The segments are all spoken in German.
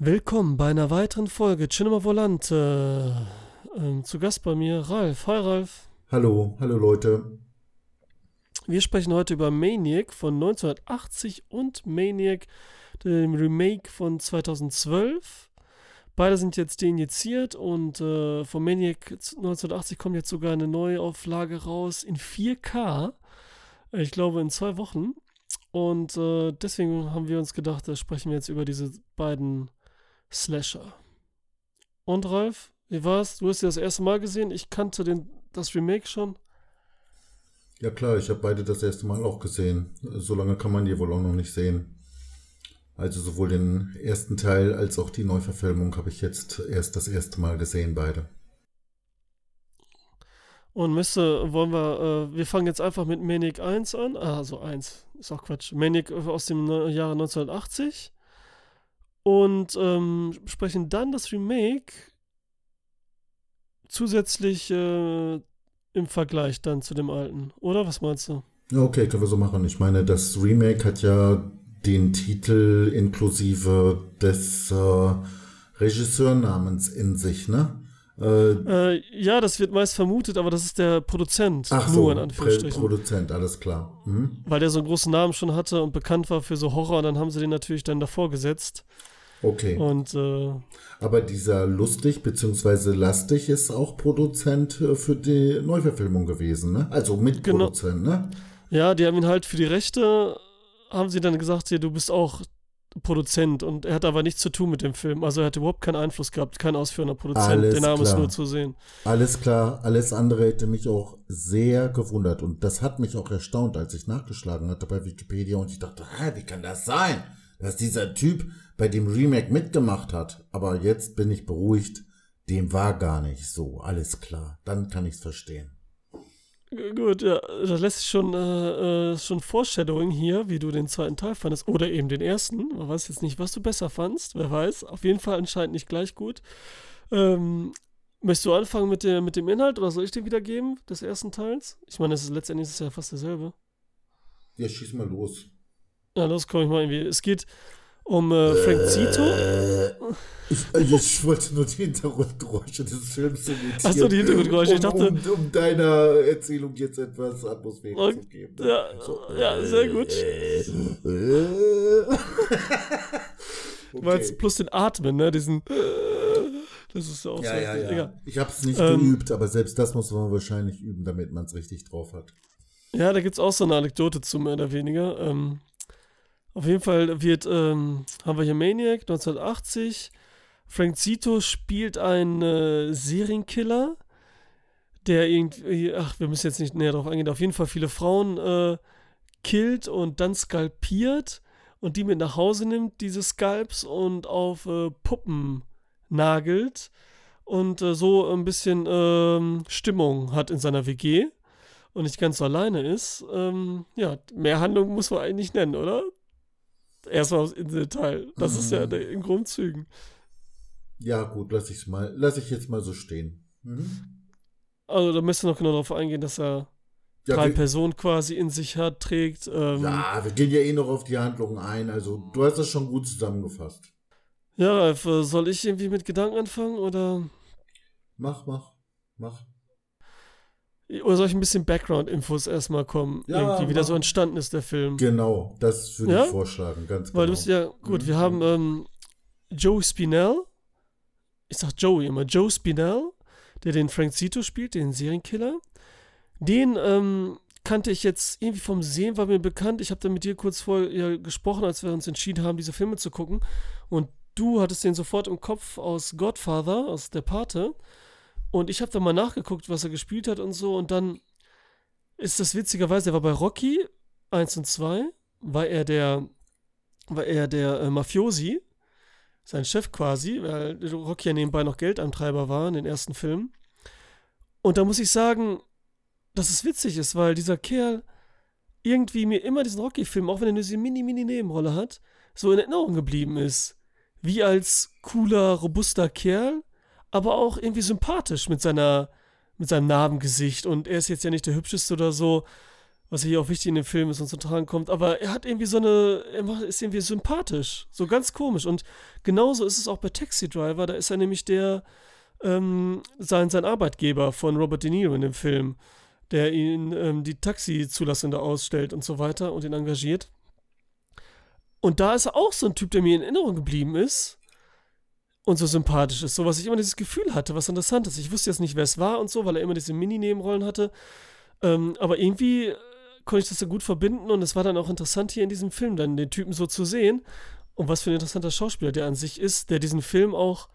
Willkommen bei einer weiteren Folge Cinema Volante. Ähm, zu Gast bei mir Ralf. Hi Ralf. Hallo, hallo Leute. Wir sprechen heute über Maniac von 1980 und Maniac, dem Remake von 2012. Beide sind jetzt deinjiziert und äh, von Maniac 1980 kommt jetzt sogar eine Neuauflage raus in 4K. Ich glaube in zwei Wochen. Und äh, deswegen haben wir uns gedacht, da sprechen wir jetzt über diese beiden Slasher. Und Ralf, wie war's? Du hast ja das erste Mal gesehen. Ich kannte den, das Remake schon. Ja klar, ich habe beide das erste Mal auch gesehen. So lange kann man die wohl auch noch nicht sehen. Also sowohl den ersten Teil als auch die Neuverfilmung habe ich jetzt erst das erste Mal gesehen, beide. Und Miste, wollen wir, äh, wir fangen jetzt einfach mit Manic 1 an. Ah, so 1, ist auch Quatsch. Manic aus dem Jahre 1980 und ähm, sprechen dann das Remake zusätzlich äh, im Vergleich dann zu dem alten, oder? Was meinst du? Ja, okay, können wir so machen. Ich meine, das Remake hat ja den Titel inklusive des äh, Regisseurnamens in sich, ne? Äh, äh, ja, das wird meist vermutet, aber das ist der Produzent. Ach nur so, in Anführungsstrichen. Produzent, alles klar. Mhm. Weil der so einen großen Namen schon hatte und bekannt war für so Horror, und dann haben sie den natürlich dann davor gesetzt. Okay. Und, äh, Aber dieser Lustig bzw. Lastig ist auch Produzent äh, für die Neuverfilmung gewesen, ne? Also Mitproduzent, genau. ne? Ja, die haben ihn halt für die Rechte, haben sie dann gesagt, hier, du bist auch Produzent und er hat aber nichts zu tun mit dem Film. Also er hat überhaupt keinen Einfluss gehabt, kein ausführender Produzent. Alles Der Name klar. ist nur zu sehen. Alles klar, alles andere hätte mich auch sehr gewundert und das hat mich auch erstaunt, als ich nachgeschlagen hatte bei Wikipedia und ich dachte, hä, wie kann das sein? Dass dieser Typ bei dem Remake mitgemacht hat. Aber jetzt bin ich beruhigt. Dem war gar nicht so. Alles klar. Dann kann ich's verstehen. Gut, ja, da lässt sich schon, äh, äh, schon Foreshadowing hier, wie du den zweiten Teil fandest. Oder eben den ersten. Man weiß jetzt nicht, was du besser fandst. Wer weiß. Auf jeden Fall anscheinend nicht gleich gut. Ähm, möchtest du anfangen mit, der, mit dem Inhalt oder soll ich den wiedergeben, des ersten Teils? Ich meine, das ist letztendlich ist ja fast dasselbe. Ja, schieß mal los. Ja, los, komm ich mal irgendwie. Es geht um äh, Frank Zito. Äh, ich, also ich, wollte nur die Hintergrundgeräusche des Films imitieren. Achso, die Hintergrundgeräusche. Ich dachte. Um, um, deiner Erzählung jetzt etwas Atmosphäre okay. zu geben. Ja, so. ja, sehr gut. okay. plus den Atmen, ne? Diesen. Das ist auch ja, so. Ja, ja. ja. Ich habe es nicht ähm, geübt, aber selbst das muss man wahrscheinlich üben, damit man es richtig drauf hat. Ja, da gibt es auch so eine Anekdote zu, mehr oder weniger. Ähm, auf jeden Fall wird, ähm, haben wir hier Maniac 1980. Frank Zito spielt einen äh, Serienkiller, der irgendwie, ach, wir müssen jetzt nicht näher darauf eingehen, auf jeden Fall viele Frauen äh, killt und dann skalpiert und die mit nach Hause nimmt, diese Skalps, und auf äh, Puppen nagelt und äh, so ein bisschen ähm, Stimmung hat in seiner WG und nicht ganz so alleine ist. Ähm, ja, mehr Handlung muss man eigentlich nennen, oder? Erstmal aufs Inselteil. Das mhm. ist ja mhm. in Grundzügen. Ja, gut, lass ich mal, lass ich jetzt mal so stehen. Mhm. Also da müsst ihr noch genau darauf eingehen, dass er ja, drei wir, Personen quasi in sich hat, trägt. Ähm, ja, wir gehen ja eh noch auf die Handlungen ein. Also du hast das schon gut zusammengefasst. Ja, Ralf, äh, soll ich irgendwie mit Gedanken anfangen oder? Mach, mach, mach. Oder soll ich ein bisschen Background-Infos erstmal kommen? Ja, irgendwie, wie der so entstanden ist, der Film. Genau, das würde ja? ich vorschlagen, ganz genau. Weil du bist ja, gut, mhm. wir haben ähm, Joe Spinell. Ich sag Joey immer, Joe Spinell, der den Frank Zito spielt, den Serienkiller. Den ähm, kannte ich jetzt irgendwie vom Sehen, war mir bekannt. Ich habe da mit dir kurz vorher gesprochen, als wir uns entschieden haben, diese Filme zu gucken. Und du hattest den sofort im Kopf aus Godfather, aus Der Pate. Und ich habe dann mal nachgeguckt, was er gespielt hat und so. Und dann ist das witzigerweise, er war bei Rocky 1 und 2, war er der, war er der äh, Mafiosi, sein Chef quasi, weil Rocky ja nebenbei noch Geldantreiber war in den ersten Filmen. Und da muss ich sagen, dass es witzig ist, weil dieser Kerl irgendwie mir immer diesen Rocky-Film, auch wenn er nur diese mini-mini-Nebenrolle hat, so in Erinnerung geblieben ist. Wie als cooler, robuster Kerl, aber auch irgendwie sympathisch mit seiner mit seinem Narbengesicht und er ist jetzt ja nicht der hübscheste oder so was hier auch wichtig in dem Film ist und zum Tragen kommt. Aber er hat irgendwie so eine, er ist irgendwie sympathisch, so ganz komisch. Und genauso ist es auch bei Taxi Driver. Da ist er nämlich der, ähm, sein, sein Arbeitgeber von Robert De Niro in dem Film, der ihn ähm, die Taxizulassung da ausstellt und so weiter und ihn engagiert. Und da ist er auch so ein Typ, der mir in Erinnerung geblieben ist und so sympathisch ist. So, was ich immer dieses Gefühl hatte, was interessant ist. Ich wusste jetzt nicht, wer es war und so, weil er immer diese Mini-Nebenrollen hatte. Ähm, aber irgendwie äh, konnte ich das so gut verbinden und es war dann auch interessant, hier in diesem Film dann den Typen so zu sehen. Und was für ein interessanter Schauspieler der an sich ist, der diesen Film auch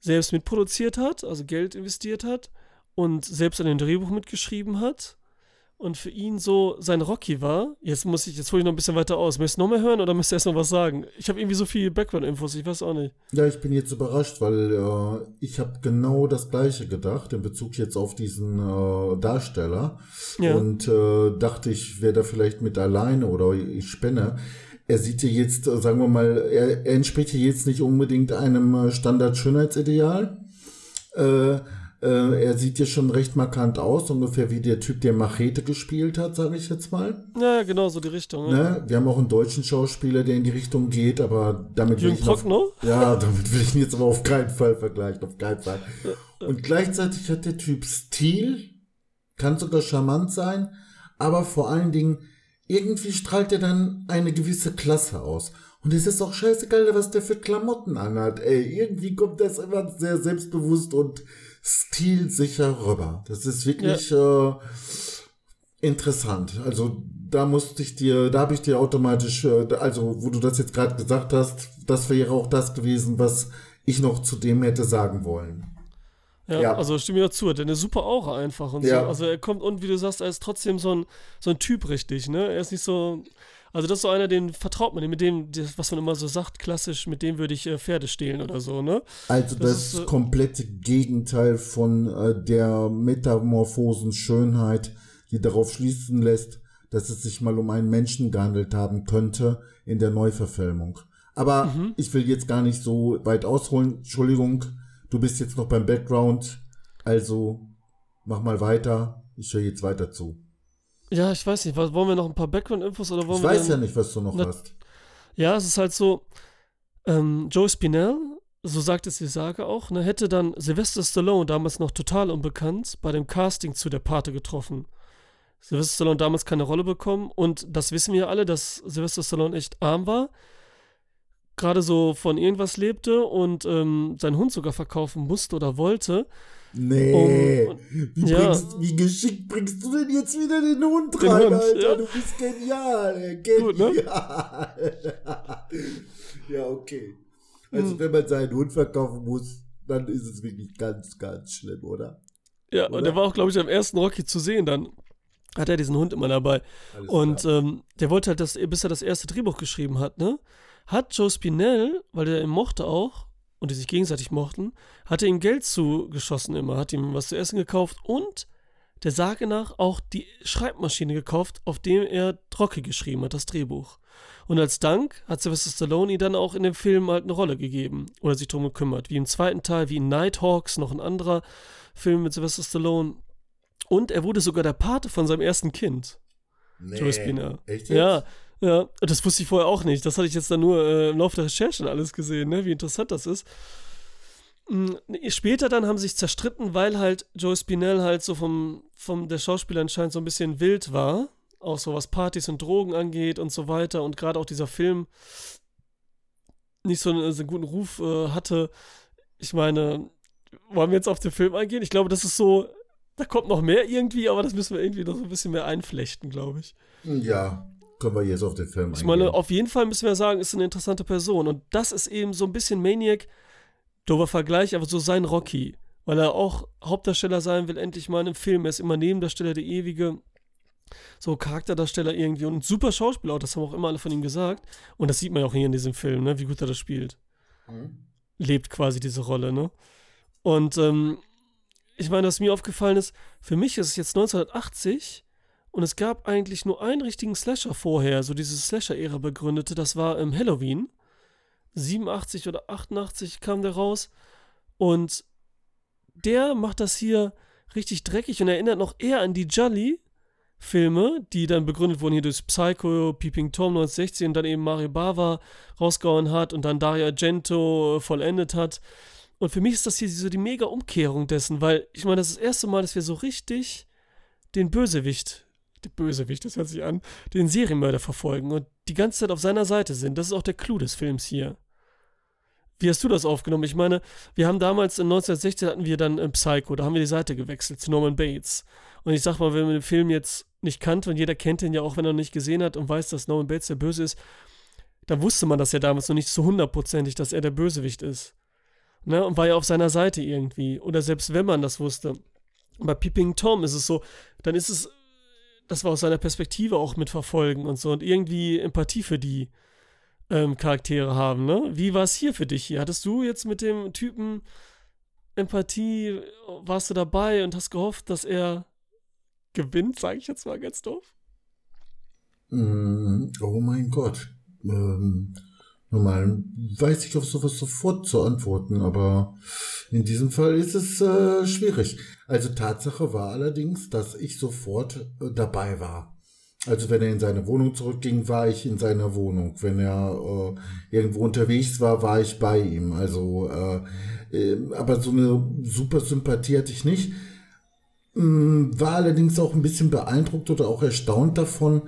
selbst mitproduziert hat, also Geld investiert hat und selbst an dem Drehbuch mitgeschrieben hat und für ihn so sein Rocky war. Jetzt muss ich, jetzt hole ich noch ein bisschen weiter aus. Möchtest du noch mehr hören oder möchtest du erst noch was sagen? Ich habe irgendwie so viel Background-Infos, ich weiß auch nicht. Ja, ich bin jetzt überrascht, weil äh, ich habe genau das gleiche gedacht in Bezug jetzt auf diesen äh, Darsteller ja. und äh, dachte, ich wäre da vielleicht mit alleine oder ich spinne. Er sieht ja jetzt, äh, sagen wir mal, er, er entspricht ja jetzt nicht unbedingt einem äh, Standard-Schönheitsideal. Äh, äh, er sieht ja schon recht markant aus, ungefähr wie der Typ, der Machete gespielt hat, sage ich jetzt mal. Ja, genau, so die Richtung. Ne? Ja. Wir haben auch einen deutschen Schauspieler, der in die Richtung geht, aber damit will ich noch, Ja, damit will ich ihn jetzt aber auf keinen Fall vergleichen, auf keinen Fall. Und gleichzeitig hat der Typ Stil, kann sogar charmant sein, aber vor allen Dingen irgendwie strahlt er dann eine gewisse Klasse aus. Und es ist auch scheißegal, was der für Klamotten anhat. Ey, irgendwie kommt das immer sehr selbstbewusst und stilsicher rüber. Das ist wirklich ja. äh, interessant. Also da musste ich dir, da habe ich dir automatisch, äh, also wo du das jetzt gerade gesagt hast, das wäre auch das gewesen, was ich noch zu dem hätte sagen wollen. Ja, ja, also stimme mir dazu, denn eine super Aura einfach und ja. so. Also er kommt und wie du sagst, er ist trotzdem so ein, so ein Typ richtig, ne? Er ist nicht so, also das ist so einer, den vertraut man, mit dem, was man immer so sagt, klassisch, mit dem würde ich äh, Pferde stehlen oder so, ne? Also das, das ist, äh, komplette Gegenteil von äh, der Metamorphosen Schönheit, die darauf schließen lässt, dass es sich mal um einen Menschen gehandelt haben könnte in der Neuverfilmung. Aber mhm. ich will jetzt gar nicht so weit ausholen. Entschuldigung, du bist jetzt noch beim Background, also mach mal weiter. Ich höre jetzt weiter zu. Ja, ich weiß nicht. Wollen wir noch ein paar Background-Infos oder wollen ich wir. Ich weiß ja nicht, was du noch hast. Ja, es ist halt so. Ähm, Joe Spinell, so sagt es die Sage auch, ne, hätte dann Sylvester Stallone, damals noch total unbekannt, bei dem Casting zu der Pate getroffen. Sylvester Stallone damals keine Rolle bekommen und das wissen wir alle, dass Sylvester Stallone echt arm war, gerade so von irgendwas lebte und ähm, seinen Hund sogar verkaufen musste oder wollte. Nee. Um, wie, ja. bringst, wie geschickt bringst du denn jetzt wieder den Hund den rein, Hund, Alter? Ja. Du bist genial, genial. Gut, ne? ja, okay. Also, hm. wenn man seinen Hund verkaufen muss, dann ist es wirklich ganz, ganz schlimm, oder? Ja, oder? und der war auch, glaube ich, am ersten Rocky zu sehen dann. Hat er diesen Hund immer dabei. Alles und ähm, der wollte halt, das, bis er das erste Drehbuch geschrieben hat, ne? Hat Joe Spinell, weil der ihn mochte auch, und die sich gegenseitig mochten, hat er ihm Geld zugeschossen immer, hat ihm was zu essen gekauft und der Sage nach auch die Schreibmaschine gekauft, auf dem er Rocky geschrieben hat, das Drehbuch. Und als Dank hat Sylvester Stallone ihn dann auch in dem Film halt eine Rolle gegeben oder sich darum gekümmert. Wie im zweiten Teil, wie in Nighthawks, noch ein anderer Film mit Sylvester Stallone. Und er wurde sogar der Pate von seinem ersten Kind. Nee, Joe Spina. Echt jetzt? Ja, ja, das wusste ich vorher auch nicht. Das hatte ich jetzt dann nur äh, im Laufe der Recherchen alles gesehen, ne? wie interessant das ist. Mhm, später dann haben sie sich zerstritten, weil halt Joe Spinell halt so vom, vom der Schauspieler anscheinend so ein bisschen wild war. Auch so was Partys und Drogen angeht und so weiter. Und gerade auch dieser Film nicht so einen, so einen guten Ruf äh, hatte. Ich meine, wollen wir jetzt auf den Film eingehen? Ich glaube, das ist so, da kommt noch mehr irgendwie, aber das müssen wir irgendwie noch so ein bisschen mehr einflechten, glaube ich. Ja, können wir jetzt auf den Film eingehen. Ich meine, auf jeden Fall müssen wir sagen, ist eine interessante Person. Und das ist eben so ein bisschen Maniac, dober Vergleich, aber so sein Rocky. Weil er auch Hauptdarsteller sein will, endlich mal in einem Film. Er ist immer Nebendarsteller, der ewige so Charakterdarsteller irgendwie und ein super Schauspieler, das haben auch immer alle von ihm gesagt. Und das sieht man ja auch hier in diesem Film, ne, wie gut er das spielt. Mhm. Lebt quasi diese Rolle, ne? Und ähm, ich meine, was mir aufgefallen ist, für mich ist es jetzt 1980 und es gab eigentlich nur einen richtigen Slasher vorher, so diese Slasher-Ära begründete, das war im Halloween. 87 oder 88 kam der raus. Und der macht das hier richtig dreckig und erinnert noch eher an die Jolly Filme, die dann begründet wurden hier durch Psycho, Peeping Tom 1960 und dann eben Mario Bava rausgehauen hat und dann Dario Argento vollendet hat. Und für mich ist das hier so die mega Umkehrung dessen, weil ich meine, das ist das erste Mal, dass wir so richtig den Bösewicht, der Bösewicht, das hört sich an, den Serienmörder verfolgen und die ganze Zeit auf seiner Seite sind. Das ist auch der Clou des Films hier. Wie hast du das aufgenommen? Ich meine, wir haben damals in 1960 hatten wir dann Psycho, da haben wir die Seite gewechselt zu Norman Bates. Und ich sag mal, wenn man den Film jetzt nicht kannte und jeder kennt ihn ja auch, wenn er ihn nicht gesehen hat und weiß, dass Norman Bates der Böse ist, dann wusste man das ja damals noch nicht so hundertprozentig, dass er der Bösewicht ist. Ne? Und war ja auf seiner Seite irgendwie. Oder selbst wenn man das wusste. Bei Peeping Tom ist es so, dann ist es, das war aus seiner Perspektive auch mitverfolgen und so und irgendwie Empathie für die ähm, Charaktere haben, ne? Wie war es hier für dich hier? Hattest du jetzt mit dem Typen Empathie, warst du dabei und hast gehofft, dass er gewinnt, sage ich jetzt mal ganz doof? Mm, oh mein Gott. Ähm, normal weiß ich auf sowas sofort zu antworten, aber in diesem Fall ist es äh, schwierig. Also Tatsache war allerdings, dass ich sofort äh, dabei war. Also wenn er in seine Wohnung zurückging, war ich in seiner Wohnung. Wenn er äh, irgendwo unterwegs war, war ich bei ihm. Also, äh, äh, aber so eine super Sympathie hatte ich nicht. Mm, war allerdings auch ein bisschen beeindruckt oder auch erstaunt davon,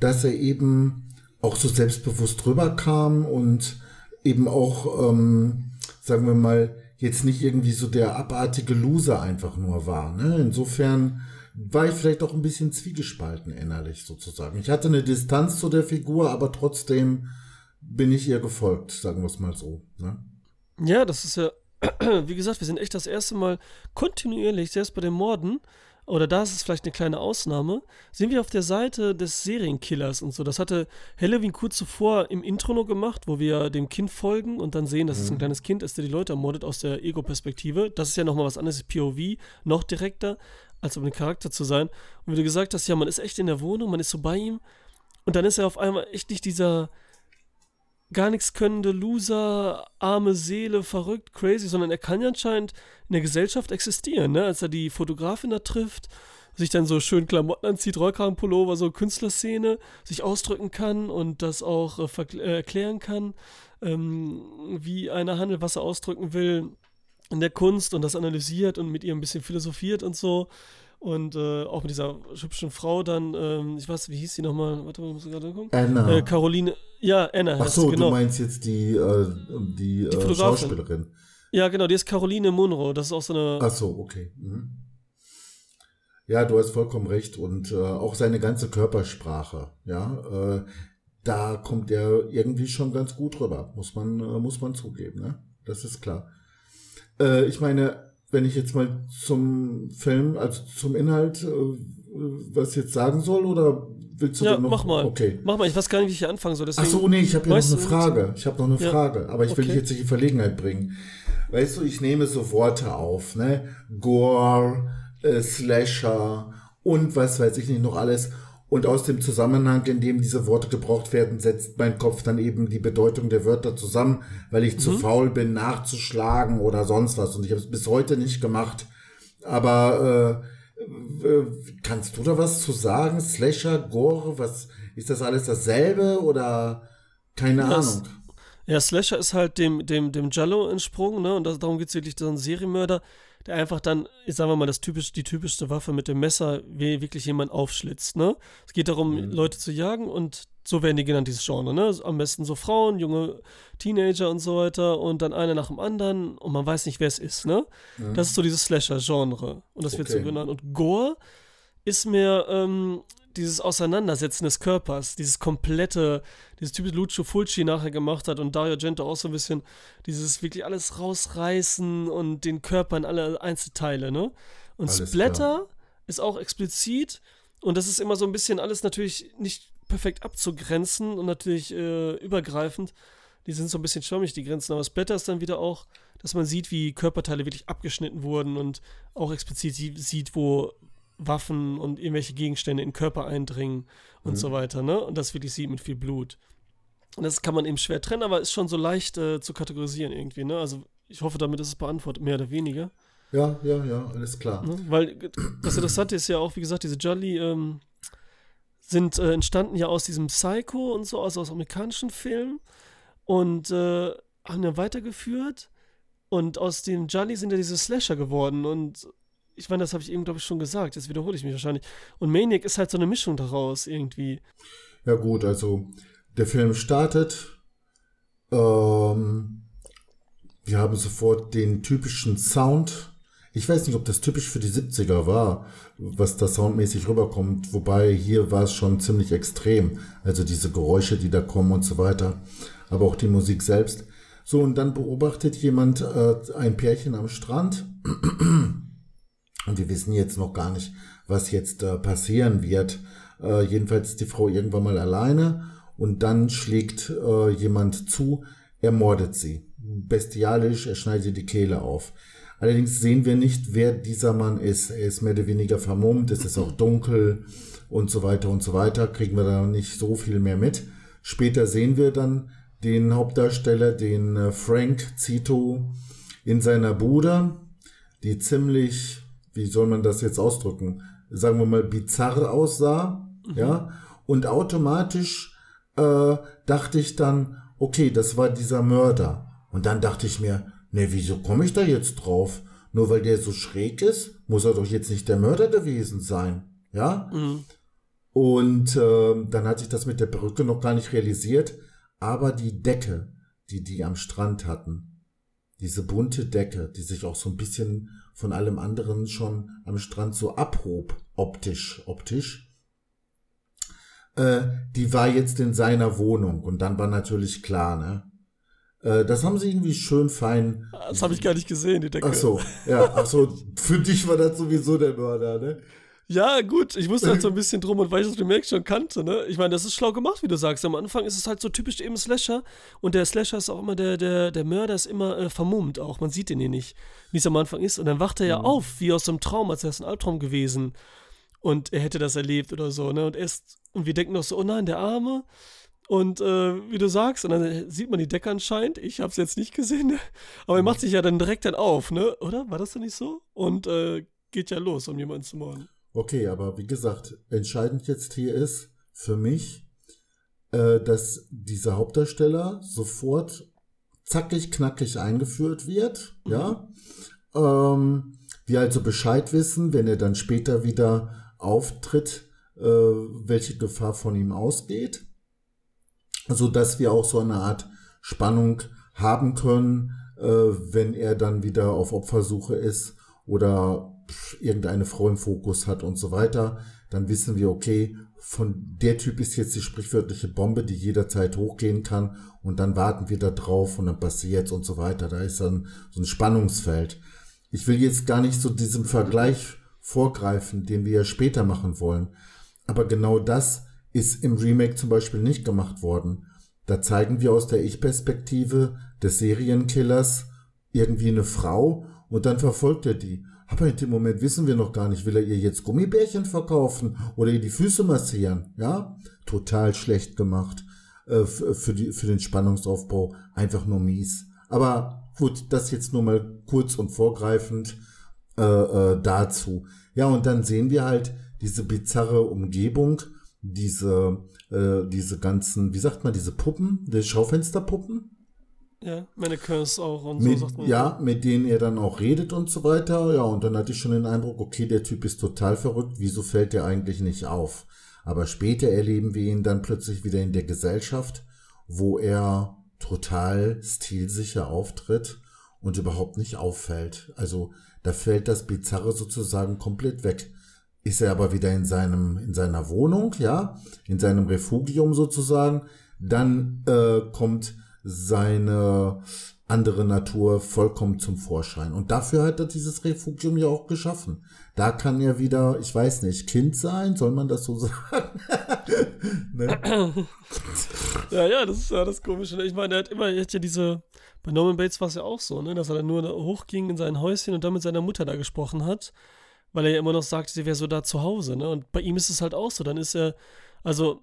dass er eben auch so selbstbewusst rüberkam und eben auch, ähm, sagen wir mal, jetzt nicht irgendwie so der abartige Loser einfach nur war. Ne? Insofern war ich vielleicht auch ein bisschen zwiegespalten innerlich sozusagen. Ich hatte eine Distanz zu der Figur, aber trotzdem bin ich ihr gefolgt, sagen wir es mal so. Ne? Ja, das ist ja, wie gesagt, wir sind echt das erste Mal kontinuierlich, selbst bei den Morden, oder da ist es vielleicht eine kleine Ausnahme, sind wir auf der Seite des Serienkillers und so. Das hatte Halloween kurz zuvor im Intro noch gemacht, wo wir dem Kind folgen und dann sehen, dass mhm. es ein kleines Kind ist, der die Leute ermordet aus der Ego-Perspektive. Das ist ja nochmal was anderes, POV, noch direkter als um ein Charakter zu sein. Und wie du gesagt hast, ja, man ist echt in der Wohnung, man ist so bei ihm. Und dann ist er auf einmal echt nicht dieser gar nichts könnende Loser, arme Seele, verrückt, crazy, sondern er kann ja anscheinend in der Gesellschaft existieren, ne? Als er die Fotografin da trifft, sich dann so schön Klamotten anzieht, Rollkragenpullover, so Künstlerszene, sich ausdrücken kann und das auch äh, äh, erklären kann, ähm, wie einer handelt, was er ausdrücken will in der Kunst und das analysiert und mit ihr ein bisschen philosophiert und so. Und äh, auch mit dieser hübschen Frau dann, ähm, ich weiß, wie hieß sie nochmal? Warte mal, muss ich gerade gucken. Anna. Äh, Caroline, ja, Anna Ach so, genau. du meinst jetzt die, äh, die, die äh, Schauspielerin. Ja, genau, die ist Caroline Munro. Das ist auch so eine. Ach so, okay. Mhm. Ja, du hast vollkommen recht. Und äh, auch seine ganze Körpersprache, ja, äh, da kommt er irgendwie schon ganz gut rüber, muss man, äh, muss man zugeben, ne? Das ist klar. Ich meine, wenn ich jetzt mal zum Film, also zum Inhalt, äh, was jetzt sagen soll, oder willst du ja, noch? mach mal. Okay. Mach mal, ich weiß gar nicht, wie ich hier anfangen soll. Deswegen Ach so, nee, ich habe ja noch eine Frage. Ich habe noch eine ja. Frage, aber ich will dich jetzt nicht in Verlegenheit bringen. Weißt du, ich nehme so Worte auf, ne? Gore, äh, Slasher und was weiß ich nicht noch alles. Und aus dem Zusammenhang, in dem diese Worte gebraucht werden, setzt mein Kopf dann eben die Bedeutung der Wörter zusammen, weil ich mhm. zu faul bin, nachzuschlagen oder sonst was. Und ich habe es bis heute nicht gemacht. Aber äh, äh, kannst du da was zu sagen? Slasher, Gore, was ist das alles dasselbe oder keine das, Ahnung? Ja, Slasher ist halt dem, dem, dem Jallo entsprungen, ne? Und das, darum geht es wirklich, so ein Serienmörder der einfach dann, ich sag mal, das typisch, die typischste Waffe mit dem Messer wie wirklich jemand aufschlitzt, ne? Es geht darum, mhm. Leute zu jagen und so werden die genannt, dieses Genre, ne? Am besten so Frauen, junge Teenager und so weiter und dann einer nach dem anderen und man weiß nicht, wer es ist, ne? Mhm. Das ist so dieses Slasher-Genre und das okay. wird so genannt. Und Gore ist mir ähm, dieses Auseinandersetzen des Körpers, dieses komplette, dieses typische Lucio Fulci nachher gemacht hat und Dario Gento auch so ein bisschen dieses wirklich alles rausreißen und den Körper in alle Einzelteile, ne? Und alles Splatter klar. ist auch explizit und das ist immer so ein bisschen alles natürlich nicht perfekt abzugrenzen und natürlich äh, übergreifend. Die sind so ein bisschen schwammig, die Grenzen, aber Splatter ist dann wieder auch, dass man sieht, wie Körperteile wirklich abgeschnitten wurden und auch explizit sieht, wo Waffen und irgendwelche Gegenstände in den Körper eindringen und mhm. so weiter, ne? Und das wirklich sieht mit viel Blut. Und das kann man eben schwer trennen, aber ist schon so leicht äh, zu kategorisieren irgendwie, ne? Also ich hoffe, damit ist es beantwortet, mehr oder weniger. Ja, ja, ja, alles klar. Ne? Weil das Interessante ist ja auch, wie gesagt, diese Jolly, ähm, sind äh, entstanden ja aus diesem Psycho und so, also aus amerikanischen Filmen und äh, haben dann weitergeführt und aus den Jolly sind ja diese Slasher geworden und ich meine, das habe ich eben, glaube ich, schon gesagt, jetzt wiederhole ich mich wahrscheinlich. Und Maniac ist halt so eine Mischung daraus irgendwie. Ja gut, also der Film startet, ähm, wir haben sofort den typischen Sound. Ich weiß nicht, ob das typisch für die 70er war, was da soundmäßig rüberkommt, wobei hier war es schon ziemlich extrem. Also diese Geräusche, die da kommen und so weiter. Aber auch die Musik selbst. So, und dann beobachtet jemand äh, ein Pärchen am Strand. Und wir wissen jetzt noch gar nicht, was jetzt äh, passieren wird. Äh, jedenfalls ist die Frau irgendwann mal alleine und dann schlägt äh, jemand zu, ermordet sie. Bestialisch, er schneidet ihr die Kehle auf. Allerdings sehen wir nicht, wer dieser Mann ist. Er ist mehr oder weniger vermummt, es ist auch dunkel und so weiter und so weiter. Kriegen wir da nicht so viel mehr mit. Später sehen wir dann den Hauptdarsteller, den äh, Frank Zito, in seiner Bude, die ziemlich, wie soll man das jetzt ausdrücken, sagen wir mal bizarr aussah, mhm. ja, und automatisch äh, dachte ich dann, okay, das war dieser Mörder. Und dann dachte ich mir, ne, wieso komme ich da jetzt drauf? Nur weil der so schräg ist, muss er doch jetzt nicht der Mörder gewesen sein, ja? Mhm. Und äh, dann hatte ich das mit der Perücke noch gar nicht realisiert, aber die Decke, die die am Strand hatten, diese bunte Decke, die sich auch so ein bisschen von allem anderen schon am Strand so abhob, optisch, optisch, äh, die war jetzt in seiner Wohnung und dann war natürlich klar, ne? Äh, das haben sie irgendwie schön fein. Das habe ich gar nicht gesehen, die Decke. Ach so, ja, ach so, für dich war das sowieso der Mörder, ne? Ja, gut, ich wusste halt so ein bisschen drum und weil ich das Remake schon kannte, ne? Ich meine, das ist schlau gemacht, wie du sagst. Am Anfang ist es halt so typisch eben Slasher und der Slasher ist auch immer, der, der, der Mörder ist immer äh, vermummt auch. Man sieht ihn hier nicht, wie es am Anfang ist. Und dann wacht er ja mhm. auf, wie aus einem Traum, als wäre es ein Albtraum gewesen. Und er hätte das erlebt oder so, ne? Und erst und wir denken noch so, oh nein, der Arme. Und äh, wie du sagst, und dann sieht man die Decke anscheinend. Ich habe es jetzt nicht gesehen, ne? aber er macht sich ja dann direkt dann auf, ne? Oder? War das denn nicht so? Und äh, geht ja los, um jemanden zu morden. Okay, aber wie gesagt, entscheidend jetzt hier ist für mich, äh, dass dieser Hauptdarsteller sofort zackig, knackig eingeführt wird, mhm. ja. Ähm, wir also Bescheid wissen, wenn er dann später wieder auftritt, äh, welche Gefahr von ihm ausgeht, so dass wir auch so eine Art Spannung haben können, äh, wenn er dann wieder auf Opfersuche ist oder irgendeine Frau im Fokus hat und so weiter, dann wissen wir, okay, von der Typ ist jetzt die sprichwörtliche Bombe, die jederzeit hochgehen kann und dann warten wir da drauf und dann passiert und so weiter. Da ist dann so ein Spannungsfeld. Ich will jetzt gar nicht so diesem Vergleich vorgreifen, den wir ja später machen wollen. Aber genau das ist im Remake zum Beispiel nicht gemacht worden. Da zeigen wir aus der Ich-Perspektive des Serienkillers irgendwie eine Frau und dann verfolgt er die. Aber in dem Moment wissen wir noch gar nicht, will er ihr jetzt Gummibärchen verkaufen oder ihr die Füße massieren? Ja, total schlecht gemacht äh, für, die, für den Spannungsaufbau. Einfach nur mies. Aber gut, das jetzt nur mal kurz und vorgreifend äh, äh, dazu. Ja, und dann sehen wir halt, diese bizarre Umgebung, diese, äh, diese ganzen, wie sagt man, diese Puppen, die Schaufensterpuppen. Ja, Mannequins auch und mit, so sagt man. Ja, mit denen er dann auch redet und so weiter. Ja, und dann hatte ich schon den Eindruck, okay, der Typ ist total verrückt, wieso fällt der eigentlich nicht auf? Aber später erleben wir ihn dann plötzlich wieder in der Gesellschaft, wo er total stilsicher auftritt und überhaupt nicht auffällt. Also da fällt das Bizarre sozusagen komplett weg ist er aber wieder in seinem in seiner Wohnung, ja, in seinem Refugium sozusagen. Dann äh, kommt seine andere Natur vollkommen zum Vorschein. Und dafür hat er dieses Refugium ja auch geschaffen. Da kann er wieder, ich weiß nicht, Kind sein, soll man das so sagen? ne? ja, ja, das ist ja das Komische. Ich meine, er hat immer, er hat ja diese, bei Norman Bates war es ja auch so, ne, dass er dann nur hochging in sein Häuschen und dann mit seiner Mutter da gesprochen hat weil er ja immer noch sagt, sie wäre so da zu Hause, ne? Und bei ihm ist es halt auch so. Dann ist er, also,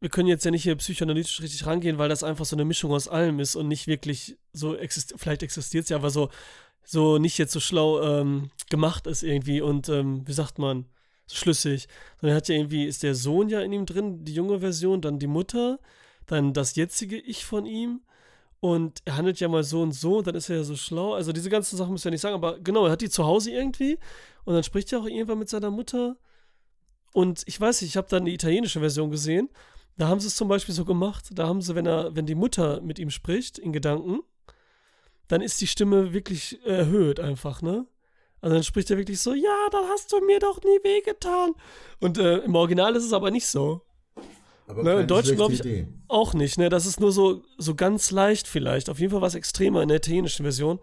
wir können jetzt ja nicht hier psychoanalytisch richtig rangehen, weil das einfach so eine Mischung aus allem ist und nicht wirklich so existiert, vielleicht existiert es ja, aber so, so nicht jetzt so schlau ähm, gemacht ist irgendwie und, ähm, wie sagt man, schlüssig. Sondern er hat ja irgendwie, ist der Sohn ja in ihm drin, die junge Version, dann die Mutter, dann das jetzige Ich von ihm. Und er handelt ja mal so und so, dann ist er ja so schlau. Also diese ganzen Sachen muss ich ja nicht sagen, aber genau, er hat die zu Hause irgendwie. Und dann spricht er auch irgendwann mit seiner Mutter. Und ich weiß nicht, ich habe dann die italienische Version gesehen. Da haben sie es zum Beispiel so gemacht, da haben sie, wenn er, wenn die Mutter mit ihm spricht, in Gedanken, dann ist die Stimme wirklich erhöht einfach, ne? Also dann spricht er wirklich so, ja, dann hast du mir doch nie wehgetan. Und äh, im Original ist es aber nicht so. Aber ne, in Deutsch glaube ich Idee. auch nicht, ne? Das ist nur so, so ganz leicht vielleicht. Auf jeden Fall was extremer in der italienischen Version.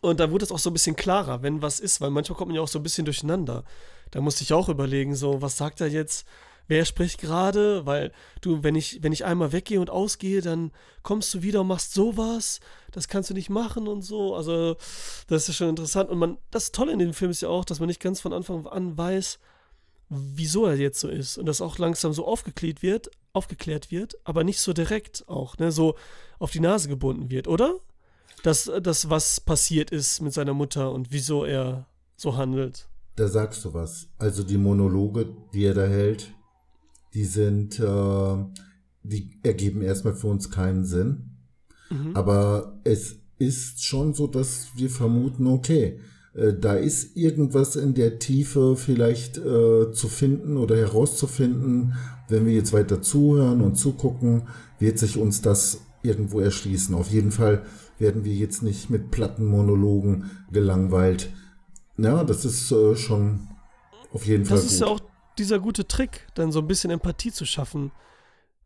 Und da wurde es auch so ein bisschen klarer, wenn was ist, weil manchmal kommt man ja auch so ein bisschen durcheinander. Da musste ich auch überlegen, so, was sagt er jetzt? Wer spricht gerade, weil du, wenn ich, wenn ich einmal weggehe und ausgehe, dann kommst du wieder und machst sowas, das kannst du nicht machen und so. Also, das ist schon interessant. Und man, das Tolle in dem Film ist ja auch, dass man nicht ganz von Anfang an weiß, wieso er jetzt so ist. Und das auch langsam so aufgeklärt wird, aufgeklärt wird, aber nicht so direkt auch, ne, so auf die Nase gebunden wird, oder? Dass das, was passiert ist mit seiner Mutter und wieso er so handelt. Da sagst du was. Also die Monologe, die er da hält, die sind, äh, die ergeben erstmal für uns keinen Sinn. Mhm. Aber es ist schon so, dass wir vermuten, okay, äh, da ist irgendwas in der Tiefe vielleicht äh, zu finden oder herauszufinden. Wenn wir jetzt weiter zuhören und zugucken, wird sich uns das irgendwo erschließen. Auf jeden Fall werden wir jetzt nicht mit Plattenmonologen gelangweilt. Ja, das ist äh, schon auf jeden das Fall. Das ist ja auch dieser gute Trick, dann so ein bisschen Empathie zu schaffen.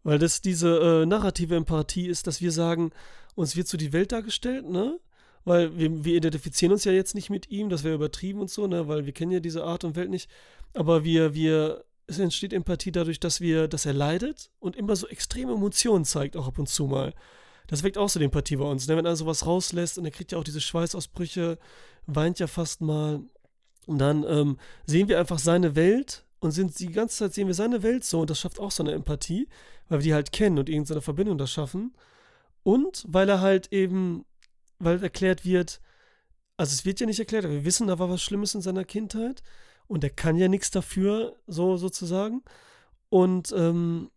Weil das diese äh, narrative Empathie ist, dass wir sagen, uns wird so die Welt dargestellt, ne? Weil wir, wir identifizieren uns ja jetzt nicht mit ihm, das wäre übertrieben und so, ne? Weil wir kennen ja diese Art und Welt nicht. Aber wir, wir, es entsteht Empathie dadurch, dass wir, dass er leidet und immer so extreme Emotionen zeigt, auch ab und zu mal. Das weckt auch so die Empathie bei uns, ne? Wenn er sowas rauslässt und er kriegt ja auch diese Schweißausbrüche, weint ja fast mal. Und dann ähm, sehen wir einfach seine Welt und sind die ganze Zeit sehen wir seine Welt so und das schafft auch so eine Empathie, weil wir die halt kennen und irgendeine Verbindung da schaffen. Und weil er halt eben, weil erklärt wird, also es wird ja nicht erklärt, aber wir wissen, da war was Schlimmes in seiner Kindheit und er kann ja nichts dafür, so sozusagen. Und ähm,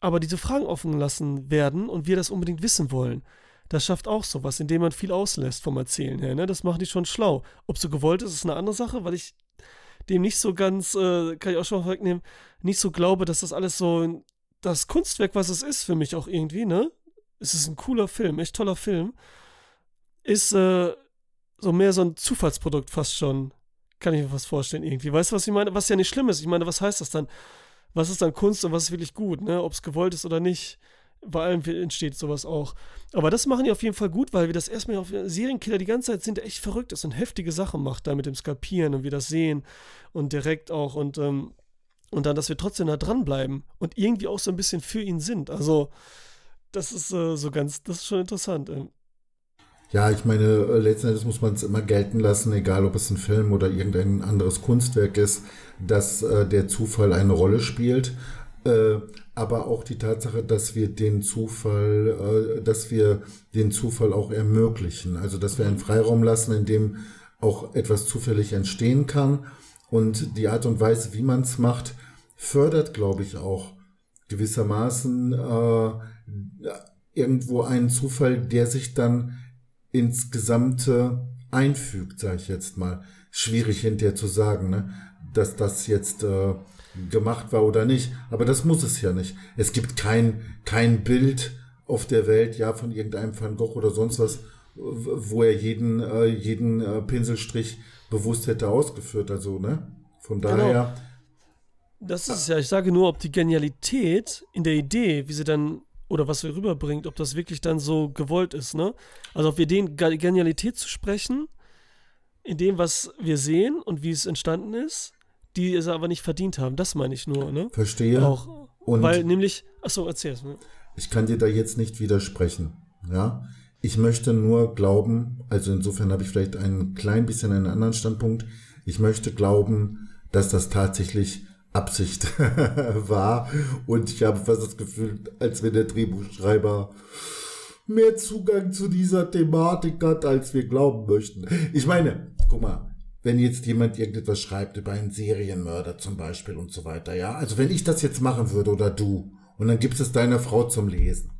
aber diese Fragen offen lassen werden und wir das unbedingt wissen wollen. Das schafft auch sowas, indem man viel auslässt vom Erzählen her. Ne? Das macht die schon schlau. Ob so gewollt ist, ist eine andere Sache, weil ich dem nicht so ganz, äh, kann ich auch schon mal vorwegnehmen, nicht so glaube, dass das alles so das Kunstwerk, was es ist für mich auch irgendwie, ne? Es ist ein cooler Film, echt toller Film. Ist äh, so mehr so ein Zufallsprodukt fast schon. Kann ich mir fast vorstellen irgendwie. Weißt du, was ich meine? Was ja nicht schlimm ist. Ich meine, was heißt das dann? Was ist dann Kunst und was ist wirklich gut, ne? Ob es gewollt ist oder nicht bei allem entsteht sowas auch. Aber das machen die auf jeden Fall gut, weil wir das erstmal auf Serienkiller die ganze Zeit sind, der echt verrückt ist und heftige Sachen macht, da mit dem Skalpieren und wir das sehen und direkt auch und, ähm, und dann, dass wir trotzdem da dranbleiben und irgendwie auch so ein bisschen für ihn sind. Also, das ist äh, so ganz, das ist schon interessant. Ähm. Ja, ich meine, äh, letzten Endes muss man es immer gelten lassen, egal ob es ein Film oder irgendein anderes Kunstwerk ist, dass äh, der Zufall eine Rolle spielt. Äh, aber auch die Tatsache, dass wir den Zufall, äh, dass wir den Zufall auch ermöglichen. Also, dass wir einen Freiraum lassen, in dem auch etwas zufällig entstehen kann. Und die Art und Weise, wie man es macht, fördert, glaube ich, auch gewissermaßen äh, irgendwo einen Zufall, der sich dann ins Gesamte einfügt, sage ich jetzt mal. Schwierig hinterher zu sagen, ne? dass das jetzt äh, gemacht war oder nicht. Aber das muss es ja nicht. Es gibt kein, kein Bild auf der Welt, ja, von irgendeinem Van Gogh oder sonst was, wo er jeden, äh, jeden äh, Pinselstrich bewusst hätte ausgeführt. Also, ne? Von genau. daher. Genau. Das ist ja, ich sage nur, ob die Genialität in der Idee, wie sie dann oder was er rüberbringt, ob das wirklich dann so gewollt ist, ne? Also wir den Genialität zu sprechen, in dem, was wir sehen und wie es entstanden ist, die es aber nicht verdient haben. Das meine ich nur, ne? Verstehe. Auch, und weil nämlich, achso, erzähl es mir. Ich kann dir da jetzt nicht widersprechen, ja? Ich möchte nur glauben, also insofern habe ich vielleicht ein klein bisschen einen anderen Standpunkt. Ich möchte glauben, dass das tatsächlich Absicht war. Und ich habe fast das Gefühl, als wenn der Drehbuchschreiber mehr Zugang zu dieser Thematik hat, als wir glauben möchten. Ich meine, guck mal, wenn jetzt jemand irgendetwas schreibt über einen Serienmörder zum Beispiel und so weiter, ja. Also wenn ich das jetzt machen würde oder du und dann gibst es deiner Frau zum Lesen.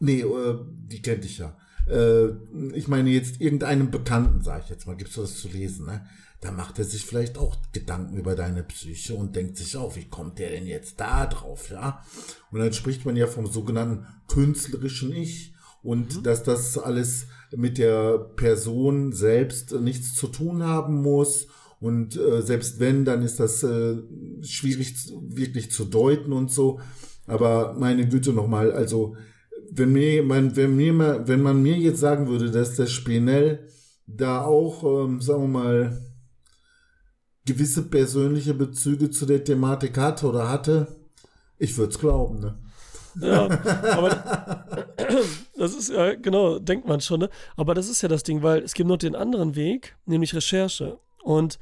Nee, äh, die kennt dich ja. Äh, ich meine jetzt irgendeinem Bekannten, sag ich jetzt mal, gibst du das zu lesen, ne? Da macht er sich vielleicht auch Gedanken über deine Psyche und denkt sich auch, wie kommt der denn jetzt da drauf, ja? Und dann spricht man ja vom sogenannten künstlerischen Ich und mhm. dass das alles mit der Person selbst nichts zu tun haben muss. Und äh, selbst wenn, dann ist das äh, schwierig wirklich zu deuten und so. Aber meine Güte nochmal, also wenn mir, man, wenn mir, wenn man mir jetzt sagen würde, dass der Spinell da auch, ähm, sagen wir mal, gewisse persönliche Bezüge zu der Thematik hatte oder hatte, ich würde es glauben, ne? Ja, aber das ist ja, genau, denkt man schon, ne? Aber das ist ja das Ding, weil es gibt noch den anderen Weg, nämlich Recherche. Und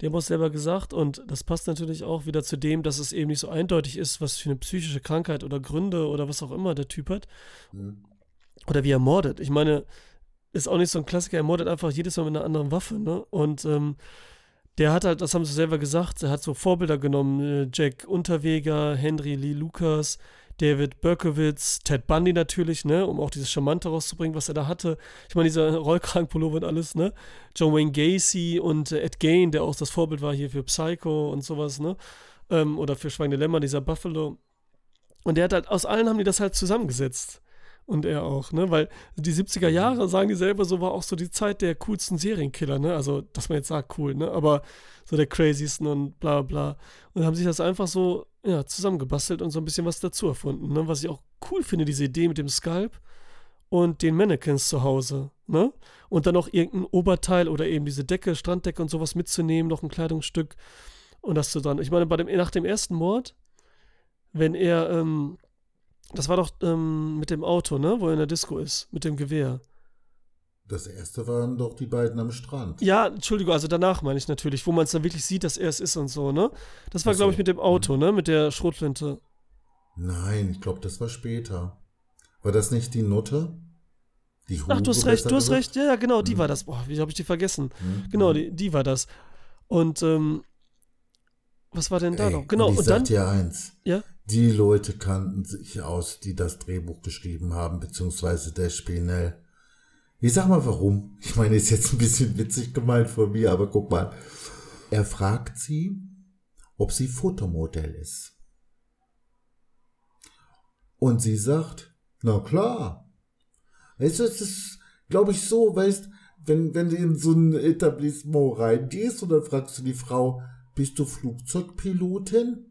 die haben auch selber gesagt, und das passt natürlich auch wieder zu dem, dass es eben nicht so eindeutig ist, was für eine psychische Krankheit oder Gründe oder was auch immer der Typ hat. Mhm. Oder wie er mordet. Ich meine, ist auch nicht so ein Klassiker, er mordet einfach jedes Mal mit einer anderen Waffe, ne? Und ähm, der hat halt, das haben sie selber gesagt, er hat so Vorbilder genommen, äh, Jack Unterweger, Henry Lee Lucas, David Berkowitz, Ted Bundy natürlich, ne, um auch dieses Charmante rauszubringen, was er da hatte. Ich meine, dieser Rollkragenpullover und alles, ne. John Wayne Gacy und äh, Ed Gain, der auch das Vorbild war hier für Psycho und sowas, ne. Ähm, oder für Schweigende Lämmer, dieser Buffalo. Und der hat halt, aus allen haben die das halt zusammengesetzt. Und er auch, ne? Weil die 70er Jahre, sagen die selber, so war auch so die Zeit der coolsten Serienkiller, ne? Also, dass man jetzt sagt, cool, ne? Aber so der crazysten und bla bla. Und haben sich das einfach so ja, zusammengebastelt und so ein bisschen was dazu erfunden. Ne? Was ich auch cool finde, diese Idee mit dem Skalp und den Mannequins zu Hause. Ne? Und dann noch irgendein Oberteil oder eben diese Decke, Stranddecke und sowas mitzunehmen, noch ein Kleidungsstück und das zu dann. Ich meine, bei dem, nach dem ersten Mord, wenn er, ähm, das war doch ähm, mit dem Auto, ne, wo er in der Disco ist, mit dem Gewehr. Das erste waren doch die beiden am Strand. Ja, Entschuldigung, also danach meine ich natürlich, wo man es dann wirklich sieht, dass er es ist und so, ne? Das war, so. glaube ich, mit dem Auto, mhm. ne? Mit der Schrotflinte. Nein, ich glaube, das war später. War das nicht die Nutte? Die Ach, du hast recht, du hast recht. Ja, ja, genau, die mhm. war das. Boah, wie habe ich die vergessen? Mhm. Genau, die, die war das. Und, ähm, was war denn da Ey, noch? Genau, und, ich und dann. dir eins. Ja? Die Leute kannten sich aus, die das Drehbuch geschrieben haben, beziehungsweise der Spinell. Ich sag mal warum. Ich meine, ist jetzt ein bisschen witzig gemeint von mir, aber guck mal. Er fragt sie, ob sie Fotomodell ist. Und sie sagt, na klar. Weißt du, es ist, glaube ich, so, weißt, wenn, wenn du in so ein Etablissement reingehst und dann fragst du die Frau, bist du Flugzeugpilotin?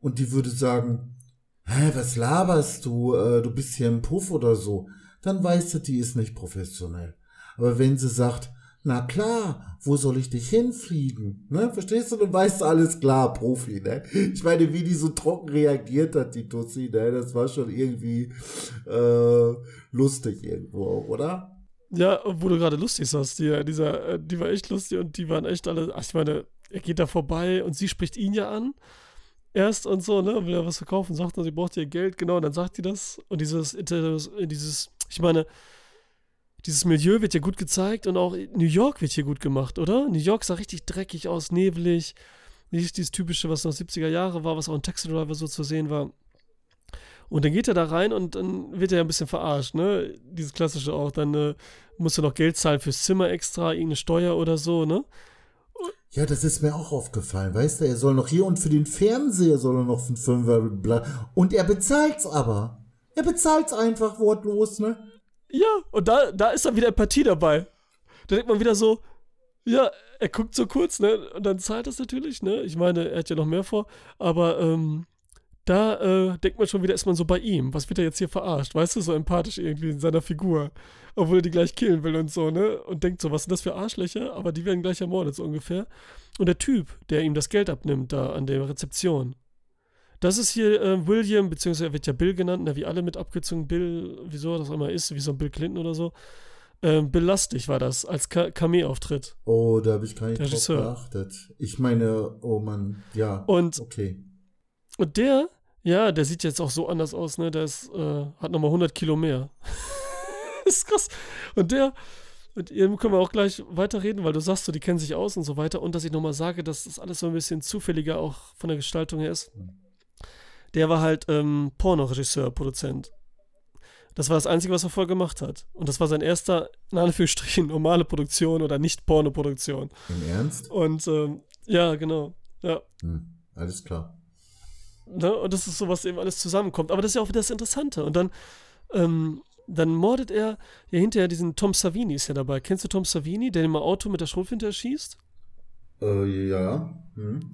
Und die würde sagen, hä, was laberst du? Äh, du bist hier im Puff oder so dann weißt du, die ist nicht professionell. Aber wenn sie sagt, na klar, wo soll ich dich hinfliegen? Ne? Verstehst du? Dann weißt du alles klar, Profi, ne? Ich meine, wie die so trocken reagiert hat, die Tussi, ne? Das war schon irgendwie äh, lustig irgendwo oder? Ja, wo du gerade lustig sagst, die, dieser, äh, die war echt lustig und die waren echt alle, ach, ich meine, er geht da vorbei und sie spricht ihn ja an erst und so, ne, will er was verkaufen, sagt er, sie braucht ihr Geld, genau, und dann sagt sie das und dieses, dieses, ich meine, dieses Milieu wird ja gut gezeigt und auch New York wird hier gut gemacht, oder? New York sah richtig dreckig aus, neblig, nicht dieses typische, was noch 70er Jahre war, was auch in Taxi Driver so zu sehen war. Und dann geht er da rein und dann wird er ja ein bisschen verarscht, ne? Dieses klassische auch, dann äh, musst du noch Geld zahlen fürs Zimmer extra, irgendeine Steuer oder so, ne? Ja, das ist mir auch aufgefallen, weißt du, er soll noch hier und für den Fernseher soll er noch von Fünfer und er bezahlt's aber. Er bezahlt's einfach wortlos, ne? Ja, und da, da ist dann wieder Empathie dabei. Da denkt man wieder so, ja, er guckt so kurz, ne? Und dann zahlt es natürlich, ne? Ich meine, er hat ja noch mehr vor, aber ähm, da äh, denkt man schon wieder, ist man so bei ihm. Was wird er jetzt hier verarscht? Weißt du, so empathisch irgendwie in seiner Figur. Obwohl er die gleich killen will und so, ne? Und denkt so, was sind das für Arschlöcher? Aber die werden gleich ermordet, so ungefähr. Und der Typ, der ihm das Geld abnimmt, da an der Rezeption. Das ist hier äh, William, beziehungsweise er wird ja Bill genannt, ne, wie alle mit abgezogen. Bill, wieso das immer ist, wie so ein Bill Clinton oder so. Ähm, Bill Lustig war das, als Kameh-Auftritt. Oh, da habe ich gar nicht drauf geachtet. Ich meine, oh Mann, ja. Und, okay. Und der, ja, der sieht jetzt auch so anders aus, ne? Der ist, äh, hat nochmal 100 Kilo mehr. ist krass. Und der, mit ihr können wir auch gleich weiterreden, weil du sagst so, die kennen sich aus und so weiter. Und dass ich nochmal sage, dass das alles so ein bisschen zufälliger auch von der Gestaltung her ist. Der war halt ähm, Pornoregisseur, Produzent. Das war das Einzige, was er vorher gemacht hat. Und das war sein erster, in Anführungsstrichen, normale Produktion oder nicht Porno-Produktion. Im Ernst? Und ähm, ja, genau. Ja. Hm, alles klar. Ne? Und das ist so, was eben alles zusammenkommt. Aber das ist ja auch wieder das Interessante. Und dann, ähm, dann mordet er ja hinterher diesen Tom Savini ist ja dabei. Kennst du Tom Savini, der im Auto mit der Schrotflinte erschießt? Äh, ja. Hm.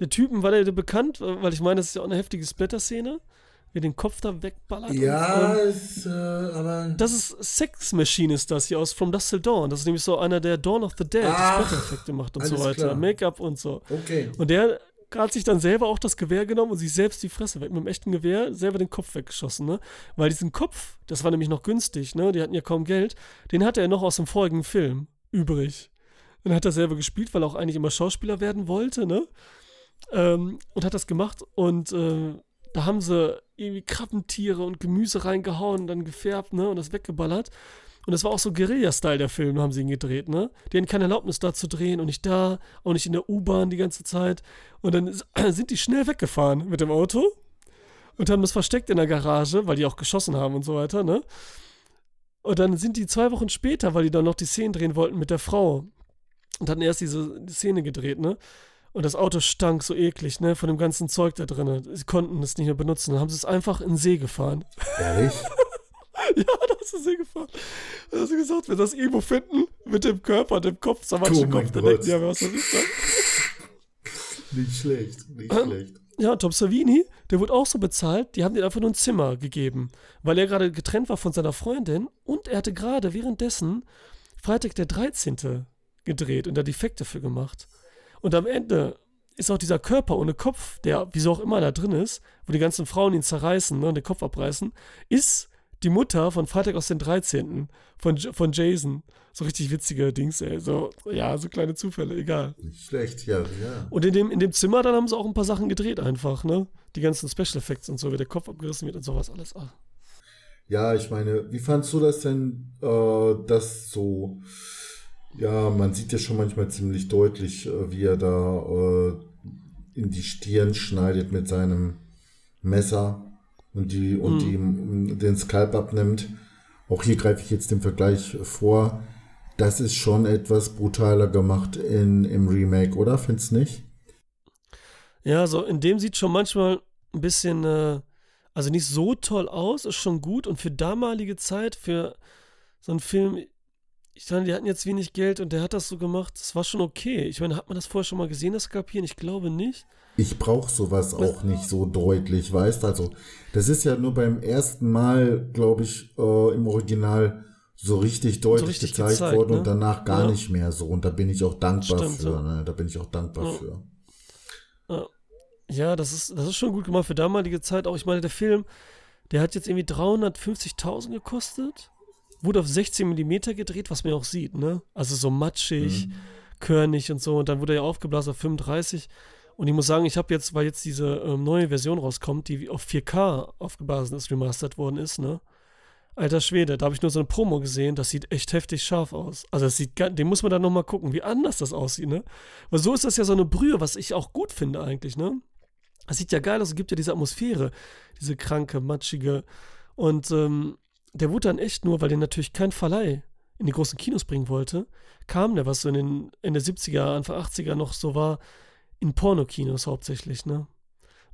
Der Typen war der bekannt, weil ich meine, das ist ja auch eine heftige Splatter-Szene, wie den Kopf da wegballert. Ja, und, ähm, ist, äh, aber. das ist Sex Machine ist das hier aus From Dust Till Dawn. Das ist nämlich so einer, der Dawn of the Dead, Ach, Splatter-Effekte macht und so weiter. Make-up und so. Okay. Und der hat sich dann selber auch das Gewehr genommen und sich selbst die Fresse weg mit dem echten Gewehr selber den Kopf weggeschossen, ne? Weil diesen Kopf, das war nämlich noch günstig, ne? Die hatten ja kaum Geld, den hatte er noch aus dem vorigen Film übrig. Und hat er selber gespielt, weil er auch eigentlich immer Schauspieler werden wollte, ne? Ähm, und hat das gemacht und äh, da haben sie irgendwie Krabbentiere und Gemüse reingehauen und dann gefärbt, ne? Und das weggeballert. Und das war auch so Guerilla-Style, der Film, haben sie ihn gedreht, ne? Die hatten keine Erlaubnis da zu drehen und nicht da, auch nicht in der U-Bahn die ganze Zeit. Und dann sind die schnell weggefahren mit dem Auto und haben das versteckt in der Garage, weil die auch geschossen haben und so weiter, ne? Und dann sind die zwei Wochen später, weil die dann noch die Szenen drehen wollten mit der Frau und hatten erst diese Szene gedreht, ne? Und das Auto stank so eklig, ne? Von dem ganzen Zeug da drin. Sie konnten es nicht mehr benutzen. Dann haben sie es einfach in den See gefahren. Ehrlich? Ja, da ist es hingefahren. Da hast du gesagt, wenn sie das irgendwo finden, mit dem Körper, dem Kopf, zermatschen Oh Kopf, dann denken die, ja, was ich sagen? nicht schlecht, nicht Ähm, schlecht. Ja, Tom Savini, der wurde auch so bezahlt, die haben dir einfach nur ein Zimmer gegeben, weil er gerade getrennt war von seiner Freundin und er hatte gerade währenddessen Freitag der 13. gedreht und da Defekte für gemacht. Und am Ende ist auch dieser Körper ohne Kopf, der wieso auch immer da drin ist, wo die ganzen Frauen ihn zerreißen ne, und den Kopf abreißen, ist die Mutter von Freitag aus dem 13. von, von Jason. So richtig witzige Dings, ey. So, ja, so kleine Zufälle, egal. Nicht schlecht, ja, ja. Und in dem, in dem Zimmer dann haben sie auch ein paar Sachen gedreht einfach, ne? Die ganzen Special Effects und so, wie der Kopf abgerissen wird und sowas alles. Ah. Ja, ich meine, wie fandst du das denn, äh, das so, ja, man sieht ja schon manchmal ziemlich deutlich, äh, wie er da äh, in die Stirn schneidet mit seinem Messer und die und die m, den Skalp abnimmt. Auch hier greife ich jetzt den Vergleich vor. Das ist schon etwas brutaler gemacht in, im Remake, oder? Findest du nicht? Ja, so in dem sieht schon manchmal ein bisschen, äh, also nicht so toll aus, ist schon gut. Und für damalige Zeit, für so einen Film, ich meine, die hatten jetzt wenig Geld und der hat das so gemacht, das war schon okay. Ich meine, hat man das vorher schon mal gesehen, das Kapieren? Ich glaube nicht. Ich brauche sowas auch nicht so deutlich, weißt Also, das ist ja nur beim ersten Mal, glaube ich, äh, im Original so richtig deutlich richtig gezeigt, gezeigt, worden ne? und danach gar Ja. nicht mehr so. Und da bin ich auch dankbar Stimmt, für. ja. Ne? Da bin ich auch dankbar Ja. für. Ja, das ist, das ist schon gut gemacht für damalige Zeit. Auch ich meine, der Film, der hat jetzt irgendwie 350.000 gekostet. Wurde auf 16 mm gedreht, was man ja auch sieht, ne? Also so matschig, körnig und so. Und dann wurde er ja aufgeblasen auf 35. Und ich muss sagen, ich habe jetzt, weil jetzt diese ähm, neue Version rauskommt, die auf 4K aufgeblasen ist, remastert worden ist, ne? Alter Schwede, da habe ich nur so eine Promo gesehen, das sieht echt heftig scharf aus. Also das sieht, den muss man dann nochmal gucken, wie anders das aussieht, ne? Weil so ist das ja so eine Brühe, was ich auch gut finde eigentlich, ne? Das sieht ja geil aus, es gibt ja diese Atmosphäre, diese kranke, matschige. Und ähm, der wurde dann echt nur, weil den natürlich kein Verleih in die großen Kinos bringen wollte, kam der, was so in den Ende 70er, Anfang 80er noch so war, in Pornokinos hauptsächlich, ne?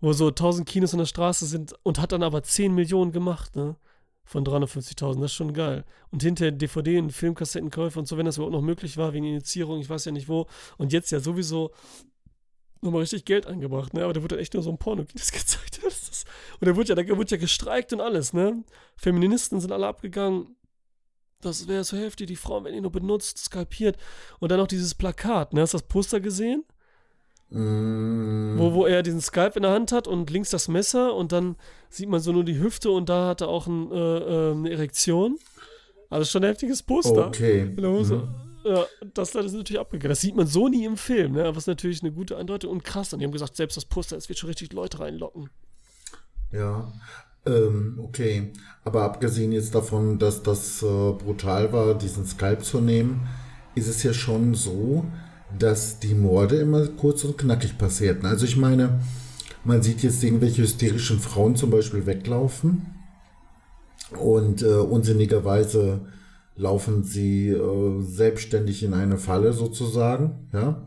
Wo so 1000 Kinos an der Straße sind und hat dann aber 10 Millionen gemacht, ne? Von 350.000, das ist schon geil. Und hinterher DVD und Filmkassettenkäufe und so, wenn das überhaupt noch möglich war, wegen Initiierung, ich weiß ja nicht wo. Und jetzt ja sowieso nochmal richtig Geld eingebracht, ne? Aber der wurde dann echt nur so ein Porno das gezeigt. Und der wurde ja, der wurde ja gestreikt und alles, ne? Feministen sind alle abgegangen. Das wäre so heftig, die Frauen werden ihn nur benutzt, skalpiert. Und dann noch dieses Plakat, ne? Hast du das Poster gesehen? Mm, Wo, wo er diesen Skalp in der Hand hat und links das Messer und dann sieht man so nur die Hüfte und da hat er auch ein, äh, äh, eine Erektion. Also schon ein heftiges Poster. okay. Mhm. Ja, das da ist natürlich abgegangen. Das sieht man so nie im Film, ne? Ist natürlich eine gute Andeutung und krass. Und die haben gesagt, selbst das Poster, es wird schon richtig Leute reinlocken. Ja. Äh, Ähm, okay. Aber abgesehen jetzt davon, dass das äh, brutal war, diesen Skalp zu nehmen, ist es ja schon so, dass die Morde immer kurz und knackig passierten. Also ich meine, man sieht jetzt irgendwelche hysterischen Frauen zum Beispiel weglaufen und äh, unsinnigerweise laufen sie äh, selbstständig in eine Falle sozusagen, ja.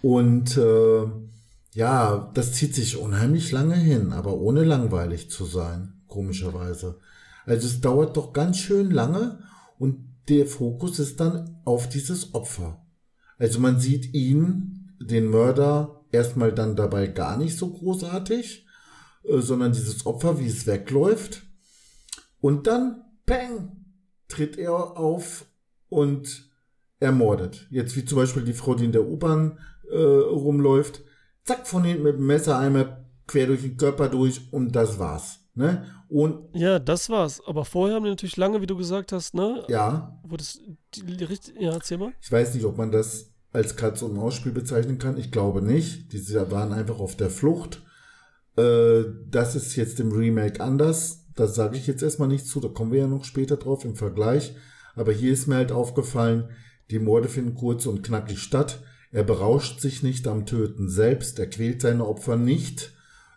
Und äh, ja, das zieht sich unheimlich lange hin, aber ohne langweilig zu sein, komischerweise. Also es dauert doch ganz schön lange und der Fokus ist dann auf dieses Opfer. Also man sieht ihn, den Mörder, erstmal dann dabei gar nicht so großartig, äh, sondern dieses Opfer, wie es wegläuft. Und dann, bang, tritt er auf und ermordet. Jetzt wie zum Beispiel die Frau, die in der U-Bahn äh, rumläuft. Zack, von hinten mit dem Messer einmal quer durch den Körper durch und das war's. Ne? Und ja, das war's. Aber vorher haben die natürlich lange, wie du gesagt hast, ne? Ja. Wo das, die, die, ja, erzähl mal. Ich weiß nicht, ob man das als Katz- und Maus-Spiel bezeichnen kann. Ich glaube nicht. Die waren einfach auf der Flucht. Äh, das ist jetzt im Remake anders. Da sage ich jetzt erstmal nichts zu. Da kommen wir ja noch später drauf im Vergleich. Aber hier ist mir halt aufgefallen, die Morde finden kurz und knackig statt. Er berauscht sich nicht am Töten selbst. Er quält seine Opfer nicht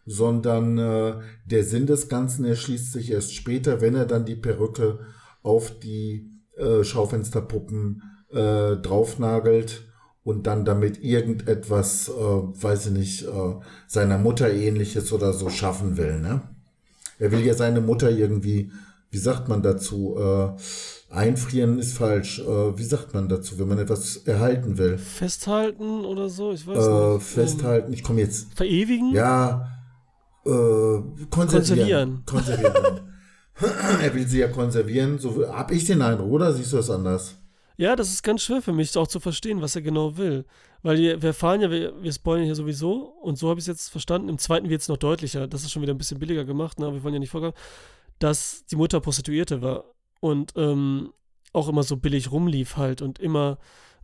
sondern äh, der Sinn des Ganzen erschließt sich erst später, wenn er dann die Perücke auf die äh, Schaufensterpuppen äh, draufnagelt und dann damit irgendetwas, äh, weiß ich nicht, äh, seiner Mutter ähnliches oder so schaffen will. Ne? Er will ja seine Mutter irgendwie, wie sagt man dazu, äh, einfrieren ist falsch. Äh, wie sagt man dazu, wenn man etwas erhalten will? Festhalten oder so, ich weiß äh, nicht. Festhalten, ich komme jetzt. Verewigen? Ja, äh, konservieren. Konservieren. Konservieren. er will sie ja konservieren. So habe ich den Eindruck, oder siehst du das anders? Ja, das ist ganz schwer für mich auch zu verstehen, was er genau will. Weil wir, wir erfahren ja, wir, wir spoilern hier sowieso und so habe ich es jetzt verstanden. Im zweiten wird es noch deutlicher. Das ist schon wieder ein bisschen billiger gemacht, ne? aber wir wollen ja nicht vorkommen, dass die Mutter Prostituierte war und ähm, auch immer so billig rumlief halt und immer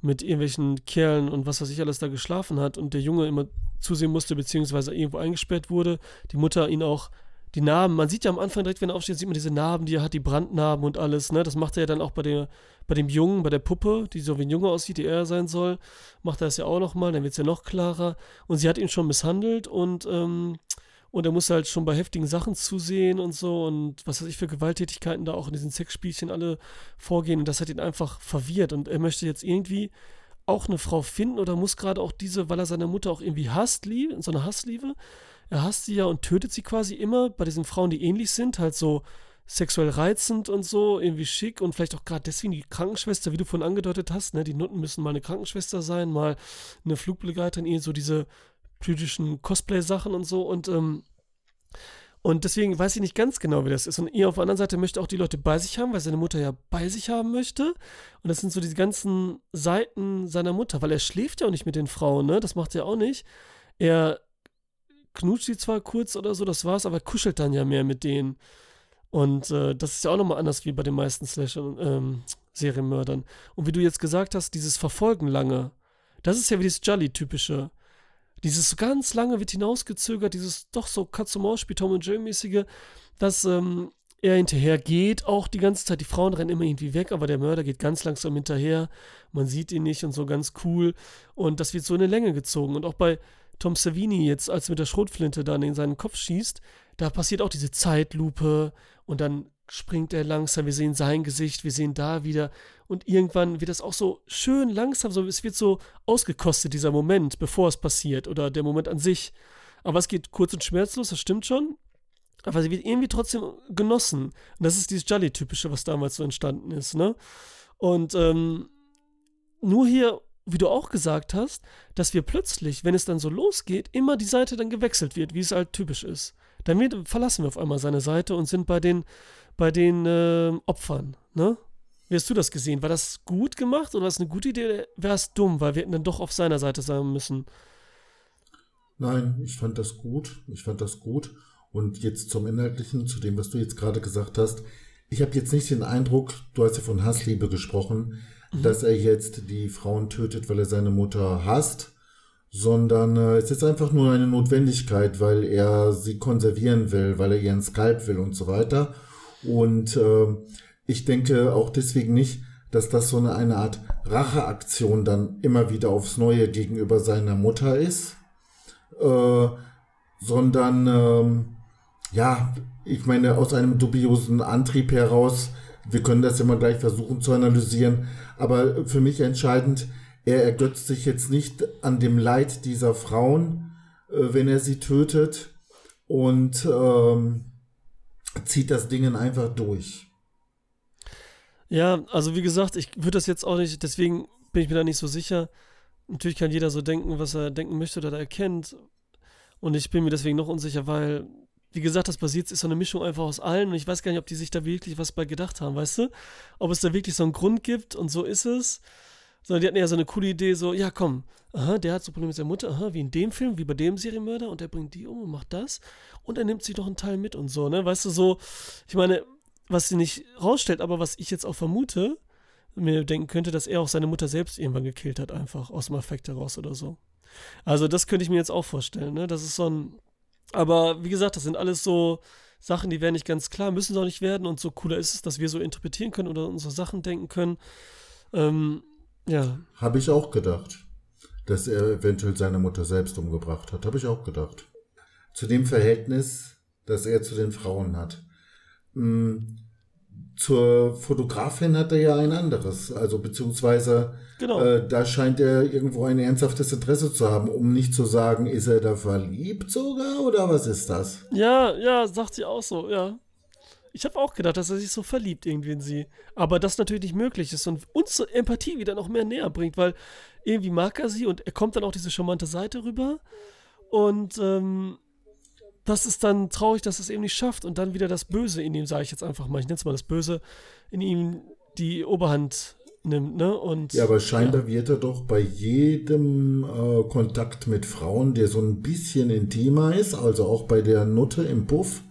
mit irgendwelchen Kerlen und was weiß ich alles da geschlafen hat und der Junge immer zusehen musste, beziehungsweise irgendwo eingesperrt wurde. Die Mutter ihn auch die Narben, man sieht ja am Anfang direkt, wenn er aufsteht, sieht man diese Narben, die er hat, die Brandnarben und alles, ne? Das macht er ja dann auch bei, der, bei dem Jungen, bei der Puppe, die so wie ein Junge aussieht, die er sein soll, macht er das ja auch nochmal, dann wird es ja noch klarer. Und sie hat ihn schon misshandelt und, ähm, und er muss halt schon bei heftigen Sachen zusehen und so und was weiß ich für Gewalttätigkeiten da auch in diesen Sexspielchen alle vorgehen und das hat ihn einfach verwirrt und er möchte jetzt irgendwie auch eine Frau finden oder muss gerade auch diese, weil er seine Mutter auch irgendwie hasst, liebe, so eine Hassliebe. Er hasst sie ja und tötet sie quasi immer bei diesen Frauen, die ähnlich sind, halt so sexuell reizend und so, irgendwie schick und vielleicht auch gerade deswegen die Krankenschwester, wie du vorhin angedeutet hast, ne, die Nutten müssen mal eine Krankenschwester sein, mal eine Flugbegleiterin, eh so diese jüdischen Cosplay-Sachen und so und ähm, und deswegen weiß ich nicht ganz genau, wie das ist. Und ihr auf der anderen Seite möchte auch die Leute bei sich haben, weil seine Mutter ja bei sich haben möchte. Und das sind so die ganzen Seiten seiner Mutter, weil er schläft ja auch nicht mit den Frauen, ne? Das macht er auch nicht. Er knutscht sie zwar kurz oder so, das war's, aber kuschelt dann ja mehr mit denen. Und äh, das ist ja auch nochmal anders wie bei den meisten Slasher ähm, Serienmördern. Und wie du jetzt gesagt hast, dieses Verfolgen lange, das ist ja wie dieses Jolly-typische. Dieses ganz lange wird hinausgezögert, dieses doch so Katz-und-Maus-Spiel, Tom und Jerry-mäßige, dass ähm, er hinterher geht, auch die ganze Zeit. Die Frauen rennen immer irgendwie weg, aber der Mörder geht ganz langsam hinterher. Man sieht ihn nicht und so ganz cool. Und das wird so in eine Länge gezogen. Und auch bei Tom Savini jetzt, als er mit der Schrotflinte dann in seinen Kopf schießt, da passiert auch diese Zeitlupe und dann springt er langsam, wir sehen sein Gesicht, wir sehen da wieder und irgendwann wird das auch so schön langsam, so es wird so ausgekostet, dieser Moment, bevor es passiert oder der Moment an sich. Aber es geht kurz und schmerzlos, das stimmt schon. Aber sie wird irgendwie trotzdem genossen. Und das ist dieses Jolly-typische, was damals so entstanden ist, ne? Und ähm, nur hier, wie du auch gesagt hast, dass wir plötzlich, wenn es dann so losgeht, immer die Seite dann gewechselt wird, wie es halt typisch ist. Dann verlassen wir auf einmal seine Seite und sind bei den bei den äh, Opfern, ne? Wie hast du das gesehen? War das gut gemacht oder war es eine gute Idee? Wäre es dumm, weil wir hätten dann doch auf seiner Seite sein müssen? Nein, ich fand das gut. Ich fand das gut. Und jetzt zum Inhaltlichen, zu dem, was du jetzt gerade gesagt hast. Ich habe jetzt nicht den Eindruck, du hast ja von Hassliebe gesprochen, mhm. dass er jetzt die Frauen tötet, weil er seine Mutter hasst, sondern äh, es ist einfach nur eine Notwendigkeit, weil er sie konservieren will, weil er ihren Skalp will und so weiter. Und äh, ich denke auch deswegen nicht, dass das so eine, eine Art Racheaktion dann immer wieder aufs Neue gegenüber seiner Mutter ist, äh, sondern ähm, ja, ich meine, aus einem dubiosen Antrieb heraus, wir können das mal gleich versuchen zu analysieren, aber für mich entscheidend, er ergötzt sich jetzt nicht an dem Leid dieser Frauen, äh, wenn er sie tötet. Und ähm, zieht das Ding einfach durch. Ja, also wie gesagt, ich würde das jetzt auch nicht, deswegen bin ich mir da nicht so sicher. Natürlich kann jeder so denken, was er denken möchte oder erkennt. Und ich bin mir deswegen noch unsicher, weil, wie gesagt, das basiert ist so eine Mischung einfach aus allen und ich weiß gar nicht, ob die sich da wirklich was bei gedacht haben, weißt du? Ob es da wirklich so einen Grund gibt und so ist es. Sondern die hatten ja so eine coole Idee, so, ja komm, aha, der hat so Probleme mit seiner Mutter, aha, wie in dem Film, wie bei dem Serienmörder und der bringt die um und macht das und er nimmt sich doch einen Teil mit und so, ne? Weißt du, so, ich meine, was sie nicht rausstellt, aber was ich jetzt auch vermute, mir denken könnte, dass er auch seine Mutter selbst irgendwann gekillt hat, einfach aus dem Affekt heraus oder so. Also das könnte ich mir jetzt auch vorstellen, ne? Das ist so ein. Aber wie gesagt, das sind alles so Sachen, die werden nicht ganz klar, müssen sie auch nicht werden und so cooler ist es, dass wir so interpretieren können oder unsere Sachen denken können. Ähm, ja. Habe ich auch gedacht, dass er eventuell seine Mutter selbst umgebracht hat. Habe ich auch gedacht. Zu dem Verhältnis, das er zu den Frauen hat. Hm, zur Fotografin hat er ja ein anderes. Also beziehungsweise genau. äh, da scheint er irgendwo ein ernsthaftes Interesse zu haben, um nicht zu sagen, ist er da verliebt sogar oder was ist das? Ja, ja, sagt sie auch so, ja. Ich habe auch gedacht, dass er sich so verliebt irgendwie in sie. Aber das natürlich nicht möglich ist und uns Empathie wieder noch mehr näher bringt, weil irgendwie mag er sie und er kommt dann auch diese charmante Seite rüber. Und ähm, das ist dann traurig, dass es eben nicht schafft und dann wieder das Böse in ihm, sage ich jetzt einfach mal, ich nenne es mal das Böse, in ihm die Oberhand nimmt, ne? Und, ja, aber scheinbar ja. wird er doch bei jedem äh, Kontakt mit Frauen, der so ein bisschen intimer ist, also auch bei der Nutte im Puff,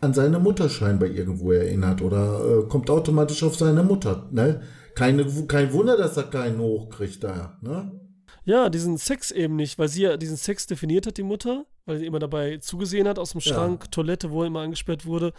an seine Mutter scheinbar irgendwo erinnert oder äh, kommt automatisch auf seine Mutter, ne? Keine, kein Wunder, dass er keinen hochkriegt da, ne? Ja, diesen Sex eben nicht, weil sie ja diesen Sex definiert hat, die Mutter, weil sie immer dabei zugesehen hat aus dem Schrank, ja. Toilette, wo er immer angesperrt wurde.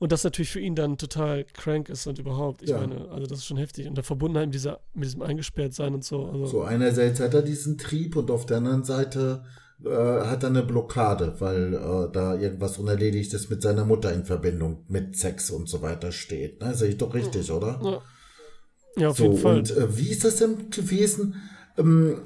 Und das natürlich für ihn dann total crank ist und überhaupt. Ich ja. meine, also das ist schon heftig. Und der Verbundenheit mit, dieser, mit diesem Eingesperrtsein und so. Also. So, einerseits hat er diesen Trieb und auf der anderen Seite äh, hat er eine Blockade, weil äh, da irgendwas Unerledigtes mit seiner Mutter in Verbindung mit Sex und so weiter steht. Ne? Sehe ich doch richtig, ja. oder? Ja, ja auf so, jeden Fall. Und äh, wie ist das denn gewesen? ähm,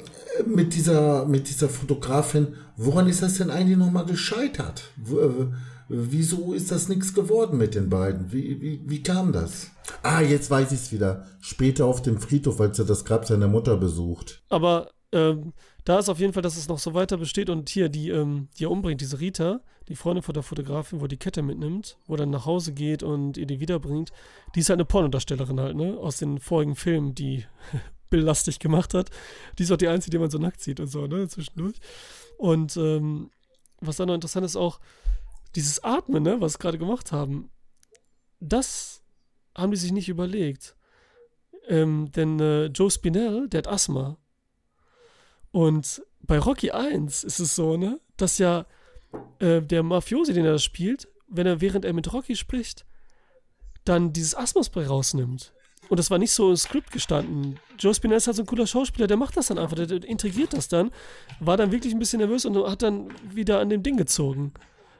mit, dieser, mit dieser Fotografin, woran ist das denn eigentlich nochmal gescheitert? W äh, wieso ist das nichts geworden mit den beiden? Wie, wie, wie kam das? Ah, jetzt weiß ich es wieder. Später auf dem Friedhof, als er das Grab seiner Mutter besucht. Aber ähm, da ist auf jeden Fall, dass es noch so weiter besteht und hier die, ähm, die er umbringt, diese Rita, die Freundin von der Fotografin, wo die Kette mitnimmt, wo er dann nach Hause geht und ihr die wiederbringt, die ist halt eine Pornodarstellerin halt, ne? Aus den vorigen Filmen, die bildlastig gemacht hat. Die ist auch die einzige, die man so nackt sieht und so, ne, zwischendurch. Und ähm, was dann noch interessant ist, auch dieses Atmen, ne, was gerade gemacht haben, das haben die sich nicht überlegt. Ähm, denn äh, Joe Spinell, der hat Asthma. Und bei Rocky 1 ist es so, ne, dass ja äh, der Mafiosi, den er spielt, wenn er während er mit Rocky spricht, dann dieses Asthma-Spray rausnimmt. Und das war nicht so im Skript gestanden. Joe Spinell ist halt so ein cooler Schauspieler, der macht das dann einfach, der, integriert das dann, war dann wirklich ein bisschen nervös und hat dann wieder an dem Ding gezogen.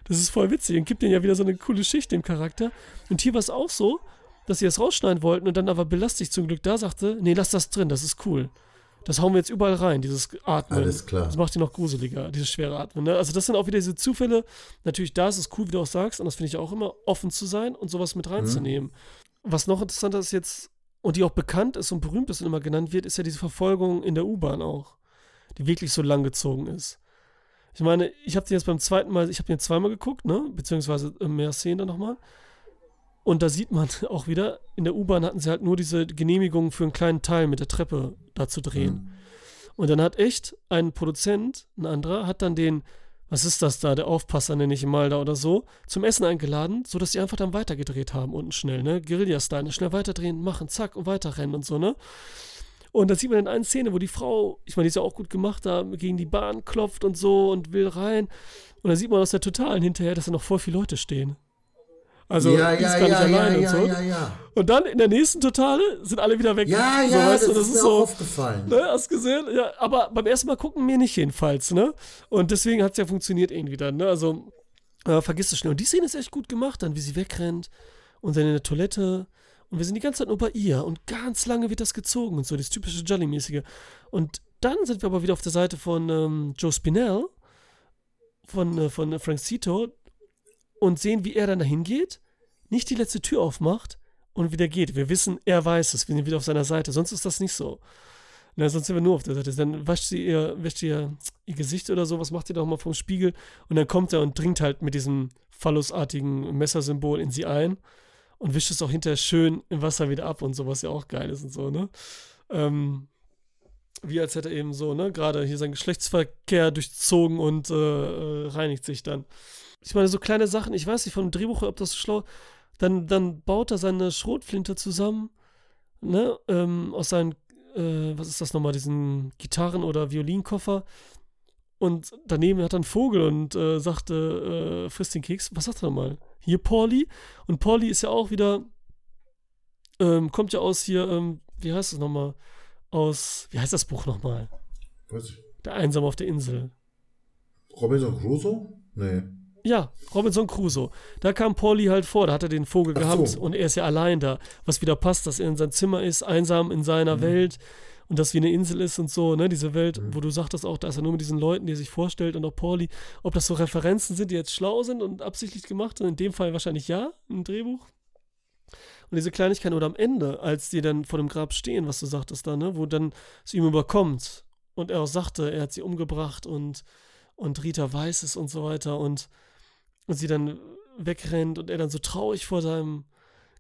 Das ist voll witzig und gibt denen ja wieder so eine coole Schicht dem Charakter. Und hier war es auch so, dass sie das rausschneiden wollten und dann aber belastig zum Glück da sagte, nee, lass das drin, das ist cool. Das hauen wir jetzt überall rein, dieses Atmen. Alles klar. Das macht die noch gruseliger, dieses schwere Atmen. Ne? Also das sind auch wieder diese Zufälle. Natürlich, da ist es cool, wie du auch sagst, und das finde ich auch immer, offen zu sein und sowas mit reinzunehmen. Mhm. Was noch interessanter ist jetzt, und die auch bekannt ist und berühmt ist und immer genannt wird, ist ja diese Verfolgung in der U-Bahn auch, die wirklich so lang gezogen ist. Ich meine, ich habe den jetzt beim zweiten Mal, ich habe den zweimal geguckt, ne, beziehungsweise mehr Szenen dann nochmal. Und da sieht man auch wieder, in der U-Bahn hatten sie halt nur diese Genehmigung für einen kleinen Teil mit der Treppe da zu drehen. Mhm. Und dann hat echt ein Produzent, ein anderer, hat dann den was ist das da, der Aufpasser nenne ich ihn mal da oder so, zum Essen eingeladen, sodass die einfach dann weitergedreht haben unten schnell, ne? Guerilla-Style, schnell weiterdrehen, machen, zack und weiterrennen und so, ne? Und da sieht man in einer Szene, wo die Frau, ich meine, die ist ja auch gut gemacht, da gegen die Bahn klopft und so und will rein. Und dann sieht man aus der Totalen hinterher, dass da noch voll viele Leute stehen. Also ja, ja, gar nicht ja, allein ja, und so. ja, ja. Und dann in der nächsten Totale sind alle wieder weg. Ja, so, ja, weißt das, du, ist mir auch aufgefallen. Ne, hast gesehen? Ja, aber beim ersten Mal gucken mir nicht jedenfalls, ne? Und deswegen hat es ja funktioniert irgendwie dann, ne? Also, äh, vergiss es schnell. Und die Szene ist echt gut gemacht, dann wie sie wegrennt und dann in der Toilette. Und wir sind die ganze Zeit nur bei ihr und ganz lange wird das gezogen und so, das typische Jolly-mäßige. Und dann sind wir aber wieder auf der Seite von ähm, Joe Spinell, von, äh, von Frank Cito und sehen, wie er dann dahin geht, nicht die letzte Tür aufmacht und wieder geht. Wir wissen, er weiß es, wir sind wieder auf seiner Seite. Sonst ist das nicht so. Na, sonst sind wir nur auf der Seite. Dann wascht sie ihr, wäscht ihr, ihr Gesicht oder so, was macht sie doch mal vom Spiegel und dann kommt er und dringt halt mit diesem phallusartigen Messersymbol in sie ein und wischt es auch hinterher schön im Wasser wieder ab und so, was ja auch geil ist und so, ne? Ähm, wie als hätte er eben so, ne, gerade hier seinen Geschlechtsverkehr durchzogen und äh, äh, reinigt sich dann. Ich meine, so kleine Sachen, ich weiß nicht von dem Drehbuch, ob das so schlau, dann, dann baut er seine Schrotflinte zusammen, ne, ähm, aus seinen, äh, was ist das nochmal, diesen Gitarren- oder Violinkoffer und daneben hat er einen Vogel und äh, sagte, äh, frisst den Keks, was sagt er nochmal? Hier Pauli und Pauli ist ja auch wieder, ähm, kommt ja aus hier, ähm, wie heißt es nochmal? Aus, wie heißt das Buch nochmal? Weiß ich. Der Einsam auf der Insel. Robinson Crusoe? Nee. Ja, Robinson Crusoe. Da kam Pauli halt vor, da hat er den Vogel Ach gehabt so. und er ist ja allein da. Was wieder passt, dass er in seinem Zimmer ist, einsam in seiner Mhm. Welt und das wie eine Insel ist und so, ne? Diese Welt, Mhm. wo du sagtest auch, da ist er nur mit diesen Leuten, die er sich vorstellt und auch Pauli. Ob das so Referenzen sind, die jetzt schlau sind und absichtlich gemacht sind, in dem Fall wahrscheinlich ja, im Drehbuch. Und diese Kleinigkeit oder am Ende, als die dann vor dem Grab stehen, was du sagtest da, ne? Wo dann es ihm überkommt und er auch sagte, er hat sie umgebracht und, und Rita weiß es und so weiter und, und sie dann wegrennt und er dann so traurig vor seinem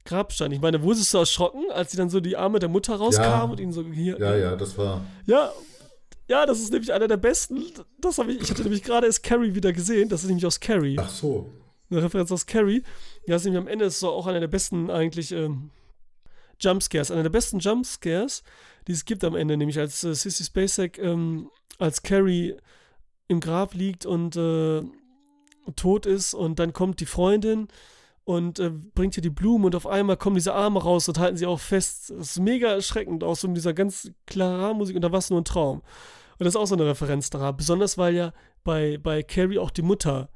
Grab stand. Ich meine, wurdest du erschrocken, als sie dann so die Arme der Mutter rauskam Ja. und ihn so hier. Ja, ja, das war. Ja, ja, das ist nämlich einer der besten. Das habe ich, ich hatte nämlich gerade erst Carrie wieder gesehen. Das ist nämlich aus Carrie. Ach so. Eine Referenz aus Carrie. Ja, das ist nämlich am Ende ist so auch einer der besten eigentlich ähm, Jumpscares. Einer der besten Jumpscares, die es gibt am Ende, nämlich als äh, Sissy Spacek ähm, als Carrie im Grab liegt und äh, tot ist und dann kommt die Freundin und äh, bringt ihr die Blumen und auf einmal kommen diese Arme raus und halten sie auch fest. Das ist mega erschreckend, auch so mit dieser ganz klaren Musik und da war es nur ein Traum. Und das ist auch so eine Referenz daran. Besonders weil ja bei, bei Carrie auch die Mutter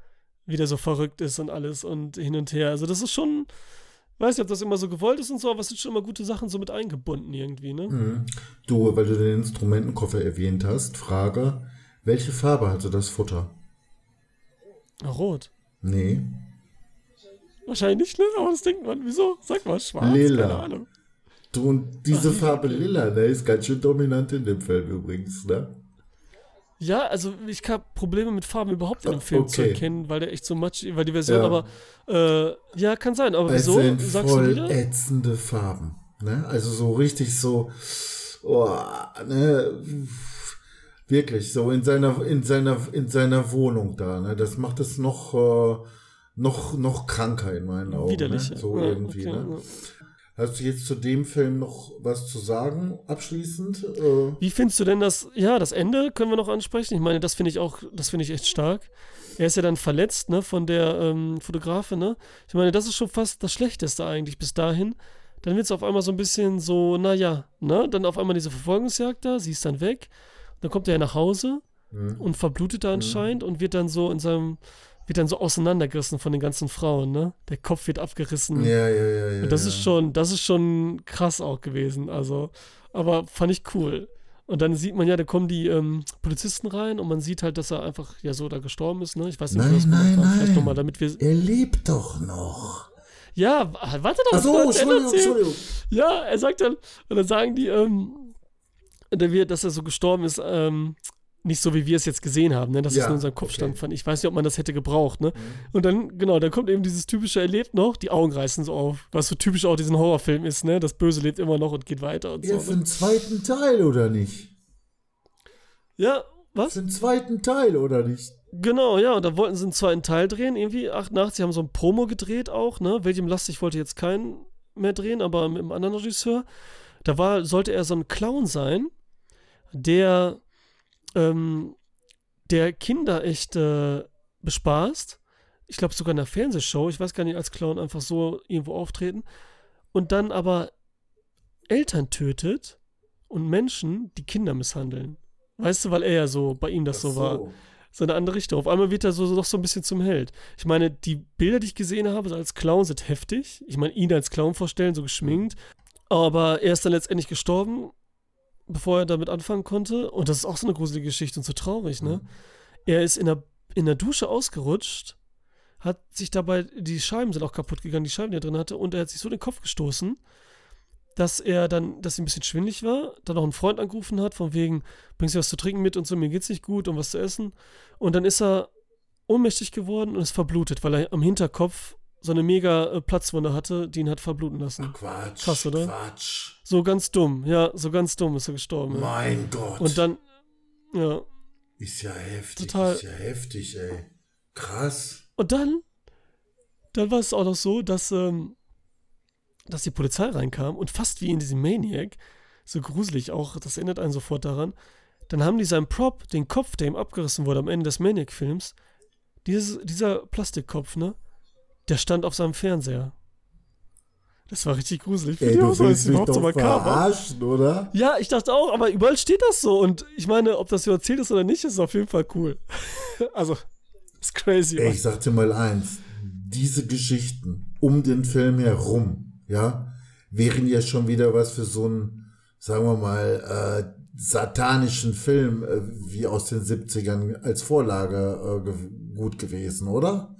wieder so verrückt ist und alles und hin und her. Also das ist schon, weiß nicht, ob das immer so gewollt ist und so, aber es sind schon immer gute Sachen so mit eingebunden irgendwie, ne? Mhm. Du, weil du den Instrumentenkoffer erwähnt hast, Frage: Welche Farbe hatte das Futter? Rot. Nee. Wahrscheinlich nicht, ne? Aber das denkt man, wieso? Sag mal, schwarz, Lila. keine Ahnung. Du, und diese Farbe Lila, ne, ist ganz schön dominant in dem Film übrigens, ne? Ja, also ich habe Probleme mit Farben überhaupt in dem Film zu okay. erkennen, weil der echt so matschig, weil die Version, Ja. aber äh, ja, kann sein, aber Es wieso? sind Sagst du voll wieder? ätzende Farben. Ne? Also so richtig so, oh, ne? Wirklich so in seiner in seiner in seiner Wohnung da. Ne? Das macht es noch äh, noch noch kranker in meinen Augen. Widerlich. Ne? So ja, irgendwie. okay, ne? ja. Hast du jetzt zu dem Film noch was zu sagen abschließend? Äh, Wie findest du denn das, ja, das Ende können wir noch ansprechen? Ich meine, das finde ich auch, das finde ich echt stark. Er ist ja dann verletzt, ne, von der ähm, Fotografin, ne? Ich meine, das ist schon fast das Schlechteste eigentlich bis dahin. Dann wird es auf einmal so ein bisschen so, naja, ne? Dann auf einmal diese Verfolgungsjagd da, sie ist dann weg. Dann kommt er nach Hause hm. und verblutet da anscheinend und wird dann so in seinem, wird dann so auseinandergerissen von den ganzen Frauen, ne? Der Kopf wird abgerissen. ja, ja, ja, ja. Und das ja. ist schon, das ist schon krass auch gewesen. Also, aber fand ich cool. Und dann sieht man ja, da kommen die ähm, Polizisten rein und man sieht halt, dass er einfach ja so da gestorben ist. Ne? Ich weiß nicht, Nein, wie nein, haben. Vielleicht nein. nochmal, damit wir. Er lebt doch noch. Ja, warte doch. Ach so, Entschuldigung. Entschuldigung. Ja, er sagt dann, und dann sagen die, ähm, der wird, dass er so gestorben ist, ähm, nicht so, wie wir es jetzt gesehen haben, ne? dass es Ja, nur in unserem Kopf okay. stand. Fand. Ich weiß nicht, ob man das hätte gebraucht. Ne? Und dann, genau, dann kommt eben dieses typische, er lebt noch, die Augen reißen so auf. Was so typisch auch diesen Horrorfilm ist, ne? Das Böse lebt immer noch und geht weiter und Ja, so. für Ne? den zweiten Teil oder nicht? Ja, was? Für den zweiten Teil oder nicht? Genau, ja, und da wollten sie einen zweiten Teil drehen, irgendwie 88, haben so ein Promo gedreht auch, ne? William Lustig wollte jetzt keinen mehr drehen, aber mit einem anderen Regisseur. Da war, sollte er so ein Clown sein, der, ähm, der Kinder echt äh, bespaßt. Ich glaube sogar in einer Fernsehshow. Ich weiß gar nicht, als Clown einfach so irgendwo auftreten. Und dann aber Eltern tötet und Menschen, die Kinder misshandeln. Weißt du, weil er ja so, bei ihm das so, war. So eine andere Richtung. Auf einmal wird er so, so doch so ein bisschen zum Held. Ich meine, die Bilder, die ich gesehen habe, als Clown sind heftig. Ich meine, ihn als Clown vorstellen, so geschminkt. Aber er ist dann letztendlich gestorben, bevor er damit anfangen konnte. Und das ist auch so eine gruselige Geschichte und so traurig, ne? Mhm. Er ist in der, in der Dusche ausgerutscht, hat sich dabei, die Scheiben sind auch kaputt gegangen, die Scheiben, die er drin hatte, und er hat sich so den Kopf gestoßen, dass er dann, dass ihm ein bisschen schwindlig war, dann auch einen Freund angerufen hat, von wegen, bringst du was zu trinken mit und so, mir geht's nicht gut und was zu essen. Und dann ist er ohnmächtig geworden und ist verblutet, weil er am Hinterkopf so eine mega äh, Platzwunde hatte, die ihn hat verbluten lassen. Ach, Quatsch. Krass, oder? Quatsch. So ganz dumm, ja, so ganz dumm ist er gestorben. Mein ja. Gott. Und dann, ja. Ist ja heftig, Total. ist ja heftig, ey. Krass. Und dann, dann war es auch noch so, dass, ähm, dass die Polizei reinkam und fast wie in diesem Maniac, so gruselig auch, das erinnert einen sofort daran, dann haben die seinen Prop, den Kopf, der ihm abgerissen wurde am Ende des Maniac-Films, dieser Plastikkopf, ne, der stand auf seinem Fernseher. Das war richtig gruselig. Ey, du willst mich doch verarschen, oder? Ja, ich dachte auch, aber überall steht das so. Und ich meine, ob das so erzählt ist oder nicht, ist auf jeden Fall cool. also, ist crazy. Ey, ich sag dir mal eins. Diese Geschichten um den Film herum, ja, wären ja schon wieder was für so einen, sagen wir mal, äh, satanischen Film äh, wie aus den 70ern als Vorlage äh, ge gut gewesen, oder?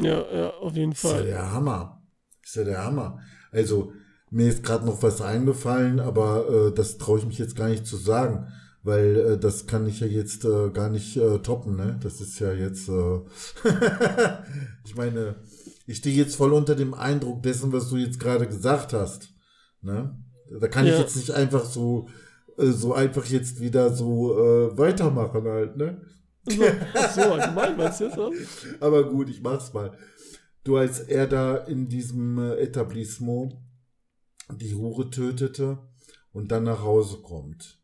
Ja, ja, auf jeden Fall. Ist ja der Hammer. Ist ja der Hammer. Also, mir ist gerade noch was eingefallen, aber äh, das traue ich mich jetzt gar nicht zu sagen, weil äh, das kann ich ja jetzt äh, gar nicht äh, toppen, ne? Das ist ja jetzt, äh, ich meine, ich stehe jetzt voll unter dem Eindruck dessen, was du jetzt gerade gesagt hast, ne? Da kann ja. ich jetzt nicht einfach so, äh, so einfach jetzt wieder so äh, weitermachen halt, ne? So, ach so, allgemein meinst du? Auch? Aber gut, ich mach's mal. Du, als er da in diesem äh, Etablissement die Hure tötete und dann nach Hause kommt.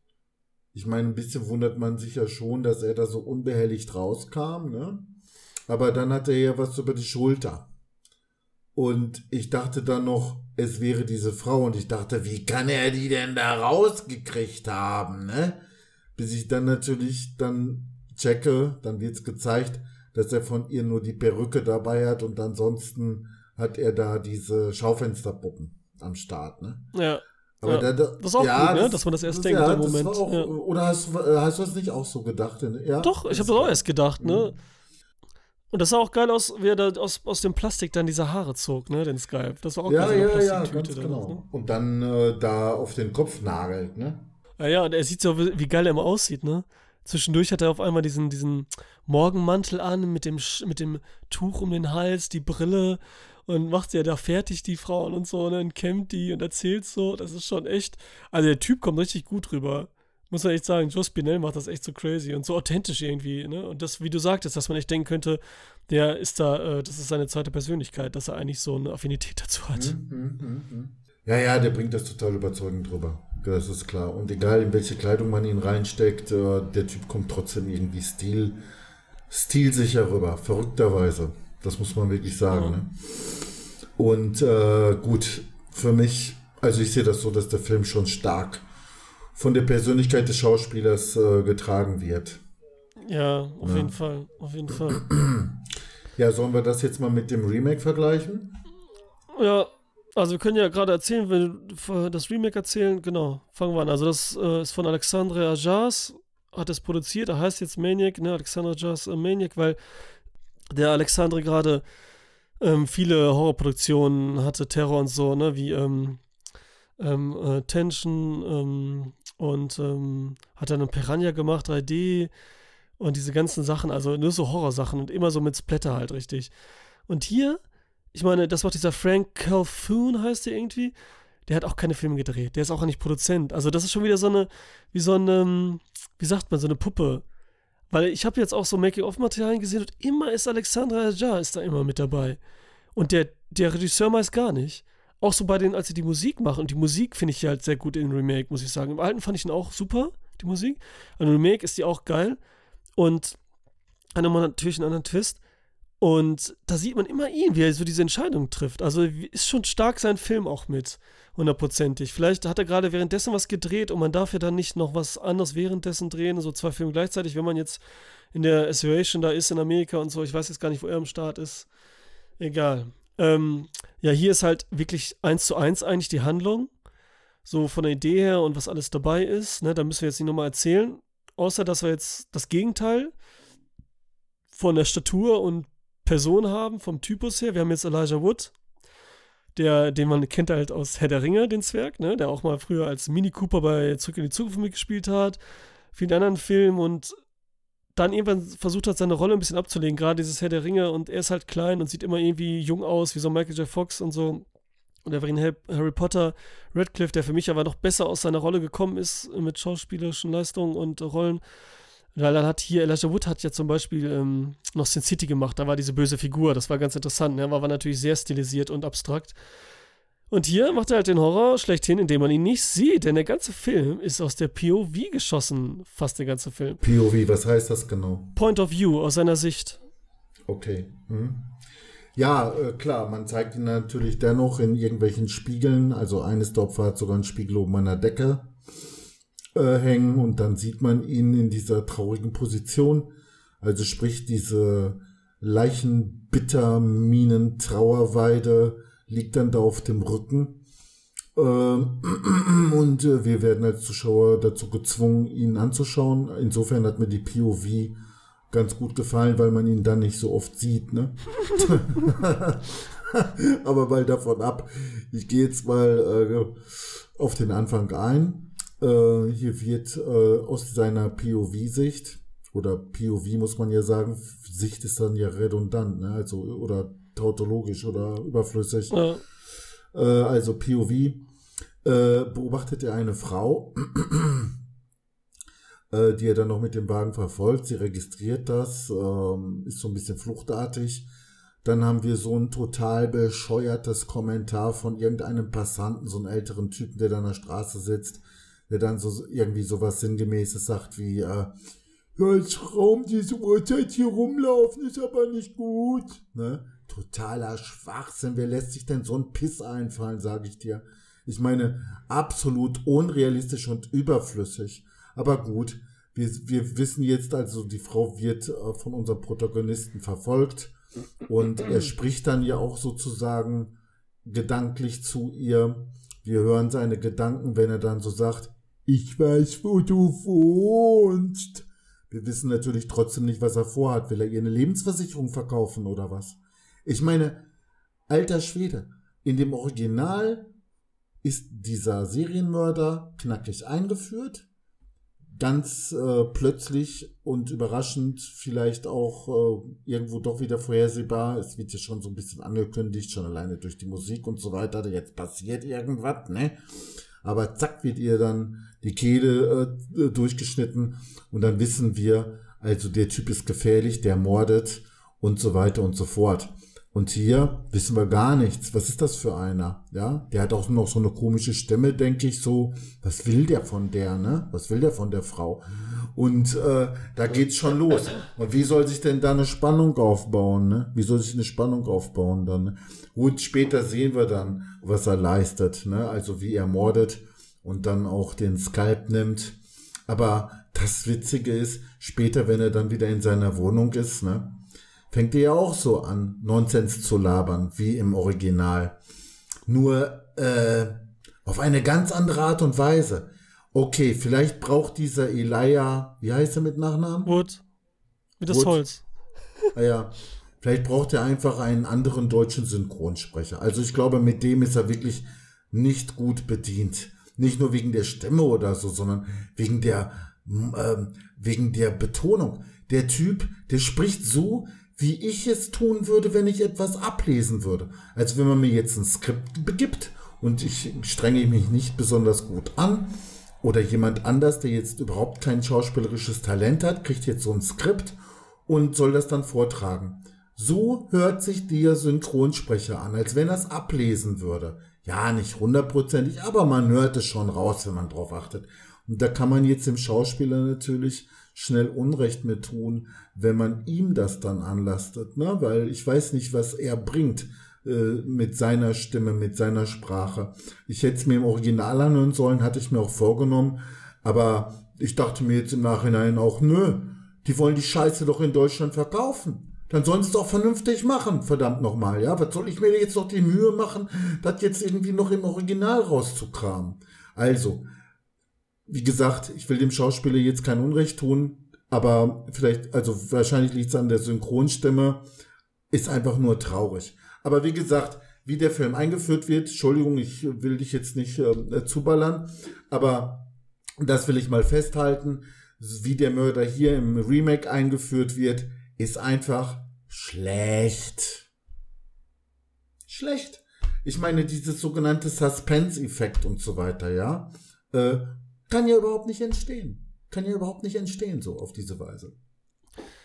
Ich meine, ein bisschen wundert man sich ja schon, dass er da so unbehelligt rauskam, ne? Aber dann hatte er ja was über die Schulter. Und ich dachte dann noch, es wäre diese Frau und ich dachte, wie kann er die denn da rausgekriegt haben, ne? Bis ich dann natürlich dann checke, dann wird's gezeigt, dass er von ihr nur die Perücke dabei hat und ansonsten hat er da diese Schaufensterpuppen am Start, ne? Ja. Aber ja. da, da, das ist auch ja, gut, ne? das, dass man das erst das, denkt ja, im Moment. Auch, ja. Oder hast, hast du das nicht auch so gedacht? Ja, Doch, ich habe das auch erst gedacht, ne? Mhm. Und das sah auch geil aus, wie er da aus, aus dem Plastik dann diese Haare zog, ne? Den Skype. Das war auch ja, geil, so ja, ja, Plastiktüte ganz genau. ne? Und dann äh, da auf den Kopf nagelt, ne? Ja, ja, und er sieht so, wie wie geil er immer aussieht, ne? Zwischendurch hat er auf einmal diesen, diesen Morgenmantel an mit dem, mit dem Tuch um den Hals, die Brille und macht sie ja da fertig, die Frauen und so? Und kämmt die und erzählt so. Das ist schon echt. Also der Typ kommt richtig gut rüber. Muss man echt sagen, Joe Spinell macht das echt so crazy und so authentisch irgendwie, ne? Und das, wie du sagtest, dass man echt denken könnte, der ist da, äh, das ist seine zweite Persönlichkeit, dass er eigentlich so eine Affinität dazu hat. Mhm, mhm, mhm. Ja, ja, der bringt das total überzeugend drüber. Das ist klar. Und egal, in welche Kleidung man ihn reinsteckt, äh, der Typ kommt trotzdem irgendwie stil, stilsicher rüber. Verrückterweise. Das muss man wirklich sagen. Ne? Und äh, gut, für mich, also ich sehe das so, dass der Film schon stark von der Persönlichkeit des Schauspielers äh, getragen wird. Ja, auf Ja. jeden Fall, auf jeden Fall. Ja, sollen wir das jetzt mal mit dem Remake vergleichen? Ja, also wir können ja gerade erzählen, wenn wir das Remake erzählen, genau, fangen wir an. Also das äh, ist von Alexandre Ajas, hat es produziert, er heißt jetzt Maniac, ne, Alexandre Ajas äh, Maniac, weil der Alexandre gerade ähm, viele Horrorproduktionen hatte, Terror und so, ne, wie ähm, ähm, äh, Tension ähm, und ähm, hat dann einen Piranha gemacht, 3D und diese ganzen Sachen, also nur so Horrorsachen und immer so mit Splatter halt richtig. Und hier ich meine, das war dieser Frank Calhoun, heißt der irgendwie. Der hat auch keine Filme gedreht. Der ist auch nicht Produzent. Also, das ist schon wieder so eine, wie so eine, wie sagt man, so eine Puppe. Weil ich habe jetzt auch so Making-of-Materialien gesehen und immer ist Alexandra Aja ist da immer mit dabei. Und der, der Regisseur meist gar nicht. auch so bei denen, als sie die Musik machen, und die Musik finde ich halt sehr gut in Remake, muss ich sagen. Im alten fand ich ihn auch super, die Musik. Im Remake ist die auch geil. Und hat nochmal natürlich einen anderen Twist. Und da sieht man immer ihn, wie er so diese Entscheidung trifft. Also ist schon stark sein Film auch mit, hundertprozentig. Vielleicht hat er gerade währenddessen was gedreht und man darf ja dann nicht noch was anderes währenddessen drehen, so zwei Filme gleichzeitig, wenn man jetzt in der Association da ist in Amerika und so. Ich weiß jetzt gar nicht, wo er am Start ist. Egal. Ähm, ja, hier ist halt wirklich eins zu eins eigentlich die Handlung. So von der Idee her und was alles dabei ist. Ne, da müssen wir jetzt nicht nochmal erzählen. Außer, dass wir jetzt das Gegenteil von der Statur und Person haben, vom Typus her. Wir haben jetzt Elijah Wood, der, den man kennt halt aus Herr der Ringe, den Zwerg, ne? der auch mal früher als Mini Cooper bei Zurück in die Zukunft mitgespielt hat, vielen anderen Filmen und dann irgendwann versucht hat, seine Rolle ein bisschen abzulegen, gerade dieses Herr der Ringe und er ist halt klein und sieht immer irgendwie jung aus, wie so Michael J. Fox und so. Und er war in Harry Potter, Radcliffe, der für mich aber noch besser aus seiner Rolle gekommen ist mit schauspielerischen Leistungen und Rollen. Weil dann hat hier, Elijah Wood hat ja zum Beispiel ähm, noch Sin City gemacht, da war diese böse Figur, das war ganz interessant, ne? war, war natürlich sehr stilisiert und abstrakt. Und hier macht er halt den Horror schlechthin, indem man ihn nicht sieht, denn der ganze Film ist aus der POV geschossen, fast der ganze Film. POV, was heißt das genau? Point of View, aus seiner Sicht. Okay. Hm. Ja, äh, klar, man zeigt ihn natürlich dennoch in irgendwelchen Spiegeln. Also eines der Opfer hat sogar einen Spiegel oben an der Decke äh, hängen und dann sieht man ihn in dieser traurigen Position. Also sprich diese Leichenbitterminen Trauerweide liegt dann da auf dem Rücken. Ähm, und äh, wir werden als Zuschauer dazu gezwungen, ihn anzuschauen. Insofern hat mir die POV ganz gut gefallen, weil man ihn dann nicht so oft sieht. Ne? Aber mal davon ab, ich gehe jetzt mal äh, auf den Anfang ein. Äh, hier wird äh, aus seiner POV-Sicht, oder POV muss man ja sagen, Sicht ist dann ja redundant, ne? also oder tautologisch oder überflüssig. Ja. Äh, also POV äh, beobachtet er eine Frau, äh, die er dann noch mit dem Wagen verfolgt. Sie registriert das, ähm, ist so ein bisschen fluchtartig. Dann haben wir so ein total bescheuertes Kommentar von irgendeinem Passanten, so einen älteren Typen, der da an der Straße sitzt der dann so irgendwie sowas Sinngemäßes sagt wie, äh, ja, als Raum diese Uhrzeit hier rumlaufen ist aber nicht gut. Ne? Totaler Schwachsinn. Wer lässt sich denn so ein Piss einfallen, sage ich dir. Ich meine, absolut unrealistisch und überflüssig. Aber gut, wir, wir wissen jetzt also, die Frau wird äh, von unserem Protagonisten verfolgt und er spricht dann ja auch sozusagen gedanklich zu ihr. Wir hören seine Gedanken, wenn er dann so sagt, ich weiß, wo du wohnst. Wir wissen natürlich trotzdem nicht, was er vorhat. Will er ihr eine Lebensversicherung verkaufen oder was? Ich meine, alter Schwede, in dem Original ist dieser Serienmörder knackig eingeführt. Ganz äh, plötzlich und überraschend, vielleicht auch äh, irgendwo doch wieder vorhersehbar. Es wird ja schon so ein bisschen angekündigt, schon alleine durch die Musik und so weiter. Jetzt passiert irgendwas, ne? aber zack wird ihr dann die Kehle äh, durchgeschnitten und dann wissen wir, also der Typ ist gefährlich, der mordet und so weiter und so fort. Und hier wissen wir gar nichts. Was ist das für einer? Ja, der hat auch noch so eine komische Stimme, denke ich so. Was will der von der, ne? Was will der von der Frau? Und äh, da geht's schon los. Und wie soll sich denn da eine Spannung aufbauen, ne? Wie soll sich eine Spannung aufbauen dann? Ne? Gut, später sehen wir dann, was er leistet, ne? Also wie er mordet und dann auch den Skalp nimmt. Aber das Witzige ist, später, wenn er dann wieder in seiner Wohnung ist, ne? fängt er ja auch so an, Nonsens zu labern, wie im Original. Nur äh, auf eine ganz andere Art und Weise. Okay, vielleicht braucht dieser Elijah, wie heißt er mit Nachnamen? Wood. Wie das Wood. Holz. Ah, ja. Vielleicht braucht er einfach einen anderen deutschen Synchronsprecher. Also ich glaube, mit dem ist er wirklich nicht gut bedient. Nicht nur wegen der Stimme oder so, sondern wegen der, äh, wegen der Betonung. Der Typ, der spricht so, wie ich es tun würde, wenn ich etwas ablesen würde. Als wenn man mir jetzt ein Skript begibt und ich strenge mich nicht besonders gut an oder jemand anders, der jetzt überhaupt kein schauspielerisches Talent hat, kriegt jetzt so ein Skript und soll das dann vortragen. So hört sich der Synchronsprecher an, als wenn er es ablesen würde. Ja, nicht hundertprozentig, aber man hört es schon raus, wenn man drauf achtet. Und da kann man jetzt dem Schauspieler natürlich schnell Unrecht mit tun, wenn man ihm das dann anlastet, ne? Weil ich weiß nicht, was er bringt äh, mit seiner Stimme, mit seiner Sprache. Ich hätte es mir im Original anhören sollen, hatte ich mir auch vorgenommen, aber ich dachte mir jetzt im Nachhinein auch, nö, die wollen die Scheiße doch in Deutschland verkaufen. Dann sollen sie es doch vernünftig machen, verdammt nochmal, ja. Was soll ich mir jetzt noch die Mühe machen, das jetzt irgendwie noch im Original rauszukramen? Also, wie gesagt, ich will dem Schauspieler jetzt kein Unrecht tun, aber vielleicht, also wahrscheinlich liegt es an der Synchronstimme, ist einfach nur traurig. Aber wie gesagt, wie der Film eingeführt wird, Entschuldigung, ich will dich jetzt nicht äh, zuballern, aber das will ich mal festhalten, wie der Mörder hier im Remake eingeführt wird, ist einfach schlecht. Schlecht. Ich meine, dieses sogenannte Suspense-Effekt und so weiter, ja, äh, kann ja überhaupt nicht entstehen. Kann ja überhaupt nicht entstehen, so auf diese Weise.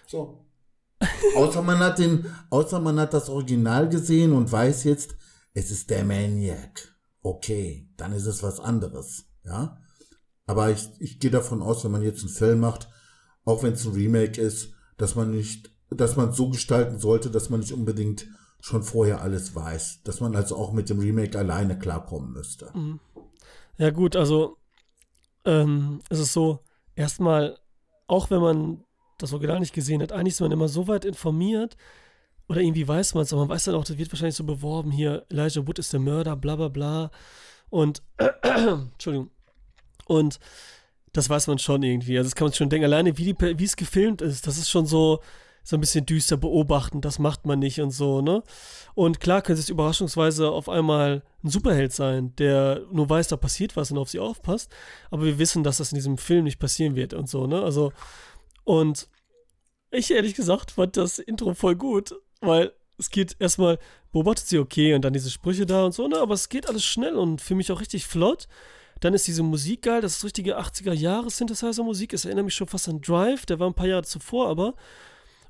So. außer man hat den, außer man hat das Original gesehen und weiß jetzt, es ist der Maniac. Okay, dann ist es was anderes, ja. Aber ich, ich gehe davon aus, wenn man jetzt einen Film macht, auch wenn es ein Remake ist, dass man nicht, dass man so gestalten sollte, dass man nicht unbedingt schon vorher alles weiß. Dass man also auch mit dem Remake alleine klarkommen müsste. Mhm. Ja, gut, also ähm, es ist so, erstmal, auch wenn man das Original nicht gesehen hat, eigentlich ist man immer so weit informiert, oder irgendwie weiß man es, aber man weiß dann auch, das wird wahrscheinlich so beworben, hier, Elijah Wood ist der Mörder, bla bla bla. Und, Entschuldigung, und das weiß man schon irgendwie. Also das kann man schon denken. Alleine wie, wie es gefilmt ist, das ist schon so, so ein bisschen düster beobachten. Das macht man nicht und so, ne? Und klar könnte es überraschungsweise auf einmal ein Superheld sein, der nur weiß, da passiert was und auf sie aufpasst. Aber wir wissen, dass das in diesem Film nicht passieren wird und so, ne? Also, und ich ehrlich gesagt fand das Intro voll gut, weil es geht erstmal, beobachtet sie okay und dann diese Sprüche da und so, ne? Aber es geht alles schnell und für mich auch richtig flott. Dann ist diese Musik geil, das ist richtige 80er Jahre Synthesizer-Musik. Es erinnert mich schon fast an Drive, der war ein paar Jahre zuvor, aber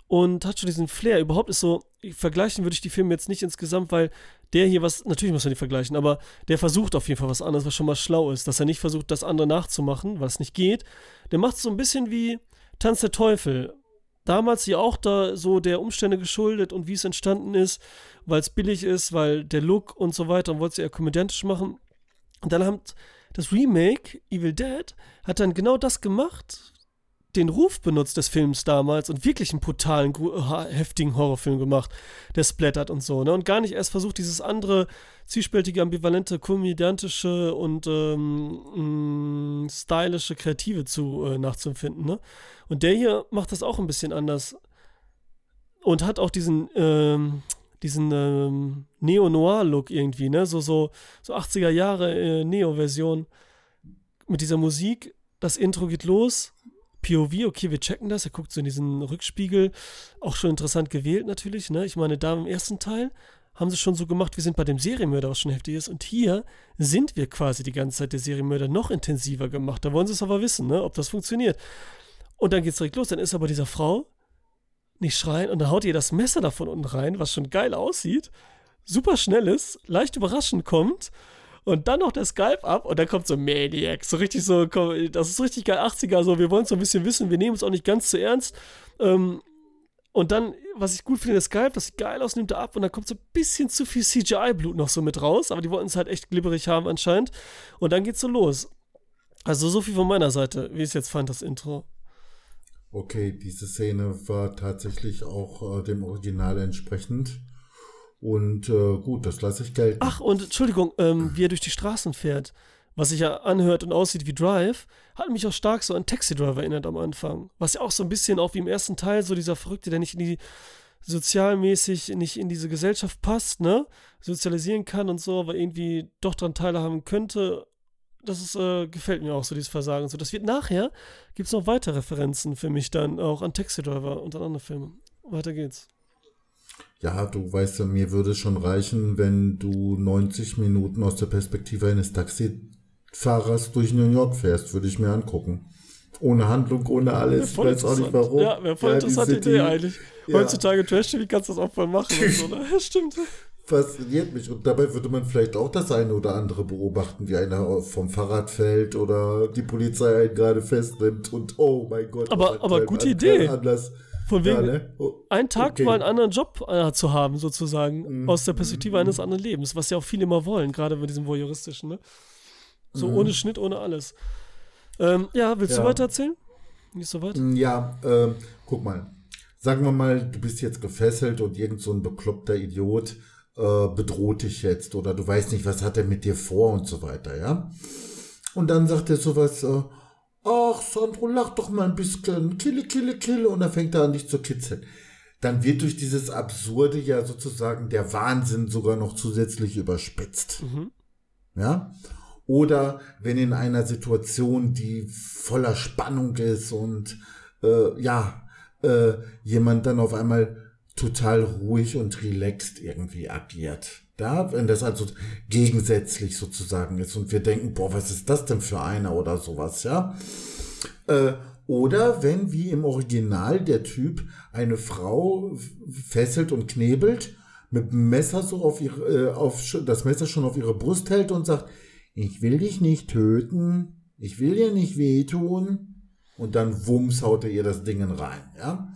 und hat schon diesen Flair. Überhaupt ist so, vergleichen würde ich die Filme jetzt nicht insgesamt, weil der hier was, natürlich muss man die vergleichen, aber der versucht auf jeden Fall was anderes, was schon mal schlau ist, dass er nicht versucht, das andere nachzumachen, es nicht geht. Der macht so ein bisschen wie Tanz der Teufel. Damals ja auch da so der Umstände geschuldet und wie es entstanden ist, weil es billig ist, weil der Look und so weiter und wollte es eher komödiantisch machen. Und dann hat das Remake Evil Dead hat dann genau das gemacht, den Ruf benutzt des Films damals und wirklich einen brutalen, heftigen Horrorfilm gemacht, der splattert und so, ne? Und gar nicht erst versucht, dieses andere zwiespältige, ambivalente, komödiantische und ähm, mh, stylische, kreative zu äh, nachzuempfinden, ne? Und der hier macht das auch ein bisschen anders und hat auch diesen ähm, diesen ähm, Neo-Noir-Look irgendwie, ne? So, so, so 80er Jahre äh, Neo-Version mit dieser Musik. Das Intro geht los. POV, okay, wir checken das. Er guckt so in diesen Rückspiegel. Auch schon interessant gewählt natürlich, ne? Ich meine, da im ersten Teil haben sie schon so gemacht, wir sind bei dem Serienmörder, was schon heftig ist. Und hier sind wir quasi die ganze Zeit der Serienmörder noch intensiver gemacht. Da wollen sie es aber wissen, ne? Ob das funktioniert. Und dann geht's direkt los. Dann ist aber dieser Frau nicht schreien und dann haut ihr das Messer da von unten rein, was schon geil aussieht, super schnell ist, leicht überraschend kommt und dann noch der Skype ab und dann kommt so Maniac, so richtig so, das ist richtig geil, 80er, so, wir wollen so ein bisschen wissen, wir nehmen es auch nicht ganz zu ernst. Ähm, und dann, was ich gut finde, der Skype, das sieht geil aus, nimmt er ab und dann kommt so ein bisschen zu viel CGI-Blut noch so mit raus, aber die wollten es halt echt glibberig haben anscheinend. Und dann geht's so los. Also so viel von meiner Seite, wie ich es jetzt fand, das Intro. Okay, diese Szene war tatsächlich auch äh, dem Original entsprechend. Und äh, gut, das lasse ich gelten. Ach, und Entschuldigung, ähm, wie er durch die Straßen fährt, was sich ja anhört und aussieht wie Drive, hat mich auch stark so an Taxi Driver erinnert am Anfang. Was ja auch so ein bisschen auch wie im ersten Teil, so dieser Verrückte, der nicht in die sozialmäßig nicht in diese Gesellschaft passt, ne? Sozialisieren kann und so, aber irgendwie doch daran teilhaben könnte das ist, äh, gefällt mir auch so, dieses Versagen. So, das wird nachher, gibt es noch weitere Referenzen für mich dann auch an Taxi Driver und an andere Filme. Weiter geht's. Ja, du weißt ja, mir würde es schon reichen, wenn du 90 Minuten aus der Perspektive eines Taxifahrers durch New York fährst, würde ich mir angucken. Ohne Handlung, ohne alles. Ich weiß auch nicht warum. Ja, wäre voll ja, interessante Idee eigentlich. Ja. Heutzutage Trash-TV kannst du das auch voll machen. so, ne? Stimmt. fasziniert mich. Und dabei würde man vielleicht auch das eine oder andere beobachten, wie einer vom Fahrrad fällt oder die Polizei einen gerade festnimmt und oh mein Gott. Aber, aber gute Idee. Anlass. Von wegen, ja, ne? oh, einen Tag okay. mal einen anderen Job äh, zu haben, sozusagen, mhm. aus der Perspektive mhm. eines anderen Lebens, was ja auch viele immer wollen, gerade mit diesem voyeuristischen, ne? So mhm. ohne Schnitt, ohne alles. Ähm, ja, willst ja. du weiter erzählen? Nicht so weit? Mm, ja, ähm, guck mal. Sagen wir mal, du bist jetzt gefesselt und irgend so ein bekloppter Idiot äh, bedroht dich jetzt oder du weißt nicht, was hat er mit dir vor und so weiter, ja? Und dann sagt er sowas, äh, ach Sandro, lach doch mal ein bisschen, kille, kille, kille und dann fängt er an, dich zu kitzeln. Dann wird durch dieses Absurde ja sozusagen der Wahnsinn sogar noch zusätzlich überspitzt. Mhm. Ja? Oder wenn in einer Situation, die voller Spannung ist und äh, ja, äh, jemand dann auf einmal total ruhig und relaxed irgendwie agiert. Ja, wenn das also gegensätzlich sozusagen ist und wir denken, boah, was ist das denn für einer oder sowas, ja. Äh, oder wenn, wie im Original, der Typ eine Frau fesselt und knebelt, mit dem Messer so auf ihre, äh, auf das Messer schon auf ihre Brust hält und sagt, ich will dich nicht töten, ich will dir nicht wehtun. Und dann wumms haut er ihr das Ding rein, ja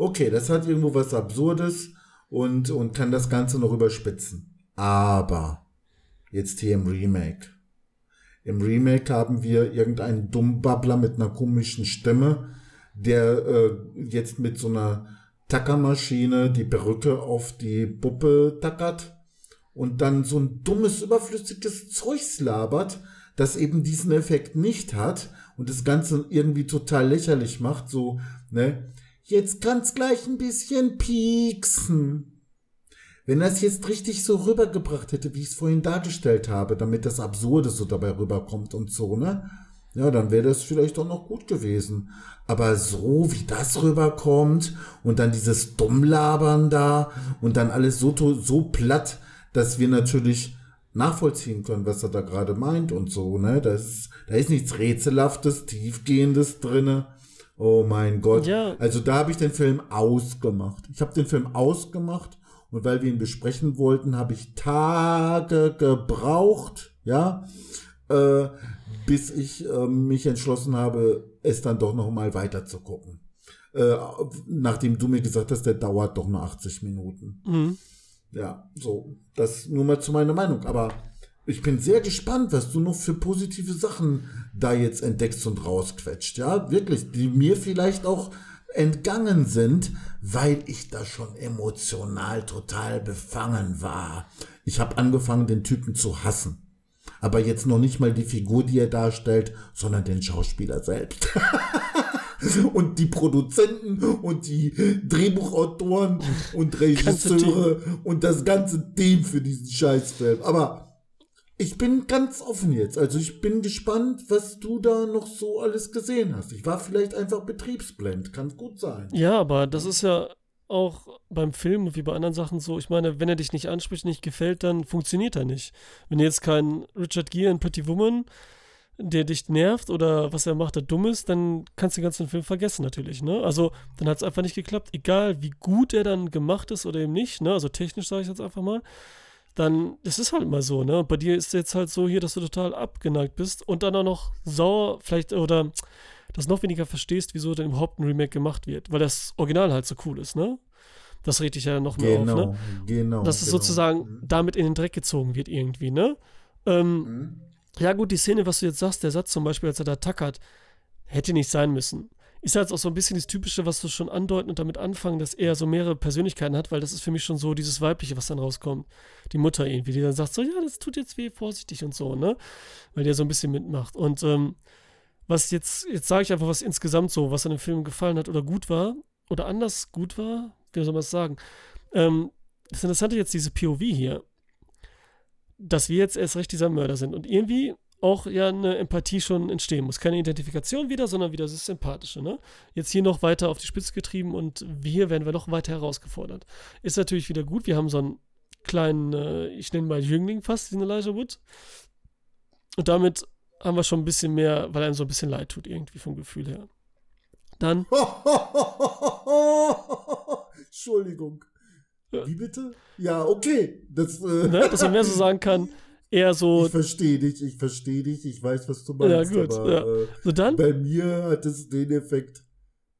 okay, das hat irgendwo was Absurdes und, und kann das Ganze noch überspitzen. Aber jetzt hier im Remake. Im Remake haben wir irgendeinen Dummbabbler mit einer komischen Stimme, der äh, jetzt mit so einer Tackermaschine die Perücke auf die Puppe tackert und dann so ein dummes, überflüssiges Zeugs labert, das eben diesen Effekt nicht hat und das Ganze irgendwie total lächerlich macht, so, ne? Jetzt kann's gleich ein bisschen pieksen. Wenn das jetzt richtig so rübergebracht hätte, wie ich es vorhin dargestellt habe, damit das Absurde so dabei rüberkommt und so, ne? Ja, dann wäre das vielleicht auch noch gut gewesen. Aber so wie das rüberkommt und dann dieses Dummlabern da und dann alles so, so platt, dass wir natürlich nachvollziehen können, was er da gerade meint und so, ne? Da ist, da ist nichts Rätselhaftes, Tiefgehendes drinne. Oh mein Gott. Ja. Also da habe ich den Film ausgemacht. Ich habe den Film ausgemacht und weil wir ihn besprechen wollten, habe ich Tage gebraucht, ja, äh, bis ich äh, mich entschlossen habe, es dann doch noch mal weiter zu gucken. Äh, nachdem du mir gesagt hast, der dauert doch nur 80 Minuten. Mhm. Ja, so, das nur mal zu meiner Meinung. Aber ich bin sehr gespannt, was du noch für positive Sachen da jetzt entdeckst und rausquetscht. Ja, wirklich, die mir vielleicht auch entgangen sind, weil ich da schon emotional total befangen war. Ich habe angefangen, den Typen zu hassen. Aber jetzt noch nicht mal die Figur, die er darstellt, sondern den Schauspieler selbst. und die Produzenten und die Drehbuchautoren und Regisseure und das ganze Team für diesen Scheißfilm. Aber ich bin ganz offen jetzt. Also ich bin gespannt, was du da noch so alles gesehen hast. Ich war vielleicht einfach betriebsblind. Kann gut sein. Ja, aber das ist ja auch beim Film wie bei anderen Sachen so. Ich meine, wenn er dich nicht anspricht, nicht gefällt, dann funktioniert er nicht. Wenn jetzt kein Richard Gere in Pretty Woman, der dich nervt oder was er macht, der dumm ist, dann kannst du den ganzen Film vergessen natürlich. Ne? Also dann hat es einfach nicht geklappt. Egal wie gut er dann gemacht ist oder eben nicht. Ne? Also technisch sage ich jetzt einfach mal dann, das ist halt mal so, ne? Bei dir ist jetzt halt so hier, dass du total abgeneigt bist und dann auch noch sauer, vielleicht, oder das noch weniger verstehst, wieso denn überhaupt ein Remake gemacht wird, weil das Original halt so cool ist, ne? Das rede ich ja noch mehr genau, auf, ne? Genau. Dass es genau. sozusagen mhm. damit in den Dreck gezogen wird, irgendwie, ne? Ähm, mhm. Ja, gut, die Szene, was du jetzt sagst, der Satz zum Beispiel, als er da tackert, hätte nicht sein müssen ist halt auch so ein bisschen das Typische, was du schon andeuten und damit anfangen, dass er so mehrere Persönlichkeiten hat, weil das ist für mich schon so dieses Weibliche, was dann rauskommt. Die Mutter irgendwie, die dann sagt so, ja, das tut jetzt weh, vorsichtig und so, ne? Weil der so ein bisschen mitmacht. Und ähm, was jetzt, jetzt sage ich einfach, was insgesamt so, was an dem Film gefallen hat oder gut war oder anders gut war, wie soll man es sagen? Ähm, das Interessante jetzt diese POV hier, dass wir jetzt erst recht dieser Mörder sind. Und irgendwie auch ja eine Empathie schon entstehen muss. Keine Identifikation wieder, sondern wieder das Sympathische. Ne? Jetzt hier noch weiter auf die Spitze getrieben und hier werden wir noch weiter herausgefordert. Ist natürlich wieder gut. Wir haben so einen kleinen, äh, ich nenne mal Jüngling fast, diesen Elijah Wood. Und damit haben wir schon ein bisschen mehr, weil einem so ein bisschen leid tut, irgendwie vom Gefühl her. Dann. Entschuldigung. Wie bitte? Ja, okay. Das, äh, ne? Dass man mehr so sagen kann, eher so. Ich verstehe dich, ich verstehe dich, ich weiß, was du meinst. Ja, gut. Aber, ja. Äh, So dann? bei mir hat es den Effekt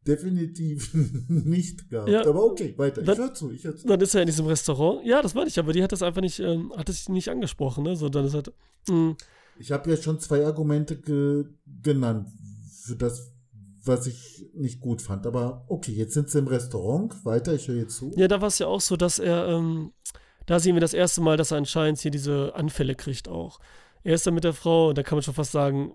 definitiv nicht gehabt. Ja. Aber okay, weiter. Dann- ich höre zu, ich höre zu. Dann ist er in diesem Restaurant. Ja, das meine ich, aber die hat das einfach nicht, ähm, hat es nicht angesprochen, ne? So, dann ist halt, mh, Ich habe ja schon zwei Argumente ge genannt für das, was ich nicht gut fand. Aber okay, jetzt sind sie im Restaurant. Weiter, ich höre jetzt zu. Ja, da war es ja auch so, dass er, ähm, da sehen wir das erste Mal, dass er anscheinend hier diese Anfälle kriegt auch. Er ist dann mit der Frau, und da kann man schon fast sagen,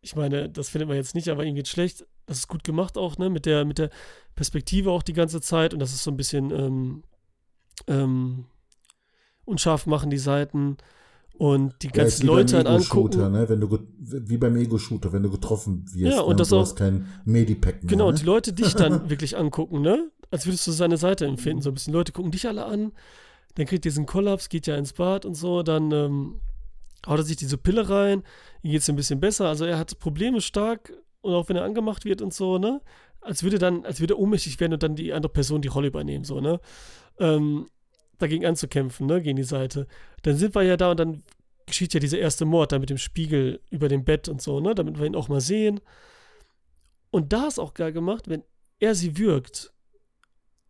ich meine, das findet man jetzt nicht, aber ihm geht schlecht. Das ist gut gemacht auch, ne? Mit der, mit der Perspektive auch die ganze Zeit und das ist so ein bisschen ähm, ähm, unscharf machen, die Seiten. Und die Ja, ganzen wie Leute beim dann angucken. ne? Wenn du wie beim Ego-Shooter, wenn du getroffen wirst Ja, und ne? das du auch- hast kein Medipack mehr. Genau, ne? und die Leute dich dann wirklich angucken, ne? Als würdest du seine Seite empfinden. So ein bisschen Leute gucken dich alle an, dann kriegt er diesen Kollaps, geht ja ins Bad und so, dann ähm, haut er sich diese Pille rein, ihm geht es ein bisschen besser. Also er hat Probleme stark und auch wenn er angemacht wird und so, ne? Als würde dann, als würde er ohnmächtig werden und dann die andere Person die Rolle übernehmen, so, ne? Ähm, dagegen anzukämpfen, ne? Gegen die Seite. Dann sind wir ja da und dann geschieht ja dieser erste Mord da mit dem Spiegel über dem Bett und so, ne? Damit wir ihn auch mal sehen. Und da ist auch geil gemacht, wenn er sie wirkt,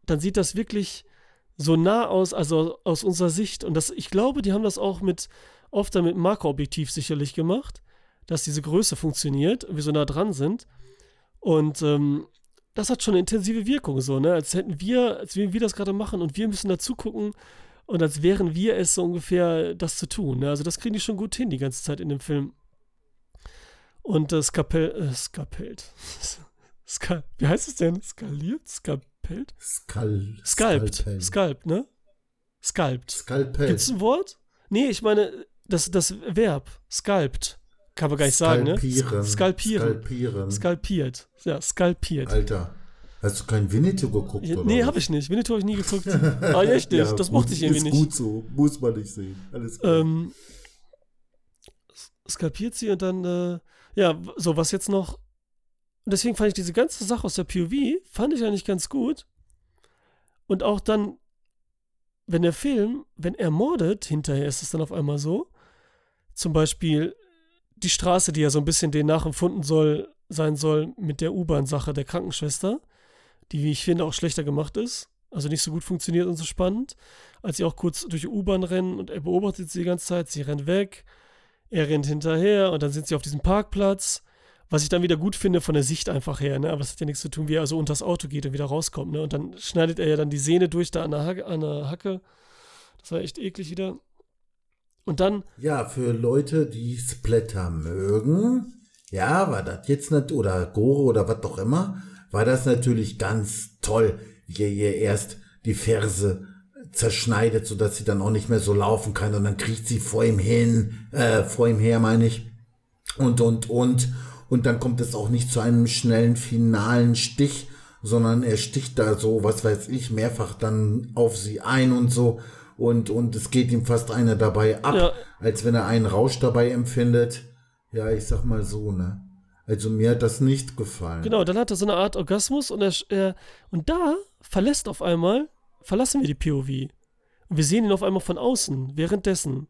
dann sieht das wirklich so nah aus, also aus unserer Sicht. Und das, ich glaube, die haben das auch mit, oft dann mit Makroobjektiv sicherlich gemacht, dass diese Größe funktioniert, wir so nah dran sind. Und ähm, das hat schon eine intensive Wirkung, so, ne? Als hätten wir, als würden wir das gerade machen und wir müssen dazu gucken und als wären wir es so ungefähr, das zu tun. Ne? Also das kriegen die schon gut hin die ganze Zeit in dem Film. Und das Skapell, äh, Skapelt. Ska, wie heißt es denn? Skaliert? Skapelt? Skal Skalpt. Skalpt, ne? Skalpt. Skalpell. Gibt's ein Wort? Nee, ich meine, das, das Verb. Skalpt. Kann man gar nicht sagen, ne? Skalpieren. Skalpieren. Skalpieren. Skalpiert. Ja, skalpiert. Alter, hast du kein Winnetou geguckt, Ja, oder? nee, habe ich nicht. Winnetou habe ich nie geguckt. ah, echt nicht. Ja, das gut, mochte ich irgendwie ist nicht. gut so. Muss man nicht sehen. Alles klar. Ähm, skalpiert sie und dann, äh, ja, so, was jetzt noch. Und deswegen fand ich diese ganze Sache aus der POV, fand ich eigentlich ganz gut. Und auch dann, wenn der Film, wenn er mordet, hinterher ist es dann auf einmal so, zum Beispiel die Straße, die ja so ein bisschen den nachempfunden soll, sein soll mit der U-Bahn-Sache der Krankenschwester, die, wie ich finde, auch schlechter gemacht ist. Also nicht so gut funktioniert und so spannend. Als sie auch kurz durch die U-Bahn rennen und er beobachtet sie die ganze Zeit, sie rennt weg, er rennt hinterher und dann sind sie auf diesem Parkplatz. Was ich dann wieder gut finde von der Sicht einfach her, ne? Aber das hat ja nichts zu tun, wie er also unter das Auto geht und wieder rauskommt, ne? Und dann schneidet er ja dann die Sehne durch da an der Hacke. An der Hacke. Das war echt eklig wieder. Und dann, Ja, für Leute, die Splatter mögen, ja, war das jetzt nicht, oder Gore oder was auch immer, war das natürlich ganz toll, wie ihr erst die Ferse zerschneidet, sodass sie dann auch nicht mehr so laufen kann und dann kriecht sie vor ihm hin, äh, vor ihm her, meine ich. Und, und, und. Und dann kommt es auch nicht zu einem schnellen finalen Stich, sondern er sticht da so, was weiß ich, mehrfach dann auf sie ein und so. Und, und es geht ihm fast einer dabei ab, Ja. als wenn er einen Rausch dabei empfindet. Ja, ich sag mal so, ne? Also mir hat das nicht gefallen. genau, dann hat er so eine Art Orgasmus und er, er und da verlässt auf einmal, verlassen wir die POV. Und wir sehen ihn auf einmal von außen, währenddessen.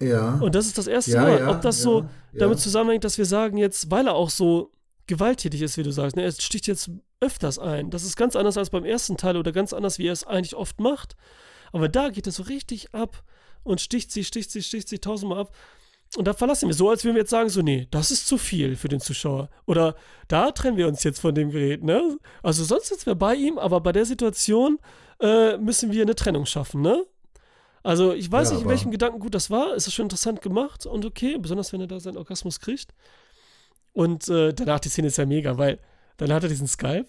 Ja. Und das ist das erste Ja, Mal. ja, Ob das ja, so damit zusammenhängt, dass wir sagen jetzt, weil er auch so gewalttätig ist, wie du sagst, ne, er sticht jetzt öfters ein. Das ist ganz anders als beim ersten Teil oder ganz anders, wie er es eigentlich oft macht. Aber da geht er so richtig ab und sticht sie, sticht sie, sticht sie tausendmal ab. Und da verlassen wir so, als würden wir jetzt sagen, so, nee, das ist zu viel für den Zuschauer. Oder da trennen wir uns jetzt von dem Gerät, ne? Also sonst sitzen wir bei ihm, aber bei der Situation äh, müssen wir eine Trennung schaffen, ne? Also ich weiß Ja, nicht, in welchem Gedankengut das war. Es ist schon interessant gemacht und okay, besonders wenn er da seinen Orgasmus kriegt. Und äh, danach die Szene ist ja mega, weil dann hat er diesen Skype.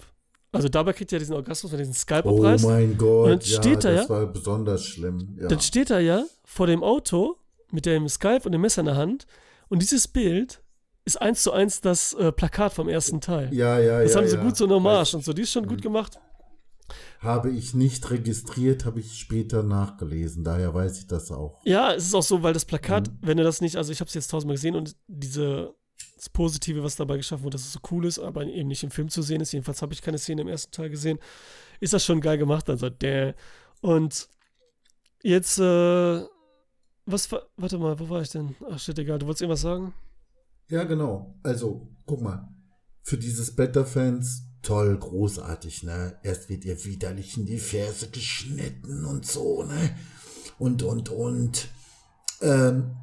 Also dabei kriegt er diesen Orgasmus, wenn er diesen Skype oh abreißt. mein Gott, Und dann ja, steht er, das ja? war besonders schlimm. Ja. Dann steht er ja vor dem Auto mit dem Skype und dem Messer in der Hand. Und dieses Bild ist eins zu eins das äh, Plakat vom ersten Teil. ja, ja, das ja. haben sie ja. gut so eine Hommage und so. Die ist schon gut gemacht. Habe ich nicht registriert, habe ich später nachgelesen. Daher weiß ich das auch. Ja, es ist auch so, weil das Plakat, Mhm. wenn du das nicht, also ich habe es jetzt tausendmal gesehen und diese das Positive, was dabei geschaffen wurde, dass es so cool ist, aber eben nicht im Film zu sehen ist. Jedenfalls habe ich keine Szene im ersten Teil gesehen. Ist das schon geil gemacht, also der. Und Jetzt, äh, was, warte mal, wo war ich denn? Ach shit, egal, du wolltest irgendwas sagen? Ja, genau. Also, guck mal. Für diese Splatter-Fans toll, großartig, ne? Erst wird ihr widerlich in die Ferse geschnitten und so, ne? Und, und, und. Ähm,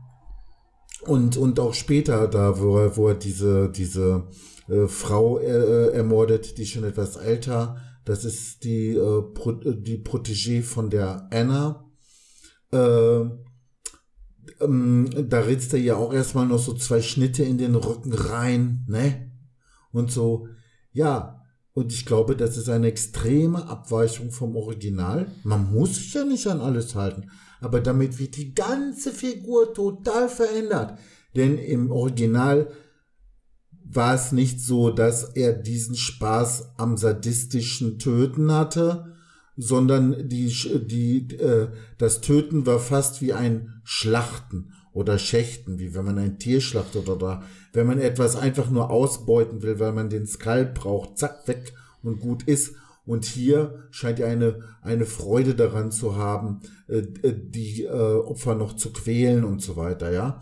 und, und auch später, da, wo er, wo er diese, diese äh, Frau äh, ermordet, die schon etwas älter, das ist die, äh, Pro, die Protégée von der Anna. Äh, ähm, da ritzt er ja auch erstmal noch so zwei Schnitte in den Rücken rein, ne? Und so, ja. Und ich glaube, das ist eine extreme Abweichung vom Original. Man muss sich ja nicht an alles halten. Aber damit wird die ganze Figur total verändert. Denn im Original war es nicht so, dass er diesen Spaß am sadistischen Töten hatte, sondern die, die, äh, das Töten war fast wie ein Schlachten oder Schächten, wie wenn man ein Tier schlachtet oder wenn man etwas einfach nur ausbeuten will, weil man den Skalp braucht, zack, weg und gut ist. Und hier scheint er eine, eine Freude daran zu haben, äh, äh die äh, Opfer noch zu quälen und so weiter, ja.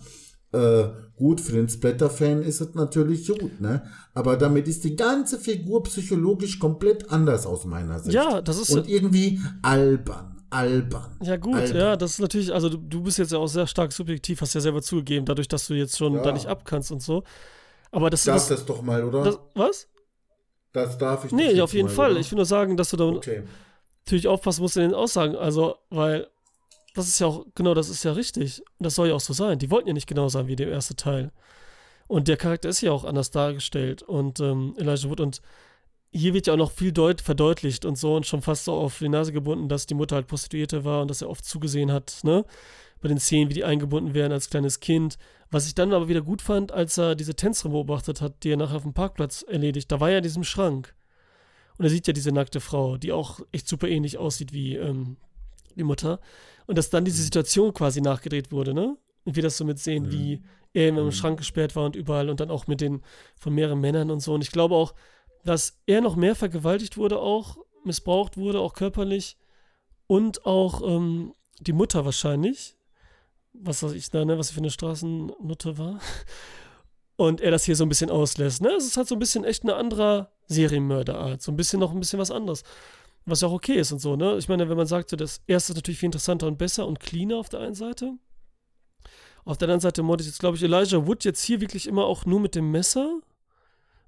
Äh, gut, für den Splatter-Fan ist es natürlich gut, ne? Aber damit ist die ganze Figur psychologisch komplett anders aus meiner Sicht. Ja, das ist. Und irgendwie albern, albern. Ja, gut, albern. ja, das ist natürlich, also du, du, bist jetzt ja auch sehr stark subjektiv, hast ja selber zugegeben, dadurch, dass du jetzt schon ja. da nicht abkannst und so. Aber das Darf das, das doch mal, oder? Das, was? Das darf ich Nee, auf jeden mal, Fall. Oder? Ich will nur sagen, dass du da okay. natürlich aufpassen musst in den Aussagen. Also, weil das ist ja auch, genau, das ist ja richtig. Und das soll ja auch so sein. Die wollten ja nicht genau sein wie der erste Teil. Und der Charakter ist ja auch anders dargestellt. Und ähm, Elijah Wood und hier wird ja auch noch viel deut verdeutlicht und so und schon fast so auf die Nase gebunden, dass die Mutter halt Prostituierte war und dass er oft zugesehen hat, ne? Bei den Szenen, wie die eingebunden werden als kleines Kind. Was ich dann aber wieder gut fand, als er diese Tänzerin beobachtet hat, die er nachher auf dem Parkplatz erledigt, da war er in diesem Schrank. Und er sieht ja diese nackte Frau, die auch echt super ähnlich aussieht wie ähm, die Mutter. Und dass dann diese mhm. Situation quasi nachgedreht wurde, ne? Und wir das so mitsehen, mhm. wie er im mhm. Schrank gesperrt war und überall und dann auch mit den von mehreren Männern und so. Und ich glaube auch, dass er noch mehr vergewaltigt wurde, auch missbraucht wurde, auch körperlich. Und auch ähm, die Mutter wahrscheinlich. Was weiß ich da, ne, was sie für eine Straßennutte war. Und er das hier so ein bisschen auslässt. Ne? Es ist halt so ein bisschen echt eine andere Serienmörderart. So ein bisschen noch ein bisschen was anderes. Was ja auch okay ist und so, ne? Ich meine, wenn man sagt, so, das erste ist natürlich viel interessanter und besser und cleaner auf der einen Seite. Auf der anderen Seite mordet jetzt, glaube ich, Elijah Wood jetzt hier wirklich immer auch nur mit dem Messer,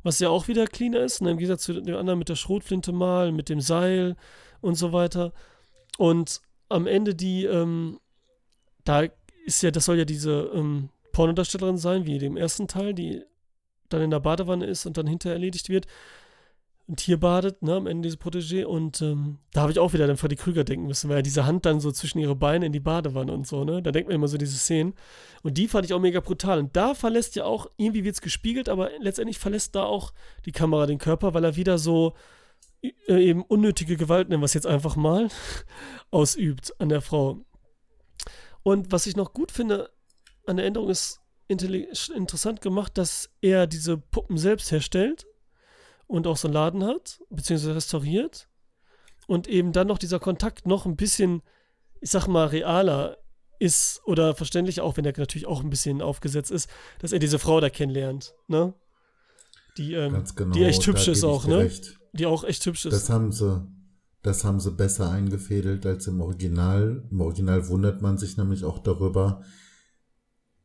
was ja auch wieder cleaner ist, ne? im Gegensatz zu dem anderen mit der Schrotflinte mal, mit dem Seil und so weiter. Und am Ende die, ähm, da ist ja, das soll ja diese ähm, Pornodarstellerin sein, wie dem ersten Teil, die dann in der Badewanne ist und dann hinterher erledigt wird ein Tier badet, ne, am Ende diese Protégé. Und ähm, da habe ich auch wieder an Freddy Krüger denken müssen, weil er diese Hand dann so zwischen ihre Beine in die Badewanne und so, ne? Da denkt man immer so diese Szenen. Und die fand ich auch mega brutal. Und da verlässt ja auch, irgendwie wird es gespiegelt, aber letztendlich verlässt da auch die Kamera den Körper, weil er wieder so äh, eben unnötige Gewalt, nennen es jetzt einfach mal, ausübt an der Frau. Und was ich noch gut finde an der Änderung ist interessant gemacht, dass er diese Puppen selbst herstellt und auch so einen Laden hat, beziehungsweise restauriert. Und eben dann noch dieser Kontakt noch ein bisschen, ich sag mal, realer ist oder verständlich, auch wenn er natürlich auch ein bisschen aufgesetzt ist, dass er diese Frau da kennenlernt, ne? Die, ähm, genau, die echt hübsch ist auch, ne? Die auch echt hübsch ist. Das haben sie, das haben sie besser eingefädelt als im Original. Im Original wundert man sich nämlich auch darüber.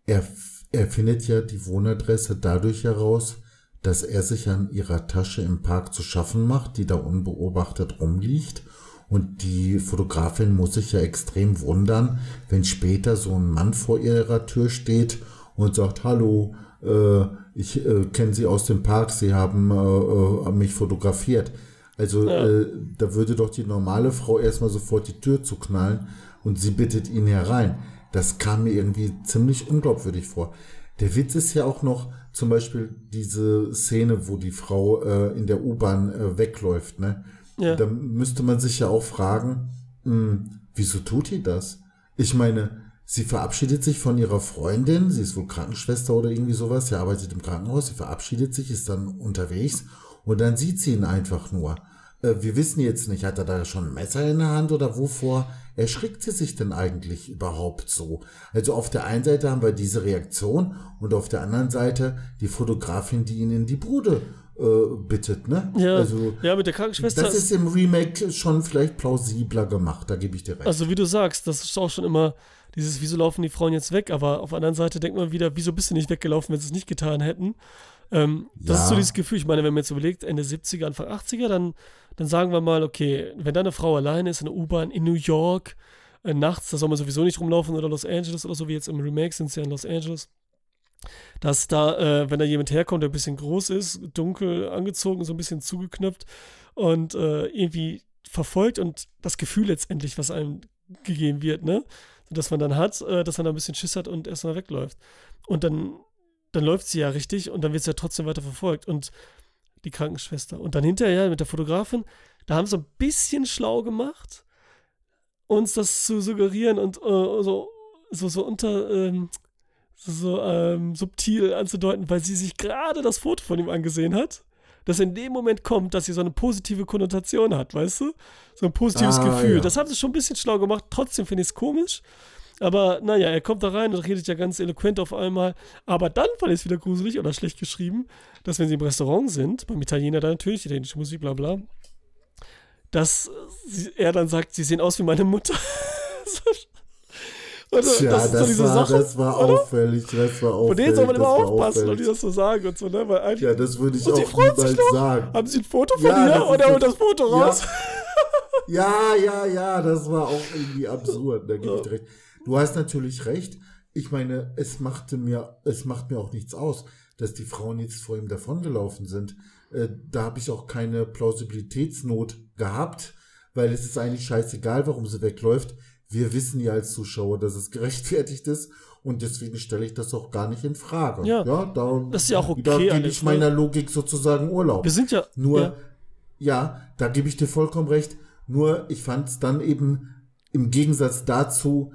Er, er findet ja die Wohnadresse dadurch heraus, dass er sich an ihrer Tasche im Park zu schaffen macht, die da unbeobachtet rumliegt. Und die Fotografin muss sich ja extrem wundern, wenn später so ein Mann vor ihrer Tür steht und sagt, hallo, äh, ich äh, kenne Sie aus dem Park, Sie haben äh, äh mich fotografiert. Also ja. Äh, da würde doch die normale Frau erstmal sofort die Tür zuknallen und sie bittet ihn herein. Das kam mir irgendwie ziemlich unglaubwürdig vor. Der Witz ist ja auch noch, zum Beispiel diese Szene, wo die Frau äh, in der U-Bahn äh, wegläuft, ne? Ja. Da müsste man sich ja auch fragen, mh, hm, wieso tut die das? Ich meine, sie verabschiedet sich von ihrer Freundin, sie ist wohl Krankenschwester oder irgendwie sowas, sie arbeitet im Krankenhaus, sie verabschiedet sich, ist dann unterwegs und dann sieht sie ihn einfach nur. Äh, wir wissen jetzt nicht, hat er da schon ein Messer in der Hand oder wovor erschrickt sie sich denn eigentlich überhaupt so? Also auf der einen Seite haben wir diese Reaktion und auf der anderen Seite die Fotografin, die ihn in die Bude äh, bittet, ne? Ja, also, ja, mit der Krankenschwester. Das ist im Remake schon vielleicht plausibler gemacht, da gebe ich dir recht. Also wie du sagst, das ist auch schon immer dieses, wieso laufen die Frauen jetzt weg? Aber auf der anderen Seite denkt man wieder, wieso bist du nicht weggelaufen, wenn sie es nicht getan hätten? Ähm, das Ja. ist so dieses Gefühl. Ich meine, wenn man jetzt überlegt, Ende 70er, Anfang 80er, dann, dann sagen wir mal, okay, wenn da eine Frau alleine ist in der U-Bahn in New York, äh, nachts, da soll man sowieso nicht rumlaufen oder Los Angeles oder so, wie jetzt im Remake sind sie ja in Los Angeles. Dass da, äh, wenn da jemand herkommt, der ein bisschen groß ist, dunkel angezogen, so ein bisschen zugeknöpft und äh, irgendwie verfolgt und das Gefühl letztendlich, was einem gegeben wird, ne? Dass man dann hat, äh, dass man da ein bisschen Schiss hat und erstmal wegläuft. Und dann, dann läuft sie ja richtig und dann wird sie ja trotzdem weiter verfolgt. Und die Krankenschwester. Und dann hinterher mit der Fotografin, da haben sie ein bisschen schlau gemacht, uns das zu suggerieren und äh, so, so, so unter, ähm, so, ähm, subtil anzudeuten, weil sie sich gerade das Foto von ihm angesehen hat, das in dem Moment kommt, dass sie so eine positive Konnotation hat, weißt du? So ein positives Ah, Gefühl. ja. Das haben sie schon ein bisschen schlau gemacht, trotzdem finde ich es komisch. Aber naja, er kommt da rein und redet ja ganz eloquent auf einmal. Aber dann fand ich es wieder gruselig oder schlecht geschrieben, dass wenn sie im Restaurant sind, beim Italiener dann natürlich, italienische Musik, bla bla, dass sie, er dann sagt, sie sehen aus wie meine Mutter. und, Tja, das das, so diese war, Sache. das war oder? auffällig, das war Von auffällig. denen soll man immer aufpassen, und die das so sagen und so, ne? Weil eigentlich, Ja, das würde ich Und sie auch freut sich niemals noch. sagen. haben sie ein Foto von Ja, ihr ist oder holt das- Foto raus? Ja, ja, ja, das war auch irgendwie absurd, da gebe ich recht. Du hast natürlich recht. Ich meine, es machte mir, es macht mir auch nichts aus, dass die Frauen jetzt vor ihm davongelaufen sind. Äh, da habe ich auch keine Plausibilitätsnot gehabt, weil es ist eigentlich scheißegal, warum sie wegläuft. Wir wissen ja als Zuschauer, dass es gerechtfertigt ist und deswegen stelle ich das auch gar nicht in Frage. Ja, da, das ist ja auch Da okay gebe alles, ich ne? meiner Logik sozusagen Urlaub. Wir sind ja. Nur, ja. ja, da gebe ich dir vollkommen recht. Nur, ich fand es dann eben im Gegensatz dazu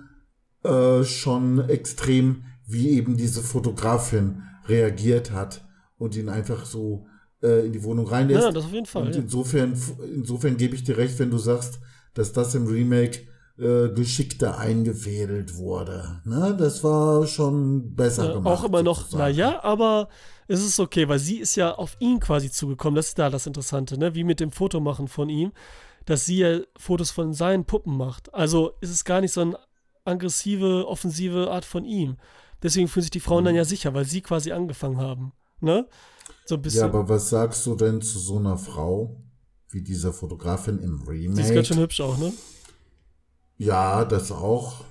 äh, schon extrem, wie eben diese Fotografin reagiert hat und ihn einfach so äh, in die Wohnung reinlässt. Ja, das auf jeden Fall. und Ja. insofern, insofern gebe ich dir recht, wenn du sagst, dass das im Remake äh, geschickter eingefädelt wurde. Ne? Das war schon besser Ja, gemacht. auch immer noch, sozusagen. naja, aber es ist okay, weil sie ist ja auf ihn quasi zugekommen. Das ist da das Interessante, ne? Wie mit dem Fotomachen von ihm, dass sie ja Fotos von seinen Puppen macht. Also ist es gar nicht so eine aggressive, offensive Art von ihm. Deswegen fühlen sich die Frauen Mhm. dann ja sicher, weil sie quasi angefangen haben. Ne? So ein bisschen. Ja, aber was sagst du denn zu so einer Frau wie dieser Fotografin im Remake? die ist ganz schön hübsch auch, ne? Ja, das auch.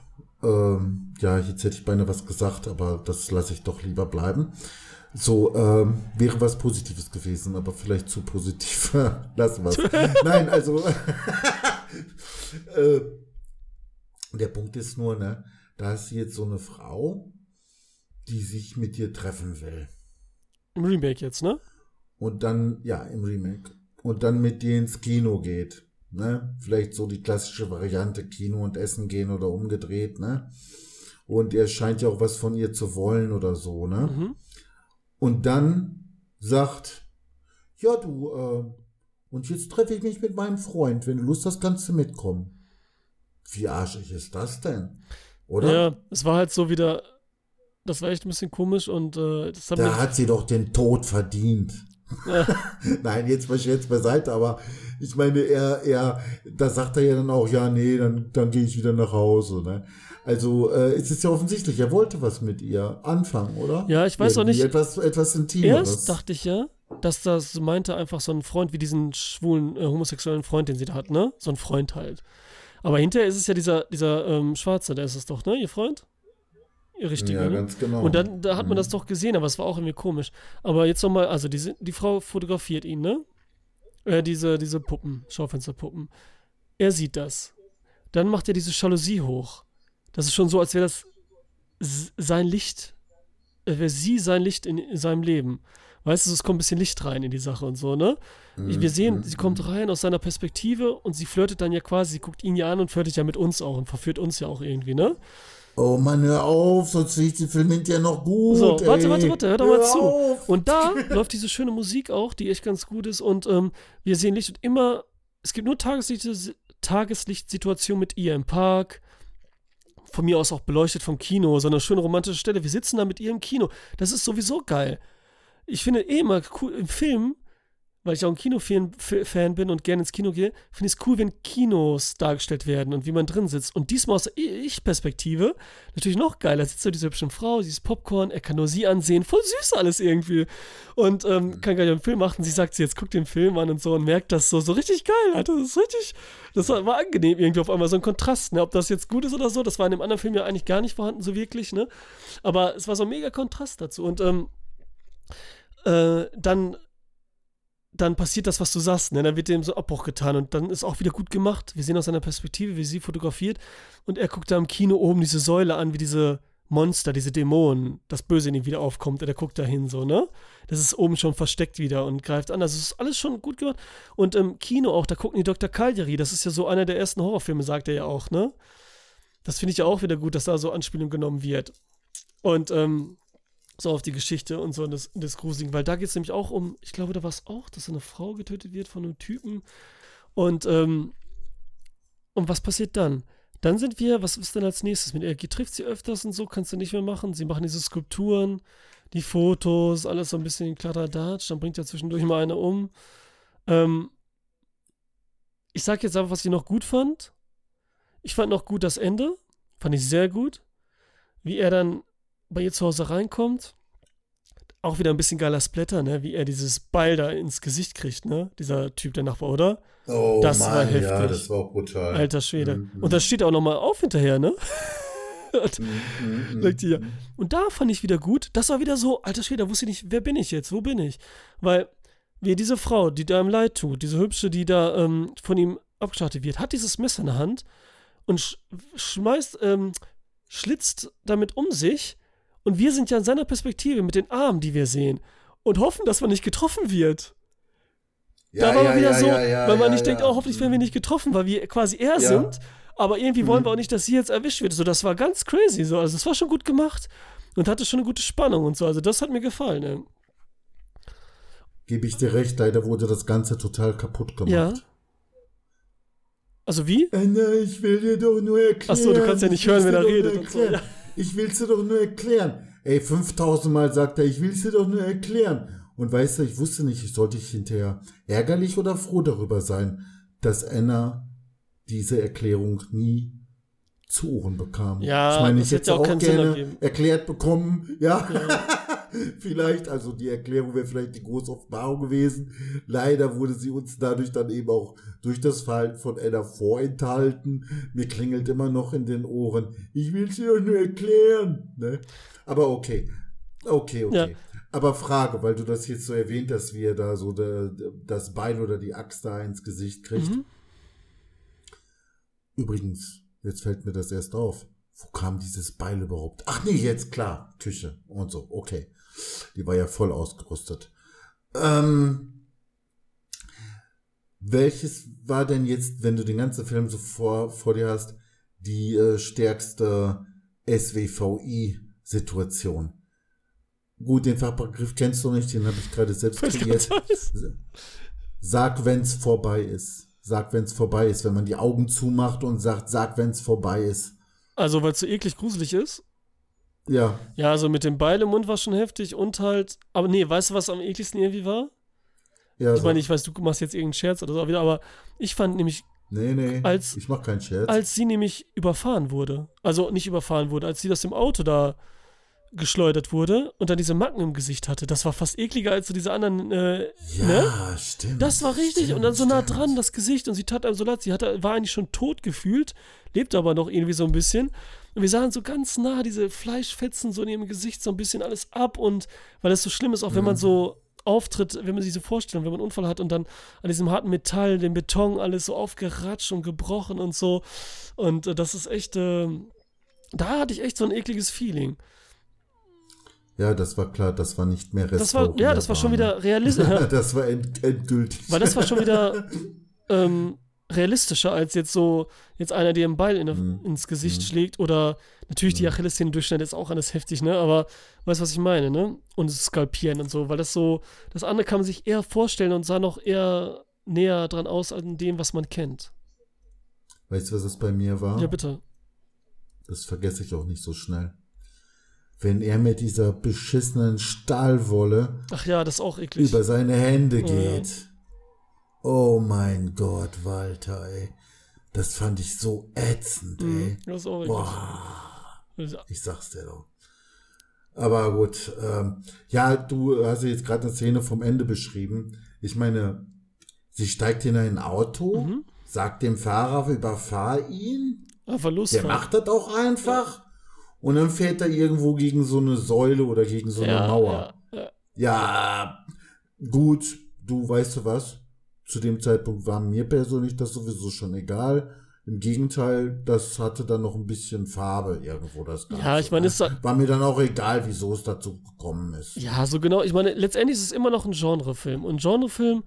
Ähm, ja, jetzt hätte ich beinahe was gesagt, aber das lasse ich doch lieber bleiben. So, ähm, wäre was Positives gewesen, aber vielleicht zu positiv. Lassen wir es. Nein, also. äh, der Punkt ist nur, ne, da ist jetzt so eine Frau, die sich mit dir treffen will. Im Remake jetzt, ne? Und dann, ja, im Remake. Und dann mit dir ins Kino geht. Ne? Vielleicht so die klassische Variante Kino und Essen gehen oder umgedreht, ne? Und er scheint ja auch was von ihr zu wollen oder so, ne? Mhm. Und dann sagt, ja du, äh, und jetzt treffe ich mich mit meinem Freund. Wenn du Lust hast, kannst du mitkommen. Wie arschig ist das denn? Oder? Ja, es war halt so wieder. Das war echt ein bisschen komisch und äh, das hat Da hat sie doch den Tod verdient. Ja. Nein, jetzt mal jetzt beiseite, aber ich meine, er, er, da sagt er ja dann auch, ja, nee, dann, dann gehe ich wieder nach Hause. Ne? Also äh, es ist ja offensichtlich, er wollte was mit ihr anfangen, oder? Ja, ich weiß auch Irgendwie nicht. Etwas, etwas Intimeres. Erst dachte ich ja, dass das meinte einfach so ein Freund wie diesen schwulen, äh, homosexuellen Freund, den sie da hat, ne? So ein Freund halt. Aber hinterher ist es ja dieser, dieser ähm, Schwarze, der ist es doch, ne? Ihr Freund? Ihr richtiger, ja, ne? ganz genau. Und dann da hat man Mhm. das doch gesehen, aber es war auch irgendwie komisch. Aber jetzt nochmal, also die, die Frau fotografiert ihn, ne? Äh, diese, diese Puppen, Schaufensterpuppen. Er sieht das. Dann macht er diese Jalousie hoch. Das ist schon so, als wäre das sein Licht, äh, wäre sie sein Licht in, in seinem Leben. Weißt du, es kommt ein bisschen Licht rein in die Sache und so, ne? Wir sehen, Mhm. sie kommt rein aus seiner Perspektive und sie flirtet dann ja quasi, sie guckt ihn ja an und flirtet ja mit uns auch und verführt uns ja auch irgendwie, ne? Oh Mann, hör auf, sonst ich den Film hinterher noch gut. So, warte, ey. warte, warte, hör doch mal zu. auf. Und da läuft diese schöne Musik auch, die echt ganz gut ist. Und ähm, wir sehen Licht und immer es gibt nur Tageslicht, Tageslichtsituationen mit ihr im Park. Von mir aus auch beleuchtet vom Kino, so eine schöne romantische Stelle. Wir sitzen da mit ihr im Kino. Das ist sowieso geil. Ich finde eh immer cool im Film, weil ich auch ein Kinofan bin und gerne ins Kino gehe, finde ich es cool, wenn Kinos dargestellt werden und wie man drin sitzt. Und diesmal aus der Ich-Perspektive natürlich noch geiler. Sitzt da diese hübsche Frau, sie ist Popcorn, er kann nur sie ansehen. Voll süß alles irgendwie. Und ähm, mhm. kann gar nicht einen Film machen. Sie sagt, sie jetzt guckt den Film an und so und merkt das so, so richtig geil. Alter. Das ist richtig, das war, war angenehm irgendwie auf einmal, so ein Kontrast. Ne? Ob das jetzt gut ist oder so, das war in dem anderen Film ja eigentlich gar nicht vorhanden, so wirklich. Ne? Aber es war so ein mega Kontrast dazu. Und ähm, äh, dann dann passiert das, was du sagst, ne? Dann wird dem so Abbruch getan und dann ist auch wieder gut gemacht. Wir sehen aus seiner Perspektive, wie sie fotografiert und er guckt da im Kino oben diese Säule an, wie diese Monster, diese Dämonen, das Böse in ihm wieder aufkommt und er guckt da hin, so, ne? Das ist oben schon versteckt wieder und greift an. Also, ist alles schon gut gemacht. Und im Kino auch, da gucken die Dr. Cagliari, das ist ja so einer der ersten Horrorfilme, sagt er ja auch, ne? Das finde ich ja auch wieder gut, dass da so Anspielung genommen wird. Und, ähm, so auf die Geschichte und so des, des Gruseligen, weil da geht es nämlich auch um, ich glaube, da war es auch, dass eine Frau getötet wird von einem Typen und ähm, und was passiert dann? Dann sind wir, was ist denn als nächstes? Mit Ergi trifft sie öfters und so, kannst du nicht mehr machen. Sie machen diese Skulpturen, die Fotos, alles so ein bisschen in Kladderadatsch, dann bringt er zwischendurch mal eine um. Ähm, ich sag jetzt einfach, was ich noch gut fand. Ich fand noch gut das Ende. Fand ich sehr gut. Wie er dann bei ihr zu Hause reinkommt, auch wieder ein bisschen geiler Splatter, ne? Wie er dieses Beil da ins Gesicht kriegt, ne? Dieser Typ, der Nachbar, oder? Oh, das Mann, war heftig. Ja, das war auch brutal. Alter Schwede. Mhm. Und das steht auch nochmal auf hinterher, ne? mhm, ja. Und da fand ich wieder gut. Das war wieder so, alter Schwede, da wusste ich nicht, wer bin ich jetzt? Wo bin ich? Weil, wie diese Frau, die da ihm leid tut, diese hübsche, die da ähm, von ihm abgeschlachtet wird, hat dieses Messer in der Hand und sch schmeißt, ähm, schlitzt damit um sich und wir sind ja in seiner Perspektive mit den Armen, die wir sehen, und hoffen, dass man nicht getroffen wird. Ja, da war ja, man wieder ja, so, ja, weil man nicht denkt, oh, hoffentlich werden wir nicht getroffen, weil wir quasi er sind. Aber irgendwie wollen mhm. wir auch nicht, dass sie jetzt erwischt wird. So, das war ganz crazy. So. Also, das war schon gut gemacht und hatte schon eine gute Spannung und so. Also, das hat mir gefallen. Ne? Gebe ich dir recht, leider wurde das Ganze total kaputt gemacht. Ja. Also, wie? Anna, ich will dir doch nur erklären. Achso, du kannst ja nicht hören, wenn er redet. Und so. Ich will's dir doch nur erklären. Ey, 5000 Mal sagt er, ich will's dir doch nur erklären. Und weißt du, ich wusste nicht, ich sollte ich hinterher ärgerlich oder froh darüber sein, dass Anna diese Erklärung nie zu Ohren bekam. Ja, ich meine, ich hätte auch, auch gerne erklärt bekommen. Ja. ja. Vielleicht, also die Erklärung wäre vielleicht die große Offenbarung gewesen. Leider wurde sie uns dadurch dann eben auch durch das Verhalten von Anna vorenthalten. Mir klingelt immer noch in den Ohren, ich will sie doch nur erklären. Ne? Aber okay. Okay, okay. Ja. Aber Frage, weil du das jetzt so erwähnt hast, wie er da so de, das Bein oder die Axt da ins Gesicht kriegt. Mhm. Übrigens, jetzt fällt mir das erst auf. Wo kam dieses Beil überhaupt? Ach nee, jetzt klar, Küche und so, okay. Die war ja voll ausgerüstet. Ähm, welches war denn jetzt, wenn du den ganzen Film so vor, vor dir hast, die äh, stärkste SWVI-Situation? Gut, den Fachbegriff kennst du nicht, den habe ich gerade selbst kreiert. Sag, wenn's vorbei ist. Sag, wenn's vorbei ist. Wenn man die Augen zumacht und sagt, sag, wenn's vorbei ist. Also, weil es so eklig gruselig ist? Ja. Ja, also mit dem Beil im Mund war schon heftig und halt, aber nee, weißt du, was am ekligsten irgendwie war? Ja, ich so. meine, ich weiß, du machst jetzt irgendeinen Scherz oder so wieder, aber ich fand nämlich. Nee, nee, als, ich mach keinen Scherz. Als sie nämlich überfahren wurde, also nicht überfahren wurde, als sie das im Auto da geschleudert wurde und dann diese Macken im Gesicht hatte. Das war fast ekliger als so diese anderen. Äh, ja, ne? stimmt. Das war richtig. Stimmt, und dann so nah dran das Gesicht und sie tat einem so leid. Sie hatte, war eigentlich schon tot gefühlt, lebt aber noch irgendwie so ein bisschen. Und wir sahen so ganz nah diese Fleischfetzen so in ihrem Gesicht so ein bisschen alles ab und weil es so schlimm ist, auch wenn man mhm. so auftritt, wenn man sich so vorstellt, wenn man einen Unfall hat und dann an diesem harten Metall, dem Beton alles so aufgeratscht und gebrochen und so. Und äh, das ist echt, äh, da hatte ich echt so ein ekliges Feeling. Ja, das war klar, das war nicht mehr das war, Ja, das war schon wieder realistisch. das war end, endgültig. Weil das war schon wieder ähm, realistischer als jetzt so, jetzt einer, der einen Beil in, mhm. ins Gesicht mhm. schlägt oder natürlich mhm. die Achillessehne durchschneidet, ist auch alles heftig, ne? Aber weißt du, was ich meine, ne? Und das Skalpieren und so, weil das so, das andere kann man sich eher vorstellen und sah noch eher näher dran aus an dem, was man kennt. Weißt du, was es bei mir war? Ja, bitte. Das vergesse ich auch nicht so schnell. Wenn er mit dieser beschissenen Stahlwolle Ach ja, das ist auch eklig. über seine Hände Ja. Oh mein Gott, Walter, ey. Das fand ich so ätzend, ey. Mhm, das ist auch. Boah, Ja. ich sag's dir doch. Aber gut, ähm, ja, du hast ja jetzt gerade eine Szene vom Ende beschrieben. Ich meine, sie steigt in ein Auto, Mhm. sagt dem Fahrer, überfahr ihn. Einfach Der losfahren. macht das auch einfach. Und dann fährt er irgendwo gegen so eine Säule oder gegen so eine ja, Mauer. Ja, ja. Ja, gut, du weißt du was? Zu dem Zeitpunkt war mir persönlich das sowieso schon egal. Im Gegenteil, das hatte dann noch ein bisschen Farbe irgendwo, das Ganze. Ja, ich meine, ne? es war mir dann auch egal, wieso es dazu gekommen ist. Ja, so genau. Ich meine, letztendlich ist es immer noch ein Genrefilm. Und Genrefilm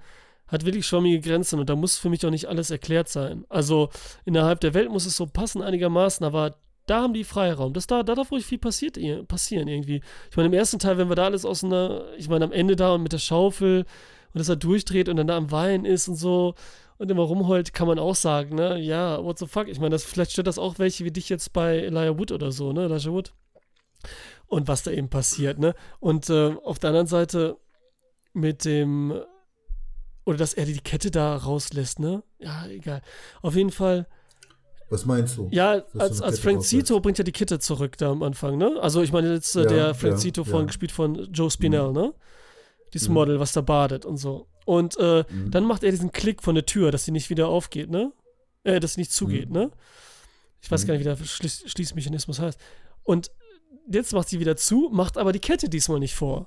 hat wirklich schwammige Grenzen und da muss für mich auch nicht alles erklärt sein. Also innerhalb der Welt muss es so passen einigermaßen, aber da haben die Freiraum. Das da, da darf ruhig viel passiert, passieren irgendwie. Ich meine, im ersten Teil, wenn wir da alles aus einer, ich meine, am Ende da und mit der Schaufel und dass er durchdreht und dann da am Wein ist und so und immer rumheult, kann man auch sagen, ne? Ja, what the fuck? Ich meine, das, vielleicht stört das auch welche wie dich jetzt bei Elijah Wood oder so, ne? Elijah Wood. Und was da eben passiert, ne? Und äh, auf der anderen Seite mit dem, oder dass er die Kette da rauslässt, ne? Ja, egal. Auf jeden Fall, Was meinst du? ja, als, als Frank? Zito bringt ja die Kette zurück da am Anfang, ne? Also ich meine jetzt äh, Ja, der Frank ja, Zito ja. von, gespielt von Joe Spinell, ne? Dieses Mhm. Model, was da badet und so. Und äh, Mhm. dann macht er diesen Klick von der Tür, dass sie nicht wieder aufgeht, ne? Äh, dass sie nicht zugeht, Mhm. ne? Ich weiß Mhm. gar nicht, wie der Schließ Schließmechanismus heißt. Und jetzt macht sie wieder zu, macht aber die Kette diesmal nicht vor.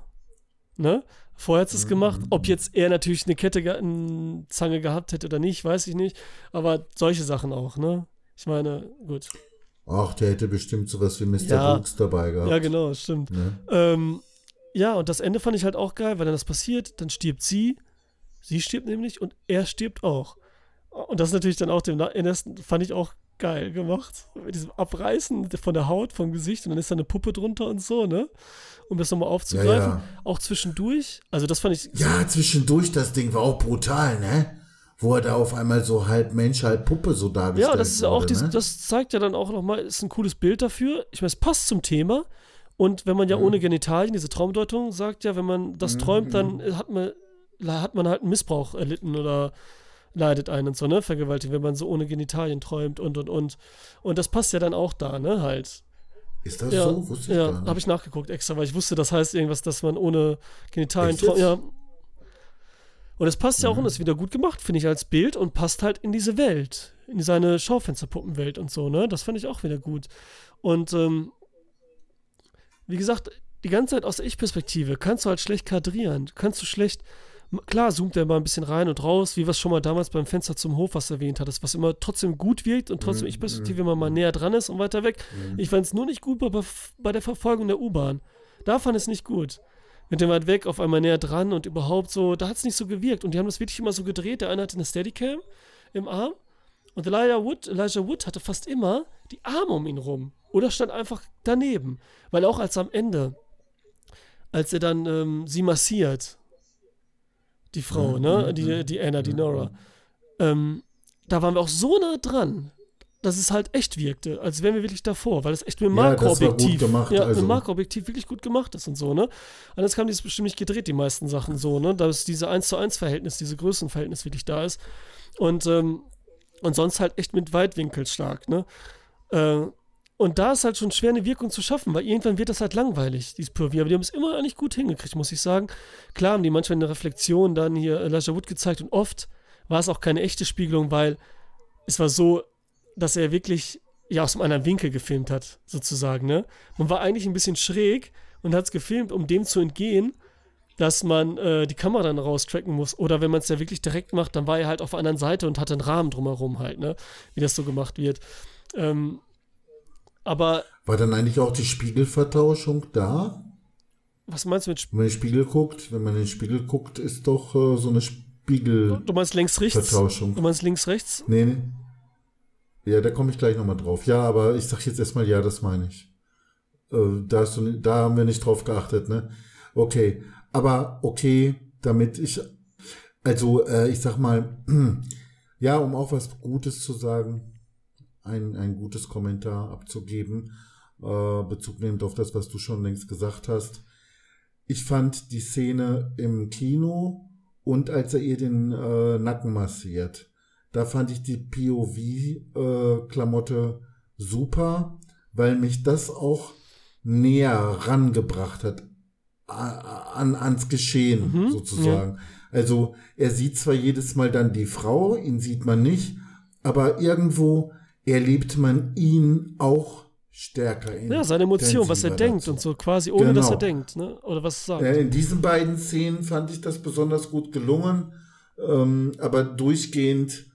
Ne? Vorher hat sie es Mhm. gemacht. Ob jetzt er natürlich eine Kette, ge eine Zange gehabt hätte oder nicht, weiß ich nicht. Aber solche Sachen auch, ne? Ich meine, gut. Ach, der hätte bestimmt sowas wie Mr. Ja. Brooks dabei gehabt. Ja, genau, stimmt. Ne? Ähm, ja, und das Ende fand ich halt auch geil, weil dann das passiert, dann stirbt sie, sie stirbt nämlich und er stirbt auch. Und das ist natürlich dann auch dem ersten fand ich auch geil gemacht. Mit diesem Abreißen von der Haut, vom Gesicht und dann ist da eine Puppe drunter und so, ne? Um das nochmal Ja, aufzugreifen. ja. Auch zwischendurch. Also das fand ich. Ja, zwischendurch das Ding war auch brutal, ne? Wo er da auf einmal so halb Mensch, halb Puppe so dargestellt Ja, das ist ja auch wurde, dies, ne? das zeigt ja dann auch nochmal, ist ein cooles Bild dafür. Ich meine, es passt zum Thema. Und wenn man ja Mhm. ohne Genitalien, diese Traumdeutung sagt ja, wenn man das träumt, dann hat man, hat man halt einen Missbrauch erlitten oder leidet einen und so, ne? Vergewaltigt, wenn man so ohne Genitalien träumt und und und. Und das passt ja dann auch da, ne? Halt. Ist das Ja, so? Wusste ich ja habe ich nachgeguckt extra, weil ich wusste, das heißt irgendwas, dass man ohne Genitalien träumt. Ja. Und es passt ja auch Mhm. und ist wieder gut gemacht, finde ich, als Bild und passt halt in diese Welt, in seine Schaufensterpuppenwelt und so, ne? Das fand ich auch wieder gut. Und ähm, wie gesagt, die ganze Zeit aus der Ich-Perspektive kannst du halt schlecht kadrieren. Kannst du schlecht. Klar, zoomt er mal ein bisschen rein und raus, wie wir es schon mal damals beim Fenster zum Hof was erwähnt hattest, was immer trotzdem gut wirkt und trotzdem Mhm, Ich-Perspektive, wenn man mal näher dran ist und weiter weg. Mhm. Ich fand es nur nicht gut bei, bei der Verfolgung der U-Bahn. Da fand ich es nicht gut. Mit dem weit weg, auf einmal näher dran und überhaupt so, da hat es nicht so gewirkt. Und die haben das wirklich immer so gedreht. Der eine hatte eine Steadicam im Arm und Elijah Wood, Elijah Wood hatte fast immer die Arme um ihn rum. Oder stand einfach daneben. Weil auch als am Ende, als er dann ähm, sie massiert, die Frau, ne, die, die Anna, die Nora, ähm, da waren wir auch so nah dran, dass es halt echt wirkte, als wären wir wirklich davor, weil es echt mit dem Ja, das Makroobjektiv, gemacht, ja, also. mit Makroobjektiv wirklich gut gemacht ist und so, ne? Anders haben die es bestimmt nicht gedreht, die meisten Sachen so, ne? Dass diese 1 zu 1 Verhältnis, diese Größenverhältnis wirklich da ist. Und, ähm, und sonst halt echt mit Weitwinkel stark, ne? Äh, und da ist halt schon schwer eine Wirkung zu schaffen, weil irgendwann wird das halt langweilig, dieses POV. Aber die haben es immer eigentlich gut hingekriegt, muss ich sagen. Klar haben die manchmal eine Reflexion dann hier Elijah Wood gezeigt und oft war es auch keine echte Spiegelung, weil es war so, dass er wirklich ja aus einem anderen Winkel gefilmt hat, sozusagen, ne? Man war eigentlich ein bisschen schräg und hat es gefilmt, um dem zu entgehen, dass man äh, die Kamera dann raustracken muss. Oder wenn man es ja wirklich direkt macht, dann war er halt auf der anderen Seite und hatte einen Rahmen drumherum halt, ne? Wie das so gemacht wird. Ähm, aber War dann eigentlich auch die Spiegelvertauschung da? was meinst du mit Sp Wenn man in den Spiegel guckt, wenn man in den Spiegel guckt, ist doch äh, so eine Spiegelvertauschung. Du meinst links, rechts? Du meinst links, rechts? Nee, nee. Ja, da komme ich gleich nochmal drauf. Ja, aber ich sag jetzt erstmal, ja, das meine ich. Äh, da, hast du, da haben wir nicht drauf geachtet, ne? Okay. Aber okay, damit ich. Also, äh, ich sag mal, ja, um auch was Gutes zu sagen, ein, ein gutes Kommentar abzugeben, äh, Bezug nehmend auf das, was du schon längst gesagt hast. Ich fand die Szene im Kino und als er ihr den äh, Nacken massiert, da fand ich die POV-Klamotte äh, super, weil mich das auch näher rangebracht hat an, ans Geschehen mhm, sozusagen. Ja. Also er sieht zwar jedes Mal dann die Frau, ihn sieht man nicht, aber irgendwo erlebt man ihn auch stärker. Ja, seine Emotion, was er denkt dazu. und so quasi, ohne genau. dass er denkt, ne? oder was sagt. In diesen beiden Szenen fand ich das besonders gut gelungen, ähm, aber durchgehend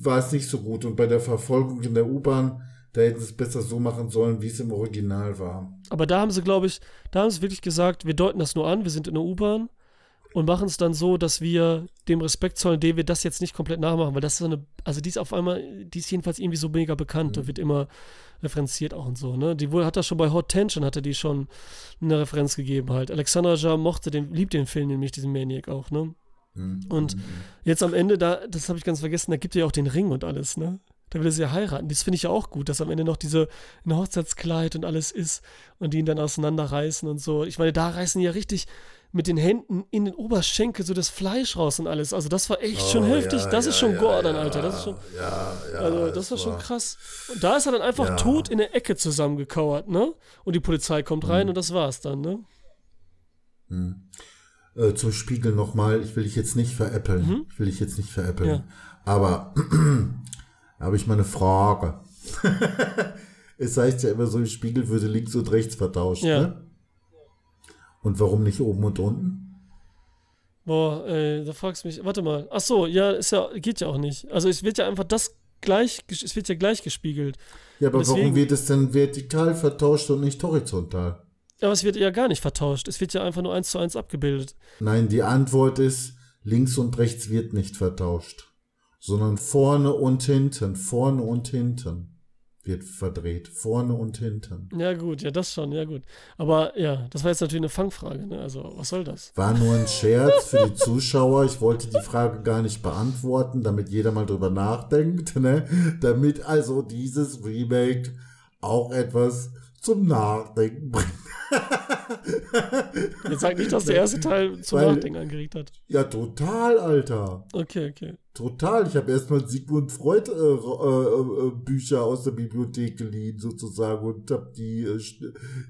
war es nicht so gut. Und bei der Verfolgung in der U-Bahn, da hätten sie es besser so machen sollen, wie es im Original war. Aber da haben sie, glaube ich, da haben sie wirklich gesagt, wir deuten das nur an, wir sind in der U-Bahn und machen es dann so, dass wir dem Respekt zollen, dem wir das jetzt nicht komplett nachmachen, weil das ist so eine, also die ist auf einmal, die ist jedenfalls irgendwie so mega bekannt mhm. und wird immer referenziert auch und so, ne? Die wohl hat das schon bei Hot Tension, hatte die schon eine Referenz gegeben halt. Alexandra Ja mochte den, liebt den Film nämlich, diesen Maniac auch, ne? Mhm. Und mhm. jetzt am Ende, da, das habe ich ganz vergessen, da gibt er ja auch den Ring und alles, ne? Da will er sie ja heiraten. Das finde ich ja auch gut, dass am Ende noch diese ein Hochzeitskleid und alles ist und die ihn dann auseinanderreißen und so. Ich meine, da reißen die ja richtig mit den Händen in den Oberschenkel so das Fleisch raus und alles. Also das war echt oh, schon heftig. Ja, das ja, ist schon ja, Gordon, Alter. Das ist schon. also das war schon krass. Und da ist er dann einfach tot in der Ecke zusammengekauert, ne? Und die Polizei kommt rein hm. und das war's dann, ne? Hm. Äh, zum Spiegel nochmal, ich will dich jetzt nicht veräppeln. Mhm. Ich will dich jetzt nicht veräppeln. Aber habe ich mal eine Frage. es heißt ja immer so, im Spiegel würde links und rechts vertauscht. Ja. Ne? Und warum nicht oben und unten? Boah, ey, da fragst du mich. Warte mal. Ach so, ja, ist ja, geht ja auch nicht. Also es wird ja einfach das gleich, es wird ja gleich gespiegelt. Ja, aber Deswegen, warum wird es denn vertikal vertauscht und nicht horizontal? Aber es wird ja gar nicht vertauscht. Es wird ja einfach nur eins zu eins abgebildet. Nein, die Antwort ist, links und rechts wird nicht vertauscht sondern vorne und hinten, vorne und hinten wird verdreht, vorne und hinten. Ja gut, ja das schon, ja gut. Aber ja, das war jetzt natürlich eine Fangfrage, ne? Also was soll das? War nur ein Scherz für die Zuschauer. Ich wollte die Frage gar nicht beantworten, damit jeder mal drüber nachdenkt, ne? Damit also dieses Remake auch etwas zum Nachdenken bringt. Jetzt sag nicht, dass der erste Teil zum Weil, Nachdenken angeregt hat. Ja, total, Alter. Okay, okay. Total. Ich habe erstmal Sigmund Freud äh, äh, äh, Bücher aus der Bibliothek geliehen, sozusagen, und habe die, äh,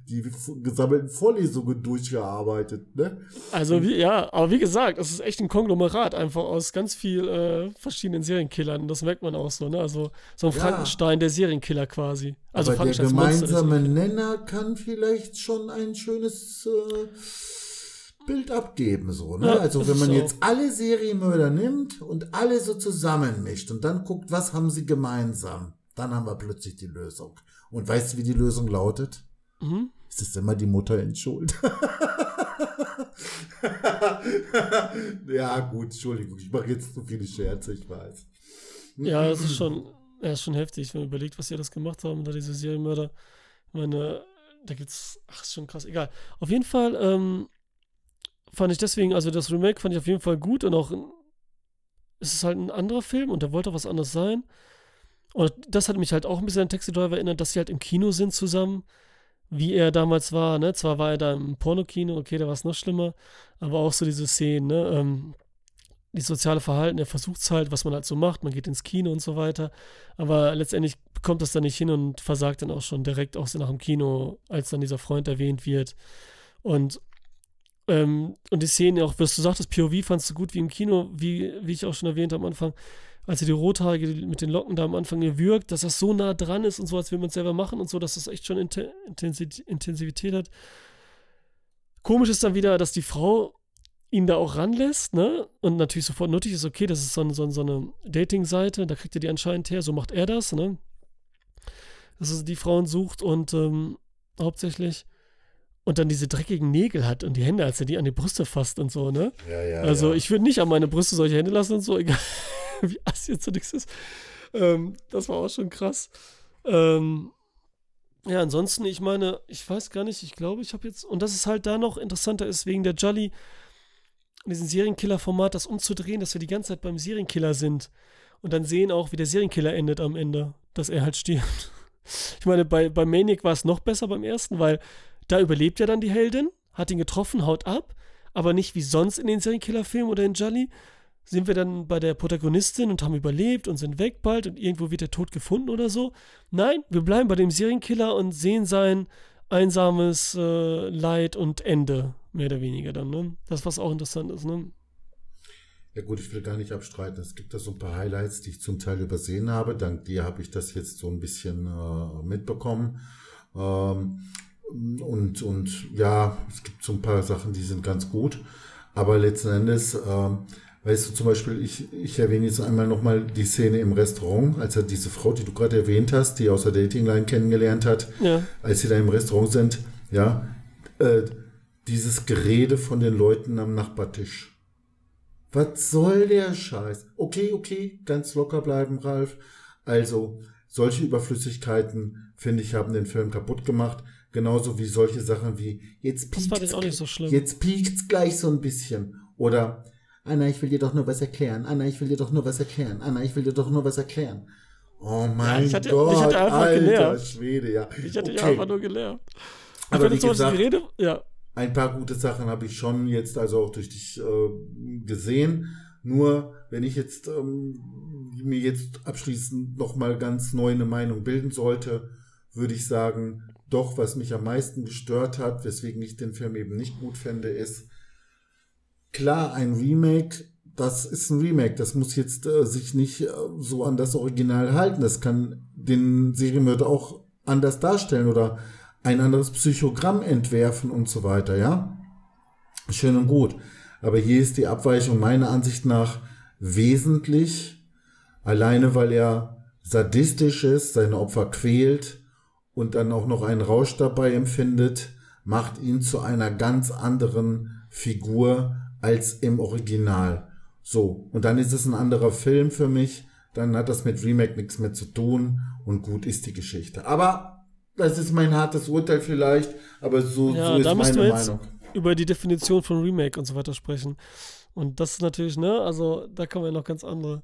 die gesammelten Vorlesungen durchgearbeitet. Ne? Also, wie, ja, aber wie gesagt, es ist echt ein Konglomerat einfach aus ganz viel äh, verschiedenen Serienkillern. Das merkt man auch so, ne? Also, so ein Frankenstein, ja. der Serienkiller quasi. Also, aber der gemeinsame Nenner kann vielleicht schon ein schönes. Bild abgeben, so, ne? Ja, also wenn man so. jetzt alle Serienmörder nimmt und alle so zusammenmischt und dann guckt, was haben sie gemeinsam, dann haben wir plötzlich die Lösung. Und weißt du, wie die Lösung lautet? Mhm. Es ist immer die Mutter in Schuld. ja, gut, Entschuldigung, ich mache jetzt zu viele Scherze, ich weiß. Ja, das ist schon, ja, ist schon heftig, wenn man überlegt, was sie das gemacht haben, da diese Serienmörder. Ich meine, da gibt's, ach, ist schon krass, egal. Auf jeden Fall, ähm, fand ich deswegen, also das Remake fand ich auf jeden Fall gut und auch es ist halt ein anderer Film und der wollte auch was anderes sein. Und das hat mich halt auch ein bisschen an Taxi Driver erinnert, dass sie halt im Kino sind zusammen, wie er damals war, ne? Zwar war er da im Pornokino, okay, da war es noch schlimmer, aber auch so diese Szenen, ne? Ähm, die soziale Verhalten, er versucht es halt, was man halt so macht, man geht ins Kino und so weiter, aber letztendlich kommt das dann nicht hin und versagt dann auch schon direkt auch so nach dem Kino, als dann dieser Freund erwähnt wird. Und ähm, und die Szenen auch, was du sagtest, POV fandst du gut wie im Kino, wie, wie ich auch schon erwähnt habe am Anfang, als er die Rothaarige mit den Locken da am Anfang wirkt, dass das so nah dran ist und so, als will man es selber machen und so, dass das echt schon Intensivität hat. Komisch ist dann wieder, dass die Frau ihn da auch ranlässt, ne? Und natürlich sofort nötig ist, okay, das ist so, so, so eine Dating-Seite, da kriegt er die anscheinend her, so macht er das, ne? Dass er die Frauen sucht und ähm, hauptsächlich und dann diese dreckigen Nägel hat und die Hände, als er die an die Brüste fasst und so, ne? Ja, ja, also ja. ich würde nicht an meine Brüste solche Hände lassen und so, egal wie ass jetzt so nichts ist. Ähm, das war auch schon krass. Ähm, ja, ansonsten, ich meine, ich weiß gar nicht, ich glaube, ich habe jetzt, und das ist halt da noch interessanter ist, wegen der Jolly, an diesem Serienkiller-Format das umzudrehen, dass wir die ganze Zeit beim Serienkiller sind und dann sehen auch, wie der Serienkiller endet am Ende, dass er halt stirbt. Ich meine, bei, bei Maniac war es noch besser beim ersten, weil da überlebt ja dann die Heldin, hat ihn getroffen, haut ab, aber nicht wie sonst in den Serienkiller-Filmen oder in Jolly. Sind wir dann bei der Protagonistin und haben überlebt und sind weg bald und irgendwo wird der Tod gefunden oder so? Nein, wir bleiben bei dem Serienkiller und sehen sein einsames äh, Leid und Ende, mehr oder weniger dann, ne? Das, was auch interessant ist, ne? Ja gut, ich will gar nicht abstreiten. Es gibt da so ein paar Highlights, die ich zum Teil übersehen habe. Dank dir habe ich das jetzt so ein bisschen äh, mitbekommen. Ähm, und, und ja, es gibt so ein paar Sachen, die sind ganz gut. Aber letzten Endes, ähm, weißt du, zum Beispiel, ich, ich erwähne jetzt einmal nochmal die Szene im Restaurant, als er diese Frau, die du gerade erwähnt hast, die aus der Datingline kennengelernt hat, Ja. als sie da im Restaurant sind, ja, äh, dieses Gerede von den Leuten am Nachbartisch. Was soll der Scheiß? Okay, okay, ganz locker bleiben, Ralf. Also, solche Überflüssigkeiten, finde ich, haben den Film kaputt gemacht. Genauso wie solche Sachen wie, jetzt ich nicht so schlimm. jetzt piekst's gleich so ein bisschen. Oder, Anna, ich will dir doch nur was erklären. Anna, ich will dir doch nur was erklären. Anna, ich will dir doch nur was erklären. Oh mein ich hatte- Gott, ich hatte einfach alter genervt. Schwede, ja. Ich hatte ja Okay. einfach nur gelernt. Aber wenn wie gesagt- Gerede, ja, Ein paar gute Sachen habe ich schon jetzt also auch durch dich äh, gesehen. Nur wenn ich jetzt ähm, mir jetzt abschließend nochmal ganz neu eine Meinung bilden sollte, würde ich sagen, doch, was mich am meisten gestört hat, weswegen ich den Film eben nicht gut finde, ist, klar, ein Remake, das ist ein Remake, das muss jetzt äh, sich nicht äh, so an das Original halten. Das kann den Serienmörder auch anders darstellen oder ein anderes Psychogramm entwerfen und so weiter, ja? Schön und gut. Aber hier ist die Abweichung meiner Ansicht nach wesentlich, alleine weil er sadistisch ist, seine Opfer quält und dann auch noch einen Rausch dabei empfindet, macht ihn zu einer ganz anderen Figur als im Original. So, und dann ist es ein anderer Film für mich, dann hat das mit Remake nichts mehr zu tun und gut ist die Geschichte. Aber das ist mein hartes Urteil vielleicht, aber so, Ja, so ist da meine wir jetzt Meinung. über die Definition von Remake und so weiter sprechen. Und das ist natürlich, ne, also da man ja noch ganz andere.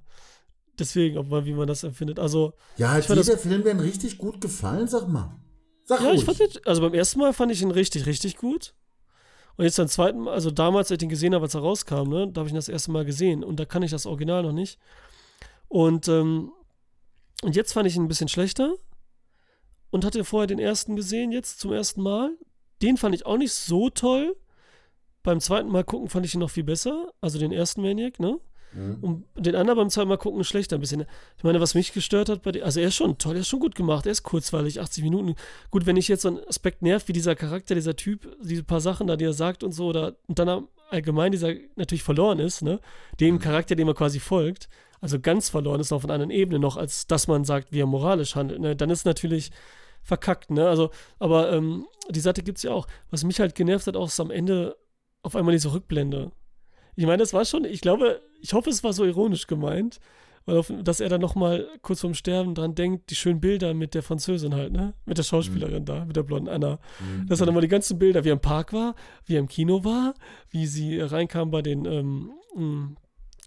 Deswegen, ob man, wie man das empfindet. Also, Ja, hat ich fand dir der Film denn richtig gut gefallen? Sag mal. Sag ja, ruhig. ich fand den, also beim ersten Mal fand ich ihn richtig, richtig gut. Und jetzt beim zweiten Mal, also damals, als ich den gesehen habe, als er rauskam, ne, da habe ich ihn das erste Mal gesehen. Und da kann ich das Original noch nicht. Und, ähm, und jetzt fand ich ihn ein bisschen schlechter. Und hatte vorher den ersten gesehen, jetzt zum ersten Mal. Den fand ich auch nicht so toll. Beim zweiten Mal gucken fand ich ihn noch viel besser. Also den ersten Maniac, ne? Mhm. Und den anderen beim zweiten Mal gucken schlechter ein bisschen. Ich meine, was mich gestört hat bei dem, also er ist schon toll, er ist schon gut gemacht, er ist kurzweilig, 80 Minuten. Gut, wenn ich jetzt so einen Aspekt nervt, wie dieser Charakter, dieser Typ, diese paar Sachen da, die er sagt und so, oder und dann allgemein dieser natürlich verloren ist, ne? Dem Charakter, dem er quasi folgt, also ganz verloren ist auf einer anderen Ebene noch, als dass man sagt, wie er moralisch handelt, ne? Dann ist natürlich verkackt, ne? Also, aber ähm, die Seite gibt es ja auch. Was mich halt genervt hat, auch ist am Ende auf einmal diese Rückblende. Ich meine, das war schon, ich glaube, ich hoffe, es war so ironisch gemeint, weil dass er dann nochmal kurz vorm Sterben dran denkt, die schönen Bilder mit der Französin halt, ne? Mit der Schauspielerin da, mit der blonden Anna. Mhm. Dass er dann mal die ganzen Bilder, wie er im Park war, wie er im Kino war, wie sie reinkam bei den, ähm, mh,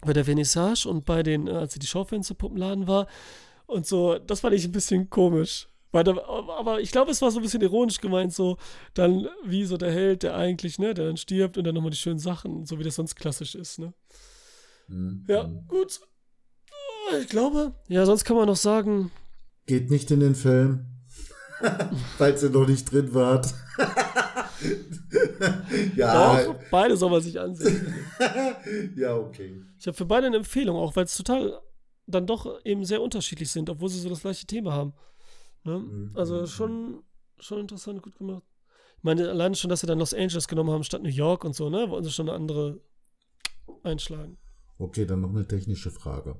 bei der Vernissage und bei den, äh, als sie die Schaufensterpuppenladen war und so, das fand ich ein bisschen komisch. Da, aber ich glaube, es war so ein bisschen ironisch gemeint, so dann wie so der Held, der eigentlich, ne, der dann stirbt und dann nochmal die schönen Sachen, so wie das sonst klassisch ist, ne? Mhm. Ja, gut. Ich glaube, ja, sonst kann man noch sagen, Geht nicht in den Film. Falls ihr noch nicht drin wart. ja, doch, beide soll man sich ansehen. ja, okay. Ich habe für beide eine Empfehlung, auch weil es total dann doch eben sehr unterschiedlich sind, obwohl sie so das gleiche Thema haben. Ne? Mhm. Also schon, schon interessant, gut gemacht. Ich meine, alleine schon, dass sie dann Los Angeles genommen haben statt New York und so, ne? Wollen sie schon eine andere einschlagen. Okay, dann noch eine technische Frage.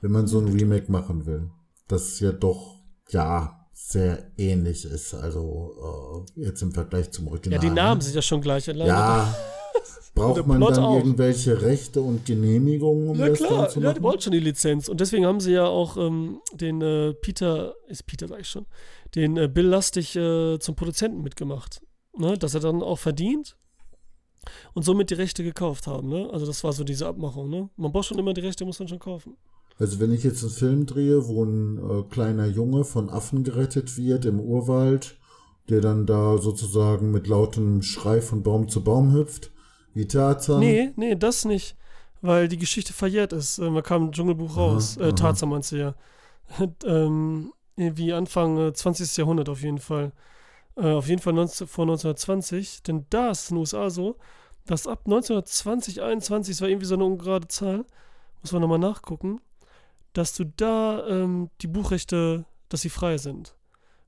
Wenn man so ein Remake machen will, das ja doch, ja, sehr ähnlich ist, also äh, jetzt im Vergleich zum Ja, Original. die Namen ne? sind ja schon gleich. Alleine Ja. Braucht man dann auch. irgendwelche Rechte und Genehmigungen, um Ja das klar, dann zu ja, machen? die wollen schon die Lizenz. Und deswegen haben sie ja auch ähm, den äh, Peter, ist Peter sag ich schon, den äh, Bill Lustig äh, zum Produzenten mitgemacht. Ne? Dass er dann auch verdient. Und somit die Rechte gekauft haben, ne? Also das war so diese Abmachung, ne? Man braucht schon immer die Rechte, muss man schon kaufen. Also wenn ich jetzt einen Film drehe, wo ein äh, kleiner Junge von Affen gerettet wird im Urwald, der dann da sozusagen mit lautem Schrei von Baum zu Baum hüpft, wie Tarzan. Nee, nee, das nicht. Weil die Geschichte verjährt ist. Äh, Man kam im Dschungelbuch raus. Aha, äh, aha. Tarzan meinst du ja. ähm, wie Anfang äh, 20. Jahrhundert auf jeden Fall. Äh, auf jeden Fall 19, vor 1920. Denn da ist in den USA so, dass ab 1920, 21, das war irgendwie so eine ungerade Zahl, muss man nochmal nachgucken, dass du da ähm, die Buchrechte, dass sie frei sind.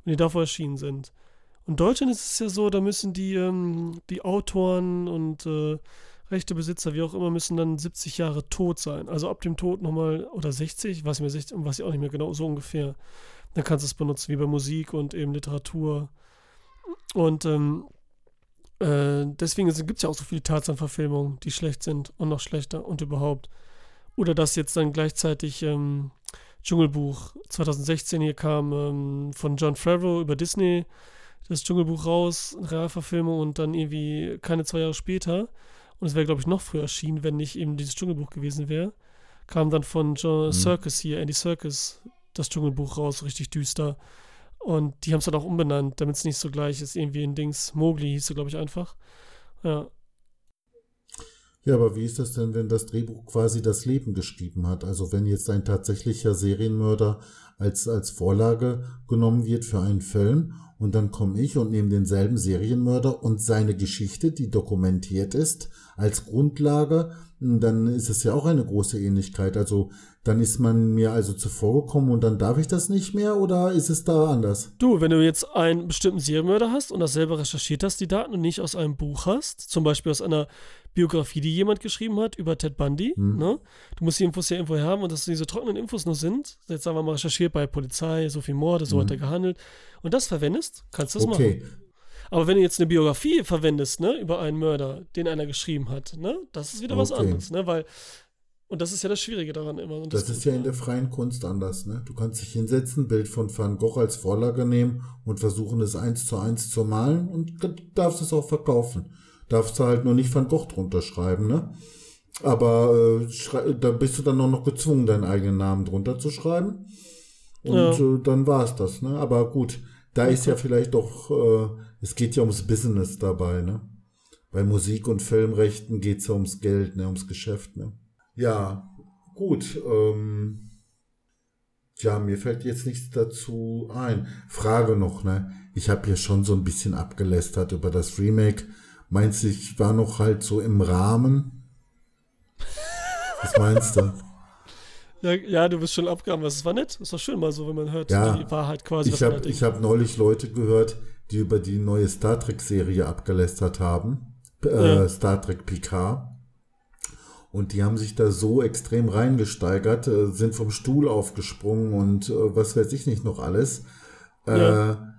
Wenn die davor erschienen sind. Und in Deutschland ist es ja so, da müssen die, ähm, die Autoren und äh, Rechtebesitzer, wie auch immer, müssen dann 70 Jahre tot sein. Also ab dem Tod nochmal, oder 60, weiß ich mehr, 60, weiß ich auch nicht mehr genau, so ungefähr. Dann kannst du es benutzen, wie bei Musik und eben Literatur. Und ähm, äh, deswegen gibt es ja auch so viele Tarzan-Verfilmungen, die schlecht sind und noch schlechter und überhaupt. Oder dass jetzt dann gleichzeitig ähm, Dschungelbuch 2016 hier kam ähm, von John Favreau über Disney, das Dschungelbuch raus, eine Realverfilmung und dann irgendwie keine zwei Jahre später, und es wäre, glaube ich, noch früher erschienen, wenn nicht eben dieses Dschungelbuch gewesen wäre, kam dann von John Mhm. Circus hier, Andy Circus, das Dschungelbuch raus, richtig düster. Und die haben es dann auch umbenannt, damit es nicht so gleich ist, irgendwie in Dings. Mowgli hieß sie, glaube ich, einfach. Ja. Ja, aber wie ist das denn, wenn das Drehbuch quasi das Leben geschrieben hat? Also wenn jetzt ein tatsächlicher Serienmörder als, als Vorlage genommen wird für einen Film und dann komme ich und nehme denselben Serienmörder und seine Geschichte, die dokumentiert ist, als Grundlage, dann ist es ja auch eine große Ähnlichkeit. Also dann ist man mir also zuvor gekommen und dann darf ich das nicht mehr oder ist es da anders? Du, wenn du jetzt einen bestimmten Serienmörder hast und das selber recherchiert hast, die Daten und nicht aus einem Buch hast, zum Beispiel aus einer Biografie, die jemand geschrieben hat über Ted Bundy, Hm. ne? Du musst die Infos ja irgendwo haben und dass diese trockenen Infos nur sind. Jetzt sagen wir mal recherchiert bei Polizei, so viel Morde, so Hm. hat er gehandelt. Und das verwendest, kannst du das machen. Okay, Aber wenn du jetzt eine Biografie verwendest, ne, über einen Mörder, den einer geschrieben hat, ne, das ist wieder was Okay. anderes, ne, weil, und das ist ja das Schwierige daran immer. Und Das ist ja in der freien Kunst anders. Ne? Du kannst dich hinsetzen, Bild von Van Gogh als Vorlage nehmen und versuchen, es eins zu eins zu malen und darfst es auch verkaufen. Darfst du halt nur nicht Van Gogh drunter schreiben, ne? Aber äh, da bist du dann auch noch gezwungen, deinen eigenen Namen drunter zu schreiben. Und Ja. äh, dann war es das, ne? Aber gut, da ist ja vielleicht doch, äh, es geht ja ums Business dabei, ne? Bei Musik- und Filmrechten geht's ja ums Geld, ne? Ums Geschäft, ne? Ja, gut. Ähm, ja, mir fällt jetzt nichts dazu ein. Frage noch, ne? Ich habe hier schon so ein bisschen abgelästert über das Remake. Meinst du, ich war noch halt so im Rahmen? Was meinst du? Ja, ja, du bist schon abgegangen, was es war nett. Ist doch schön mal so, wenn man hört, Ja. die Wahrheit quasi. Ich habe hab neulich Leute gehört, die über die neue Star Trek-Serie abgelästert haben. Äh, Ja. Star Trek Picard. Und die haben sich da so extrem reingesteigert, äh, sind vom Stuhl aufgesprungen und äh, was weiß ich nicht noch alles. Äh, Ja.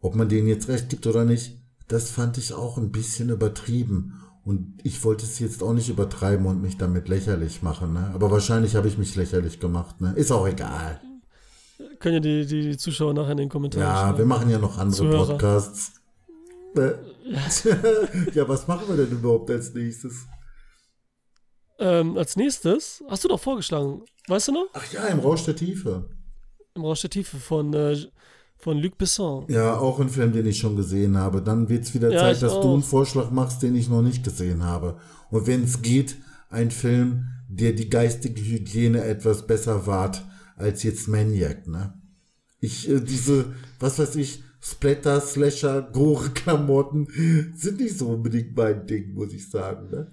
Ob man denen jetzt recht gibt oder nicht, das fand ich auch ein bisschen übertrieben. Und ich wollte es jetzt auch nicht übertreiben und mich damit lächerlich machen. Ne? Aber wahrscheinlich habe ich mich lächerlich gemacht. Ne? Ist auch egal. Können ja die, die, die Zuschauer nachher in den Kommentaren Ja, wir schreiben. machen ja noch andere Zuhörer. Podcasts. Äh, ja, was machen wir denn überhaupt als nächstes? Ähm, als nächstes, hast du doch vorgeschlagen, weißt du noch? Ach ja, im Rausch der Tiefe. Im Rausch der Tiefe von, äh, von Luc Besson. Ja, auch ein Film, den ich schon gesehen habe. Dann wird es wieder Ja, Zeit, dass auch. du einen Vorschlag machst, den ich noch nicht gesehen habe. Und wenn es geht, ein Film, der die geistige Hygiene etwas besser wahrt als jetzt Maniac, ne? Ich, äh, diese, was weiß ich, Splatter, Slasher, Gore-Klamotten sind nicht so unbedingt mein Ding, muss ich sagen, ne?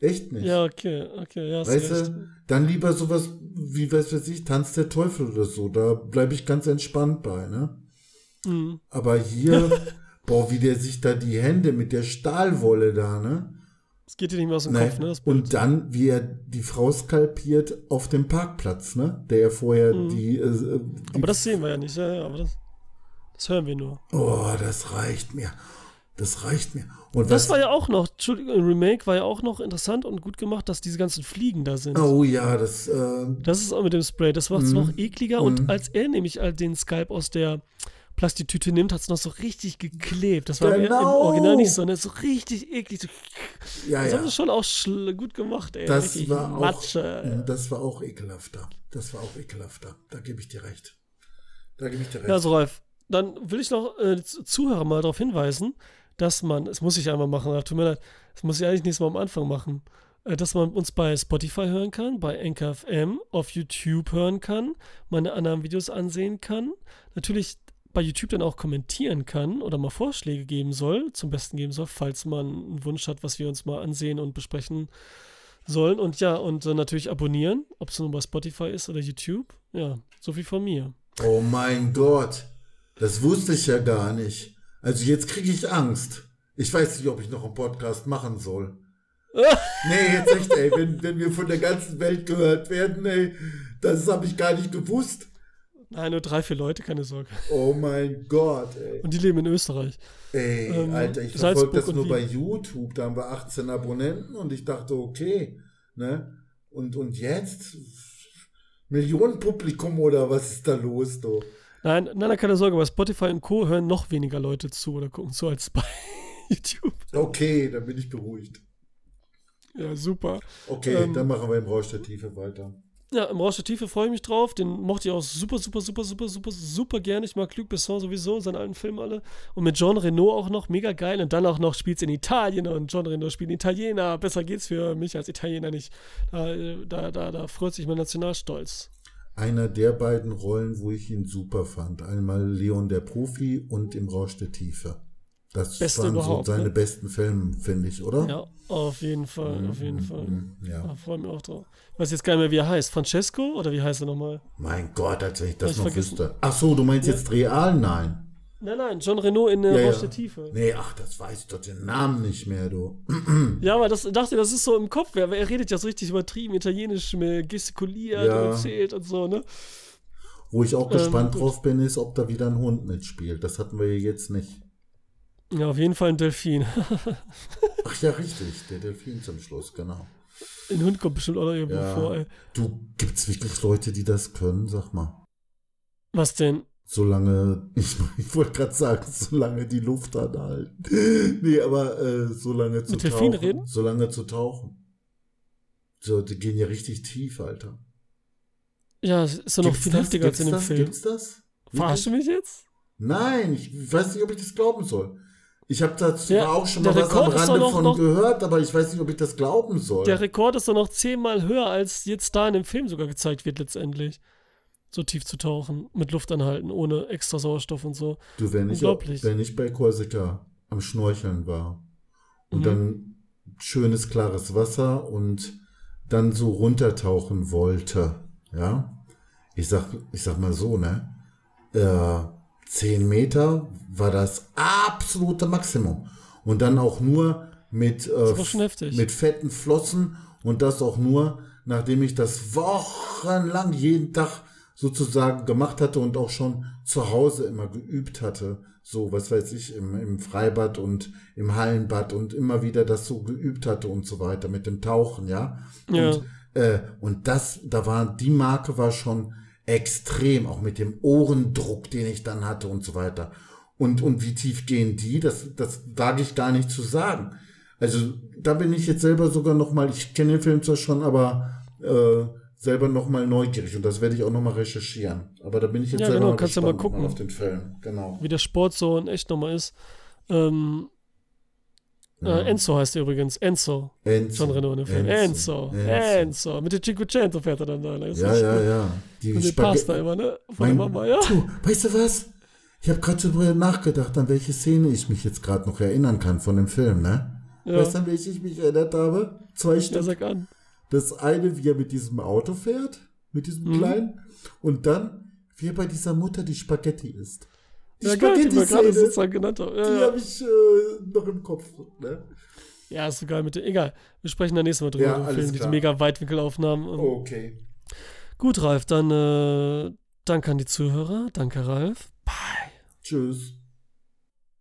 Echt nicht. Ja, okay, okay, ja, Weißt recht. du, dann lieber sowas wie, was weiß ich, Tanz der Teufel oder so. Da bleibe ich ganz entspannt bei, ne? Mhm. Aber hier, boah, wie der sich da die Hände mit der Stahlwolle da, ne? Das geht dir nicht mehr aus dem Ne? Kopf, ne? Und dann, wie er die Frau skalpiert auf dem Parkplatz, ne? Der ja vorher die, äh, die. Mhm. aber das sehen wir ja nicht, ja, ja, aber das, das hören wir nur. Oh, das reicht mir. Das reicht mir. Und Das war ja auch noch, Entschuldigung, Remake war ja auch noch interessant und gut gemacht, dass diese ganzen Fliegen da sind. oh ja, das. Äh, Das ist auch mit dem Spray, das macht es Mhm. noch ekliger. Mhm. Und als er nämlich den Skype aus der Plastiktüte nimmt, hat es noch so richtig geklebt. Das war im- im Genau. Original nicht so, ne? So richtig eklig. So, Ja, das ja. haben sie schon auch gut gemacht, ey. Das richtig war auch, Matsche. das war auch ekelhafter. Das war auch ekelhafter. Da gebe ich dir recht. Da gebe ich dir recht. Ja, so Ralf, dann will ich noch äh, Zuhörer mal darauf hinweisen, dass man, es muss ich einmal machen, tut mir leid, das muss ich eigentlich nächstes Mal am Anfang machen, äh, dass man uns bei Spotify hören kann, bei Anchor FM, auf YouTube hören kann, meine anderen Videos ansehen kann, natürlich bei YouTube dann auch kommentieren kann oder mal Vorschläge geben soll, zum Besten geben soll, falls man einen Wunsch hat, was wir uns mal ansehen und besprechen sollen. Und ja, und äh, natürlich abonnieren, ob es nun bei Spotify ist oder YouTube. Ja, so viel von mir. Oh mein Gott. Das wusste ich ja gar nicht. Also jetzt kriege ich Angst. Ich weiß nicht, ob ich noch einen Podcast machen soll. nee, jetzt echt, ey. Wenn, wenn wir von der ganzen Welt gehört werden, ey, das habe ich gar nicht gewusst. Nein, nur drei, vier Leute, keine Sorge. Oh mein Gott, ey. Und die leben in Österreich. Ey, Ähm, Alter, ich verfolge das nur Wien. bei YouTube. Da haben wir 18 Abonnenten und ich dachte, okay, ne? Und, und jetzt? Millionen Publikum oder was ist da los, du? Nein, nein, keine Sorge, bei Spotify und Co. hören noch weniger Leute zu oder gucken zu als bei YouTube. Okay, dann bin ich beruhigt. Ja, super. Okay, Ähm, dann machen wir im Rausch der Tiefe weiter. Ja, im Rausch der Tiefe freue ich mich drauf. Den mochte ich auch super, super, super, super, super, super gerne. Ich mag Luc Besson sowieso, seine alten Filme alle. Und mit Jean Reno auch noch mega geil. Und dann auch noch spielt es in Italien und Jean Reno spielt Italiener. Besser geht's für mich als Italiener nicht. Da, äh, da, da, da freut sich mein Nationalstolz. Einer der beiden Rollen, wo ich ihn super fand. Einmal Leon der Profi und im Rausch der Tiefe. Das Beste waren so seine ne? besten Filme, finde ich, oder? Ja, auf jeden Fall, auf jeden Fall. Mhm, Da Ja. freue mich auch drauf. Ich weiß jetzt gar nicht mehr, wie er heißt. Francesco oder wie heißt er nochmal? Mein Gott, als wenn ich das Hab ich noch vergessen. wüsste. Ach so, du meinst Ja. jetzt real? Nein. Nein, nein, John Renault in der Ja, Rausch ja. der Tiefe. Nee, ach, das weiß ich doch den Namen nicht mehr, du. Ja, aber das dachte, das ist so im Kopf. Er, er redet ja so richtig übertrieben, italienisch, mit gestikuliert Ja. und erzählt und so, ne? Wo ich auch Ähm, gespannt gut. drauf bin, ist, ob da wieder ein Hund mitspielt. Das hatten wir jetzt nicht. Ja, auf jeden Fall ein Delfin. Ach ja, richtig, der Delfin zum Schluss, genau. Ein Hund kommt bestimmt auch noch irgendwo Ja. vor, ey. Du, gibt's wirklich Leute, die das können? Sag mal. Was denn? Solange, ich, ich wollte gerade sagen, solange die Luft anhalten. Nee, aber äh, solange zu Mit tauchen. reden? Solange zu tauchen. So, die gehen ja richtig tief, Alter. Ja, ist doch noch Gibt's viel das? heftiger als in dem das? Film. Gibt's das? Verarschst du mich jetzt? Nein, ich weiß nicht, ob ich das glauben soll. Ich habe dazu Der- auch schon mal was am Rekord doch Rande von noch- gehört, aber ich weiß nicht, ob ich das glauben soll. Der Rekord ist doch noch zehnmal höher, als jetzt da in dem Film sogar gezeigt wird, letztendlich. So tief zu tauchen, mit Luft anhalten, ohne extra Sauerstoff und so. du, wenn ich, wenn ich bei Korsika am Schnorcheln war und Mhm. dann schönes, klares Wasser und dann so runtertauchen wollte, ja, ich sag, ich sag mal so, ne, äh, 10 Meter war das absolute Maximum. Und dann auch nur mit, äh, mit fetten Flossen und das auch nur, nachdem ich das wochenlang jeden Tag sozusagen gemacht hatte und auch schon zu Hause immer geübt hatte. So, was weiß ich, im, im Freibad und im Hallenbad und immer wieder das so geübt hatte und so weiter mit dem Tauchen, ja. Ja. Und, äh, und das, da war, die Marke war schon extrem, auch mit dem Ohrendruck, den ich dann hatte und so weiter. Und, und wie tief gehen die? Das, das wage ich gar nicht zu sagen. Also da bin ich jetzt selber sogar noch mal, ich kenne den Film zwar schon, aber äh, selber noch mal neugierig und das werde ich auch noch mal recherchieren. Aber da bin ich jetzt Ja, selber genau, mal kannst du mal gespannt gucken. auf den Film. Genau. Wie der Sport so in echt nochmal ist. Ähm, Ja. äh, Enzo heißt er übrigens. Enzo. Enzo. John Renault in dem Film. Enzo. Enzo. Mit dem Cinquecento fährt er dann da. Das ist Ja, ja, ja. Die den Spaghetti- Pasta immer, ne? Von Mein- der Mama, ja. Du, weißt du was? Ich habe gerade darüber nachgedacht, an welche Szene ich mich jetzt gerade noch erinnern kann von dem Film, ne? Ja, Weißt du, an welche ich mich erinnert habe? Zwei ja Stück. sag an. Das eine, wie er mit diesem Auto fährt, mit diesem Mhm. kleinen, und dann, wie er bei dieser Mutter die Spaghetti isst. Die Ja, geil, die wir gerade sozusagen genannt haben. die Ja, ja. habe ich äh, noch im Kopf. Ne? ja, ist so geil mit dem. Egal. Wir sprechen da nächstes Mal drüber. Ja, alles diese klar. mega Weitwinkelaufnahmen. Und Okay. Gut, Ralf, dann äh, danke an die Zuhörer. Danke, Ralf. Bye. Tschüss.